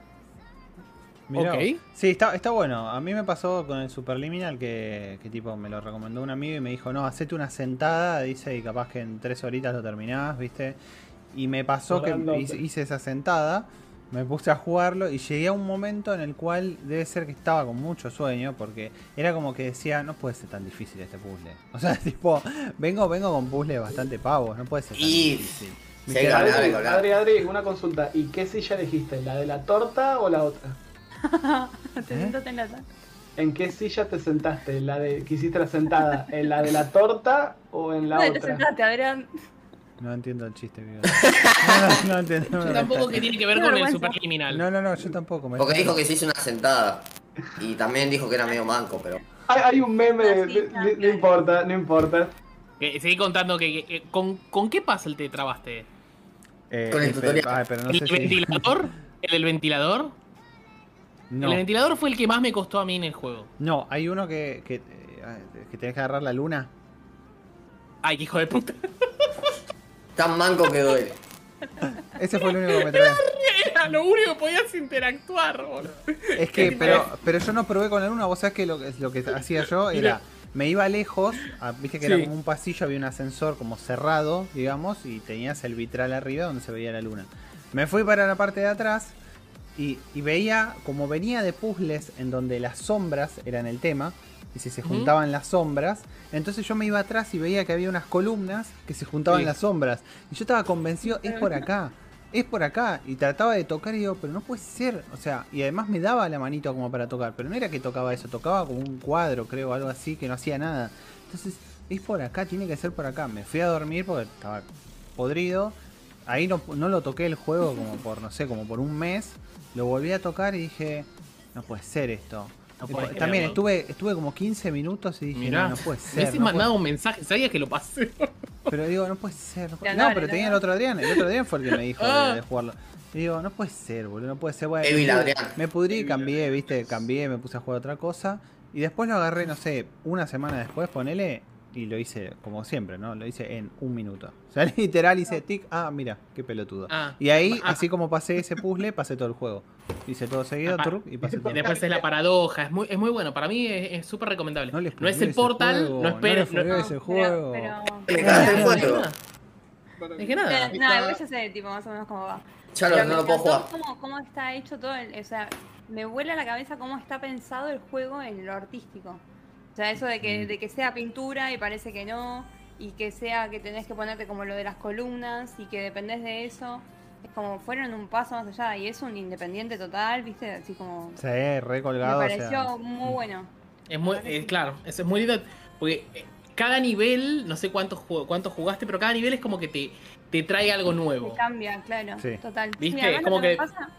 B: Mirá
C: Ok.
B: vos. Sí, está, está bueno. A mí me pasó con el Superliminal que, que tipo me lo recomendó un amigo y me dijo, no, hacete una sentada, dice, y capaz que en tres horitas lo terminás, ¿viste? Y me pasó que hice, esa sentada, me puse a jugarlo y llegué a un momento en el cual debe ser que estaba con mucho sueño porque era como que decía, no puede ser tan difícil este puzzle. O sea, tipo, vengo, vengo con puzzles bastante pavos, no puede ser tan
E: Y-
B: difícil.
A: Adri. Adri, Adri, una consulta. ¿Y qué silla elegiste? ¿La de la torta o la otra?
D: te
B: ¿Eh?
D: siento tenata.
A: ¿En qué silla te sentaste? ¿La de que hiciste la sentada? ¿En la de la torta o en la
D: ¿Dónde te
A: otra?
D: sentaste, Adrián?
B: No entiendo el chiste, amigo. No, no, no entiendo.
C: Yo tampoco que tiene que ver con el. Superliminal.
B: No, no, no, yo tampoco. me-
E: Porque dijo que se hizo una sentada. Y también dijo que era medio manco, pero.
A: Hay, hay un meme, no importa, no importa.
C: Seguí contando que, ¿con, ¿con qué puzzle te trabaste?
B: Eh,
E: Con el tutorial.
B: ay, pero no
C: ¿El
B: sé si-
C: ventilador? ¿El del ventilador?
B: No,
C: El ventilador fue el que más me costó a mí en el juego.
B: no, hay uno que, que, eh, que tenés que agarrar la luna.
C: Ay, qué hijo de puta.
E: Tan manco que duele.
B: Ese fue el único que me trae.
C: Era lo único que podías interactuar, boludo.
B: Es que, pero, pero yo no probé con la luna. Vos sabés que lo, que- lo que hacía yo era. Me iba lejos, ah, viste que
C: Sí.
B: era como un pasillo, había un ascensor como cerrado, digamos, y tenías el vitral arriba donde se veía la luna. Me fui para la parte de atrás y, y veía como venía de puzzles en donde las sombras eran el tema, y si se juntaban las sombras, entonces yo me iba atrás y veía que había unas columnas que se juntaban
C: Sí.
B: las sombras. Y yo estaba convencido, es por acá, es por acá. Y trataba de tocar y digo, pero no puede ser. O sea, y además me daba la manito como para tocar, pero no era que tocaba eso, tocaba como un cuadro, creo, algo así, que no hacía nada. Entonces, es por acá, tiene que ser por acá. Me fui a dormir porque estaba podrido. Ahí no, no lo toqué el juego como por, no sé, como por un mes. Lo volví a tocar y dije, no puede ser esto.
C: No
B: También
C: creerlo.
B: estuve, estuve como 15 minutos y dije,
C: Mirá,
B: no, no puede
C: me
B: ser.
C: hubiese
B: no puede
C: mandado un mensaje, sabías que lo pasé.
B: pero digo, no puede ser. No, puede- pero tenía el otro Adrián. El otro Adrián fue el que me dijo de,
C: Ah.
B: de jugarlo. Y digo, no puede ser, boludo, no puede ser. Bueno,
E: Evil
B: me. Me pudrí, cambié, viste, cambié, me puse a jugar otra cosa. Y después lo agarré, no sé, una semana después, ponele, y lo hice como siempre, ¿no? Lo hice en un minuto. O sea, literal hice tic, ah, mira, qué pelotudo.
C: Ah.
B: Y ahí,
C: Ah.
B: así como pasé ese puzzle, pasé todo el juego. Hice todo seguido,
C: Ah.
B: truc, y pasé todo.
C: Y después es la paradoja, es muy, es muy bueno. Para mí es súper recomendable.
B: No,
C: No, es el portal,
B: juego,
C: no espero.
B: no
C: no-
B: ese
D: pero-
B: juego.
D: pero-
C: no,
E: juego.
C: Es que nada.
D: Eh, No, igual ya sé, tipo, más o menos cómo va.
E: Ya
D: Pero
E: no
D: me
E: lo puedo jugar.
D: Cómo, cómo está hecho todo, el- o sea, me vuela la cabeza cómo está pensado el juego en lo artístico. O sea, eso de que,
B: Mm.
D: de que sea pintura y parece que no, y que sea que tenés que ponerte como lo de las columnas y que dependés de eso. Es como fueron un paso más allá y es un independiente total, ¿viste? Así como...
B: Se ve re
D: Me
B: o
D: pareció
B: sea,
D: muy bueno.
C: Es muy, eh, claro, eso es muy lindo. Porque eh, cada nivel, no sé cuántos ju- cuántos jugaste, pero cada nivel es como que te, te trae algo nuevo.
D: cambia, claro,
B: Sí.
D: total.
C: ¿Viste? Es como
D: que, pasa...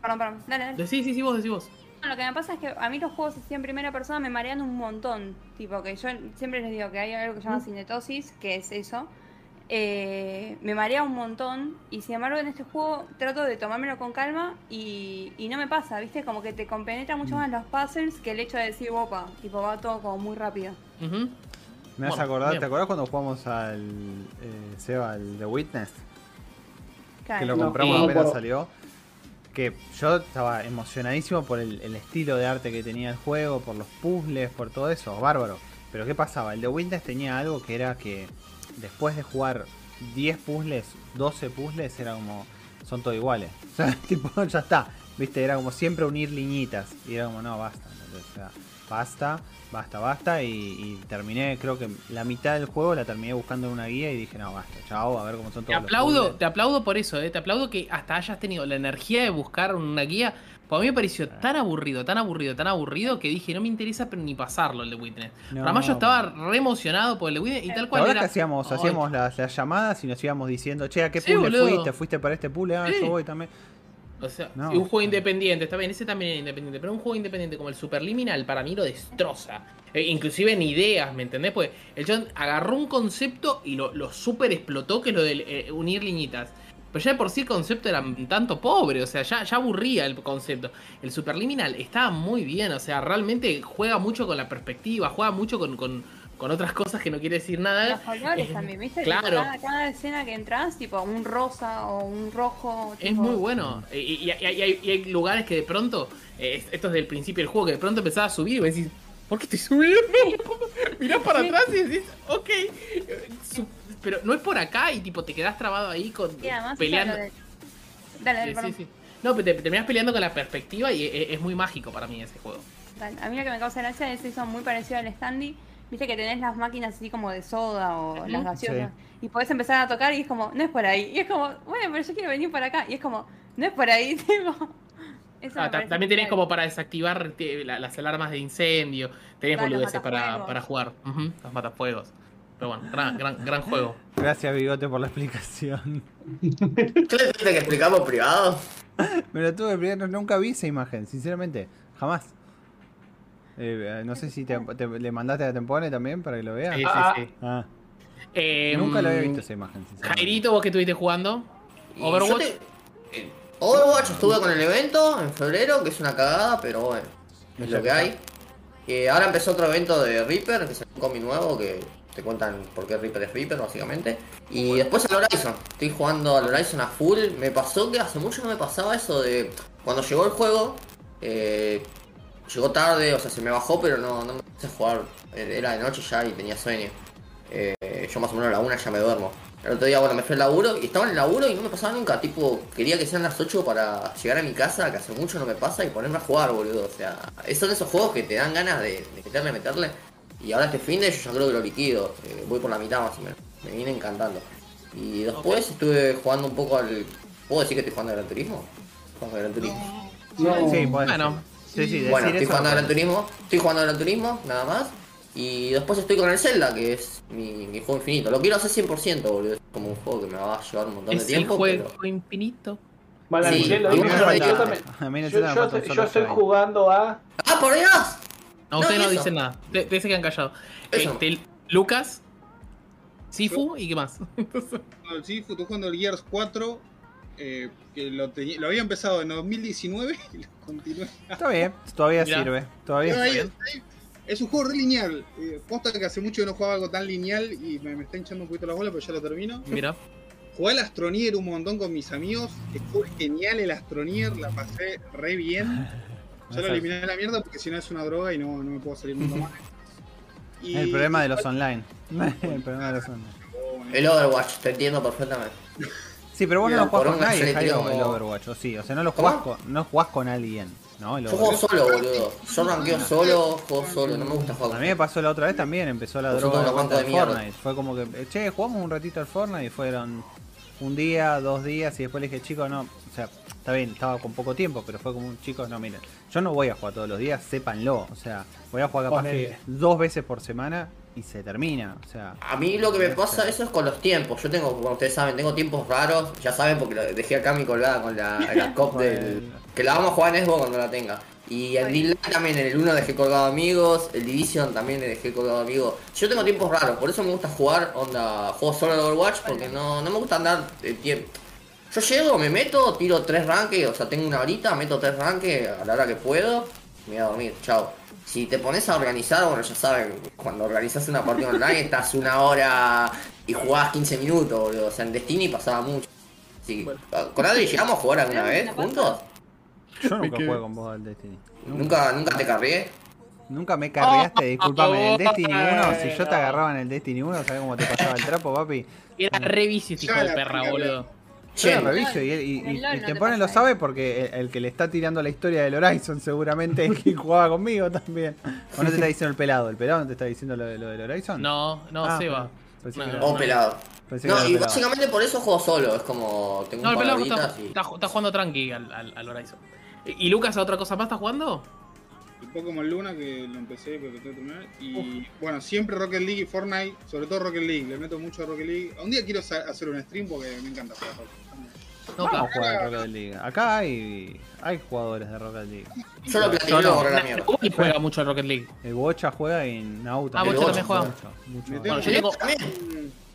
D: Perdón, perdón, dale, dale.
C: Sí, sí, sí, vos decís vos.
D: No, Lo que me pasa es que a mí los juegos así en primera persona me marean un montón. Tipo, que yo siempre les digo que hay algo que se llama cinetosis, que es eso. Eh, me marea un montón y sin embargo en este juego trato de tomármelo con calma y, y no me pasa, ¿viste? Como que te compenetra mucho más los puzzles que el hecho de decir, opa, tipo, va todo como muy rápido.
B: Me vas
C: Bueno,
B: a acordar,
C: bien.
B: ¿te acordás cuando jugamos al eh, Seba, al The Witness?
D: Claro.
B: Que lo compramos
C: no
B: apenas
A: puedo.
B: salió. Que yo estaba emocionadísimo por el, estilo de arte que tenía el juego, por los puzzles, por todo eso, bárbaro. Pero ¿qué pasaba? El The Witness tenía algo que era que después de jugar 10 puzzles, 12 puzzles, era como, son todos iguales. O sea, tipo, ya está. Viste, era como siempre unir liñitas. Y era como, no, basta. ¿entendés? O sea, basta, basta, basta. Y, y terminé, creo que la mitad del juego la terminé buscando en una guía y dije, no, basta, chao, a ver cómo son
C: Te
B: todos los
C: aplaudo, te aplaudo por eso, eh. te aplaudo que hasta hayas tenido la energía de buscar una guía. Pues a mí me pareció tan aburrido, tan aburrido, tan aburrido que dije, no me interesa pero ni pasarlo el de Witness.
B: No.
C: Además yo estaba re emocionado por el de Witness y tal
B: ¿Te
C: cual
B: acordás
C: era.
B: que hacíamos, hacíamos las, las llamadas y nos íbamos diciendo, che, ¿a qué
C: Sí,
B: fuiste? ¿Fuiste para este puzzle? Ah,
C: Sí.
B: yo voy también.
C: O sea,
B: No.
C: un juego independiente, está bien, ese también era independiente, pero un juego independiente como el Superliminal para mí lo destroza. Eh, inclusive en ideas, ¿me entendés? Pues el John agarró un concepto y lo, lo super explotó, que es lo de eh, unir liñitas. Pero ya de por sí el concepto era un tanto pobre, o sea, ya, ya aburría el concepto. El Superliminal estaba muy bien, o sea, realmente juega mucho con la perspectiva, juega mucho con, con, con otras cosas que no quiere decir nada.
D: Los colores
C: Eh,
D: también, ¿viste?
C: Claro.
D: Tipo, Cada, cada escena que entras, tipo un rosa o un rojo.
C: Es muy bueno. Y, y- y hay, y lugares que de pronto, eh, esto es del principio del juego, que de pronto empezás a subir y vos decís, ¿por qué estoy subiendo? Mirás para atrás y decís, ok. pero no es por acá y tipo te quedás trabado ahí con
D: además,
C: peleando.
D: Dale, dale,
C: Sí, sí, sí. No, pero te, te terminás peleando con la perspectiva y es, es muy mágico para mí ese juego.
D: A mí lo que me causa gracia es eso muy parecido al standy. Viste que tenés las máquinas así como de soda o las gaseosas. Y podés empezar a tocar y es como, no es por ahí. Y es como, bueno, pero yo quiero venir para acá. Y es como, no es por ahí, tipo.
C: Ah, también tenés como para desactivar la- las alarmas de incendio, tenés
D: Claro,
C: boludeces para, para jugar. Ujú, los matafuegos. Pero bueno, gran, gran, gran juego.
B: Gracias, Bigote, por la explicación.
E: ¿Qué le tuviste que explicar por privado?
B: Me lo tuve nunca vi esa imagen, sinceramente. Jamás. Eh, no sé si te, te- le mandaste a Tempone también para que lo vea.
C: Sí, sí,
A: Ah,
C: sí.
B: Ah,
C: Eh,
B: nunca lo había visto esa imagen.
C: Jairito, vos que estuviste jugando. Overwatch.
E: te- eh, Overwatch estuve con el evento en febrero, que es una cagada, pero bueno, es lo que hay. Eh, ahora empezó otro evento de Reaper, que es un cómic nuevo, que te cuentan por qué Reaper es Reaper, básicamente. Y después al Horizon, estoy jugando al Horizon a full. Me pasó que hace mucho no me pasaba eso de... Cuando llegó el juego, eh, llegó tarde, o sea, se me bajó, pero no, no me puse a jugar. Eh, Era de noche ya y tenía sueño. Eh, yo más o menos a la una ya me duermo. El otro día, bueno, me fui al laburo y estaba en el laburo y no me pasaba nunca. Tipo, quería que sean las 8 para llegar a mi casa, que hace mucho no me pasa, y ponerme a jugar, boludo. O sea, esos son esos juegos que te dan ganas de, de meterle, meterle. Y ahora este fin de yo ya creo que lo liquido. Eh, voy por la mitad más o menos. Me viene encantando. Y después estuve jugando un poco al. ¿Puedo decir que estoy jugando al Gran Turismo? Jugando al Gran Turismo.
A: No.
B: Sí,
C: Bueno.
B: Sí, sí,
E: Bueno, estoy
B: eso.
E: jugando al Gran. Turismo. Estoy jugando al Gran Turismo, nada más. Y después estoy con el Zelda, que es mi, mi juego infinito. Lo quiero hacer 100%, boludo. Es como un juego que me va a llevar un montón de
C: es
E: tiempo.
C: juego
E: pero-
C: infinito.
A: Bueno,
E: Sí,
A: yo, yo yo- yo estoy- estoy jugando a.
E: ¡Ah, por Dios!
C: No, ustedes no, dicen nada. Te, te se quedan callados.
E: Eso.
C: Este, Lucas, Sifu y qué más.
F: No, Sí, fue jugando el Gears 4, eh, que lo, tenía- lo había empezado en 2019 y lo continué.
B: Está bien, todavía
C: Mirá.
B: sirve. Todavía
F: ahí- es un juego re lineal. Eh, posta que hace mucho que no jugaba algo tan lineal y me, me está hinchando un poquito la bola, pero ya lo termino.
C: Mira.
F: Jugué al Astronier un montón con mis amigos. Fue genial el Astronier, la pasé re bien. Ya lo eliminé de la mierda porque si no es una droga y no, no me puedo salir nunca más. Y-
B: El problema de los online. El problema de los online.
E: El Overwatch, te entiendo perfectamente.
B: Sí, pero vos no lo jugás con nadie, Jairo, el Overwatch, o sí, o sea, no lo jugás con, no jugás con alguien, ¿no? El
E: Yo juego solo, boludo. Yo ranqueo solo, juego solo. No me gusta jugar
B: A mí me pasó la otra vez también, empezó la droga de. Fortnite. Fue como que, eh, che, jugamos un ratito al Fortnite y fueron un día, dos días y después le dije, chicos, no, o sea, está bien, estaba con poco tiempo, pero fue como un chicos, no, miren, yo no voy a jugar todos los días, sépanlo, o sea, voy a jugar capaz dos veces por semana y se termina, o sea,
E: A mí lo que me pasa eso es con los tiempos. Yo tengo, como ustedes saben, tengo tiempos raros. Ya saben porque lo dejé acá mi colgada con la, la cop del... Que la vamos a jugar en Xbox cuando la tenga. Y en D-Light también, en el 1 dejé colgado amigos, el Division también le dejé colgado amigos. Yo tengo tiempos raros, por eso me gusta jugar, onda, juego solo al Overwatch, porque no, no me gusta andar de tiempo. Yo llego, me meto, tiro tres ranques, o sea, tengo una horita, meto tres ranques a la hora que puedo, me voy a dormir, chao. Si te pones a organizar, bueno, ya saben, cuando organizas una partida online estás una hora y jugás 15 minutos, boludo. O sea, en Destiny pasaba mucho. Sí. ¿Con Adri llegamos a jugar alguna vez juntos?
B: yo nunca juego con vos al Destiny.
E: ¿Nunca, nunca te cargué?
B: Nunca me cargaste, disculpame, en el Destiny 1,
C: Ay,
B: si yo te agarraba en el Destiny 1, ¿sabés cómo te pasaba el trapo, papi?
C: Era re vicio este hijo de perra, boludo.
B: Reviso y, y, y, te
D: te
B: pone lo sabe porque el, el que le está tirando la historia del Horizon seguramente es quien jugaba conmigo también. ¿O no te está diciendo el pelado? ¿El pelado no te está diciendo lo, de- lo del Horizon?
C: No, no,
B: Ah,
C: Seba. No, no,
E: oh, pelado.
B: pensé
E: No, y
B: pelado.
E: básicamente por eso juego solo. Es como, tengo
C: No, el
E: un
C: pelado está,
E: y...
C: está, está jugando tranqui al, al, al Horizon. ¿Y y Lucas a otra cosa más está jugando?
F: El Pokémon Luna que lo empecé pero que tengo que terminar. Y bueno, siempre Rocket League y Fortnite, sobre todo Rocket League. Le meto mucho a Rocket League. Un día quiero hacer un stream porque me encanta jugar Rocket League.
C: No,
B: Vamos a jugar a Rocket League. Acá hay, hay jugadores de Rocket League.
E: Yo lo
C: Yo
E: platiné
C: no,
E: por la mierda.
C: Juega mucho al Rocket League.
B: El Bocha juega y Nauta.
C: Ah, Bocha
E: también
C: juega.
B: Mucho, mucho.
C: Bueno, yo
F: tengo-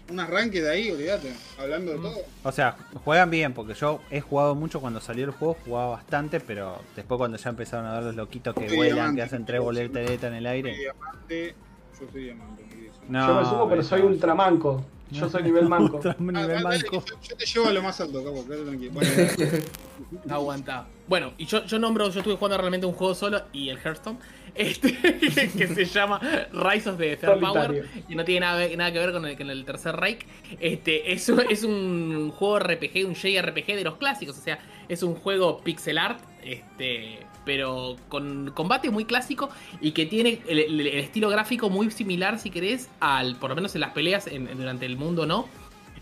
F: un, arranque de ahí, olvídate. Hablando de todo.
B: O sea, juegan bien, porque yo he jugado mucho cuando salió el juego, jugaba bastante, pero después cuando ya empezaron a ver los loquitos que
F: Soy
B: vuelan,
F: diamante.
B: que hacen tres boleteretas en el
F: Soy
B: aire.
F: diamante. Yo soy diamante.
B: No,
A: Yo me sumo, pero soy ultramanco. Yo soy nivel manco.
B: Ultra
F: Ah,
B: nivel
F: dale,
B: manco.
F: yo, yo te llevo a lo más alto, capo, quédate tranquilo. Bueno, dale.
C: Aguanta. Bueno, y yo, yo nombro, yo estuve jugando realmente un juego solo y el Hearthstone, este, que se llama Rise of the Third Power, y no tiene nada, nada que ver con el, con el tercer Reich. Este, es, un- es un juego RPG, un JRPG de los clásicos, o sea, es un juego pixel art, este, pero con combate muy clásico y que tiene el, el- estilo gráfico muy similar, si querés, al, por lo menos en las peleas en- durante el mundo, ¿no?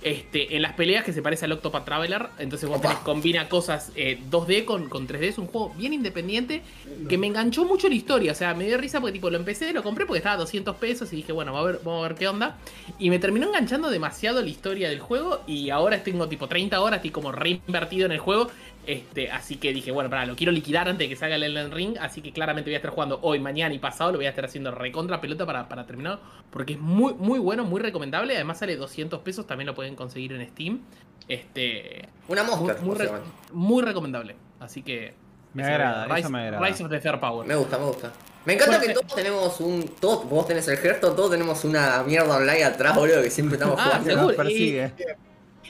C: Este, en las peleas que se parece al Octopath Traveler, entonces vos tenés, combina cosas eh, 2D con, con 3D, es un juego bien independiente que me enganchó mucho la historia, o sea, me dio risa porque tipo lo empecé, lo compré porque estaba a 200 pesos y dije, bueno, vamos a ver, vamos a ver qué onda, y me terminó enganchando demasiado la historia del juego y ahora tengo tipo 30 horas, estoy como reinvertido en el juego, este, así que dije, bueno, para, lo quiero liquidar antes de que salga el Elden Ring, así que claramente voy a estar jugando hoy, mañana y pasado, lo voy a estar haciendo recontra pelota para, para terminar, porque es muy, muy bueno, muy recomendable, además sale 200 pesos, también lo pueden conseguir en Steam, este,
E: Una mosca,
C: muy re- muy recomendable, así que...
B: Me agrada,
C: Rise,
B: eso me agrada.
C: Rise of the Third Power.
E: Me gusta, me gusta. Me encanta
C: Bueno,
E: que
C: eh,
E: todos tenemos un. Todos, vos tenés el gesto, todos tenemos una mierda online atrás, boludo, que siempre estamos
C: Ah,
E: jugando.
C: seguro.
B: Nos persigue.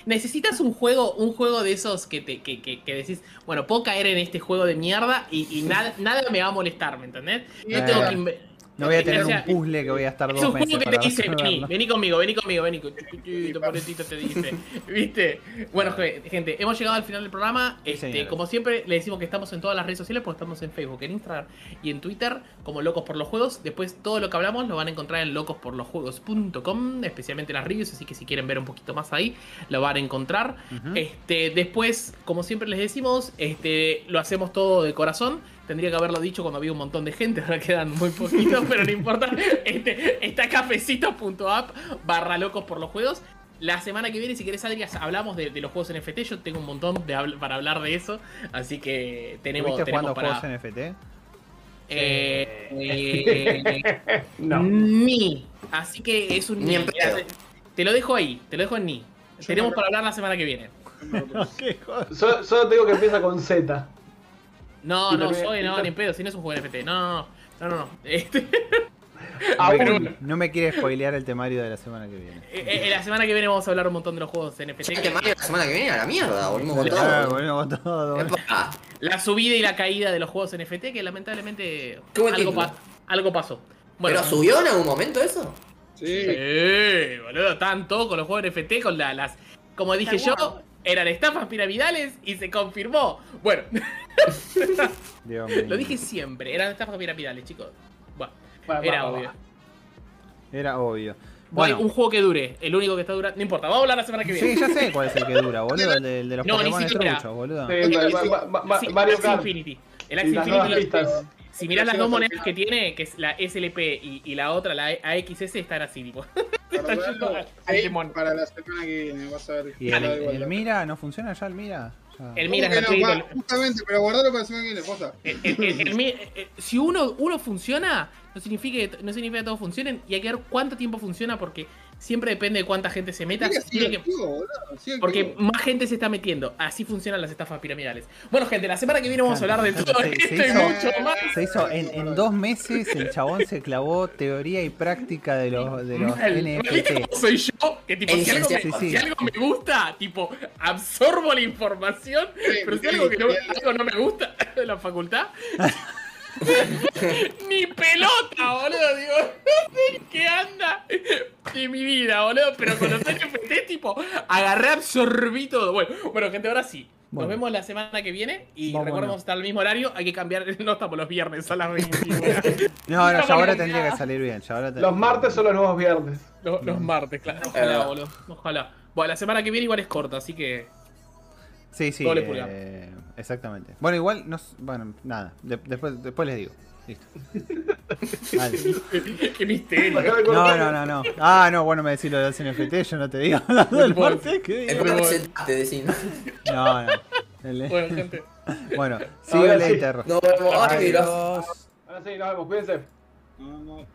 C: Necesitas un juego, un juego de esos que te, que, que, que decís, bueno, puedo caer en este juego de mierda y, y nada, nada me va a molestar, ¿me entendés? No tengo que
B: No voy a tener
C: o sea,
B: un puzzle que voy a estar
C: Es
B: dos
C: un
B: meses
C: juego que
B: para
C: te dice, vení, vení conmigo, vení conmigo, vení. Tu poletito te dice, ¿viste? Bueno, gente, hemos llegado al final del programa. Este, como siempre, le decimos que estamos en todas las redes sociales, porque estamos en Facebook, en Instagram y en Twitter, como Locos por los Juegos. Después, todo lo que hablamos lo van a encontrar en locosporlosjuegos.com, especialmente las reviews, así que si quieren ver un poquito más ahí, lo van a encontrar. Este, después, como siempre les decimos, este, lo hacemos todo de corazón. Tendría que haberlo dicho cuando había un montón de gente, ahora quedan muy poquitos, pero no importa. Este, está cafecito.app barra locos por los juegos. La semana que viene, si querés, Adri, hablamos de, de los juegos NFT. Yo tengo un montón de habl- para hablar de eso. Así que tenemos,
B: ¿Estuviste
C: tenemos
B: jugando
C: para.
B: juegos NFT?
C: Eh, eh,
A: No.
C: Ni. Así que es un
E: Ni en.
C: Te lo dejo ahí, te lo dejo en ni.
F: Yo
C: Tenemos
F: no-
C: para hablar la semana que viene.
A: Solo, solo te digo que empieza con Z.
C: No,
A: Y
C: no, soy, no, ni en pedo, si no es un juego NFT. No, no, no, no, no. Este,
A: Aún.
B: No me quiere spoilear el temario de la semana que viene.
C: eh, eh, la semana que viene vamos a hablar un montón de los juegos NFT.
E: Ya que Mario la semana que viene a la mierda, volvimos con
B: Ah,
E: todo.
B: con todo.
E: Epa.
C: La subida y la caída de los juegos NFT, que lamentablemente algo,
E: título.
C: pa- algo pasó. Bueno,
E: ¿Pero subió en algún momento eso?
F: Sí,
C: Eh, boludo, estaban todos con los juegos NFT, con la- las. Como dije
D: Está
C: yo. Eran estafas piramidales y se confirmó. Bueno,
B: Dios mío.
C: lo dije siempre, eran estafas piramidales, chicos. Bueno, era
A: va,
C: obvio.
A: va.
B: Era obvio.
C: Bueno, un juego que dure, el único que está durando. No importa, vamos a hablar la semana que viene.
B: sí, ya sé cuál es el que dura, boludo. El de, el de los
C: No,
B: Pokémon truchos, boludo.
A: Sí, Mario
C: Axie
A: Kart.
C: Infinity. El Axie Infinity. Si mirás las dos monedas que tiene, que es la SLP y, y la otra, la AXS, están así, tipo. Están yendo al
F: Ahí
C: Pokémon.
F: para la semana que viene, vas a ver.
B: ¿Y
F: Ya
B: el. Mira no funciona ya el Mira? Ya.
C: El
F: ¿Cómo
C: Mira
F: que
C: es
F: no?
C: gratuito.
F: Va, Justamente, pero guardalo para la semana que viene, posta.
C: El- el- el- el Mi- eh, eh, si uno, uno funciona, no significa, que, no significa que todos funcionen y hay que ver cuánto tiempo funciona porque siempre depende de cuánta gente se meta.
F: Sigue, sigue
C: Tiene que-
F: activo, boludo, sigue
C: porque
F: activo.
C: más gente se está metiendo. Así funcionan las estafas piramidales. Bueno, gente, la semana que viene vamos a hablar de
B: Se-
C: todo
B: se
C: esto y
B: hizo-
C: mucho más.
B: Se hizo en, en dos meses, el chabón se clavó teoría y práctica de los, de los
C: Mal. ¿Viste
B: NFT.
C: soy yo? Que tipo, si algo, me,
B: licenciado. Sí, sí.
C: si algo me gusta, tipo, absorbo la información, pero si algo, que no, algo no me gusta de la facultad, ni pelota, boludo, digo, no sé en qué anda de mi vida, boludo, pero con los NFT, tipo, agarré, absorbí todo. Bueno, bueno, gente, ahora sí. Nos vemos la semana que viene y
B: Vámonos.
C: recordemos estar al mismo horario. Hay que cambiar, no estamos los viernes a las 21.
B: No, no, ya ahora
C: en-
B: tendría que salir bien. Ya ahora te-
A: Los martes son los nuevos viernes.
C: Los, los martes, claro. Ojalá, boludo. Ojalá. Bueno, la semana que viene igual es corta, así que.
B: Sí, sí.
C: Doble pulgar.
B: eh, exactamente. Bueno, igual, no, bueno, nada. de- después, después les digo. Listo. Vale.
C: Qué misterio.
B: No, no, no, no. Ah, no, bueno, me decís lo de los NFT, yo no te digo hablando del martes, ¿qué digo? No, no. El-
C: Bueno, gente.
B: Bueno, el
A: sí.
B: later.
E: Nos vemos.
B: Adiós.
A: Ahora sí, nos vemos, cuídense.
F: No, no.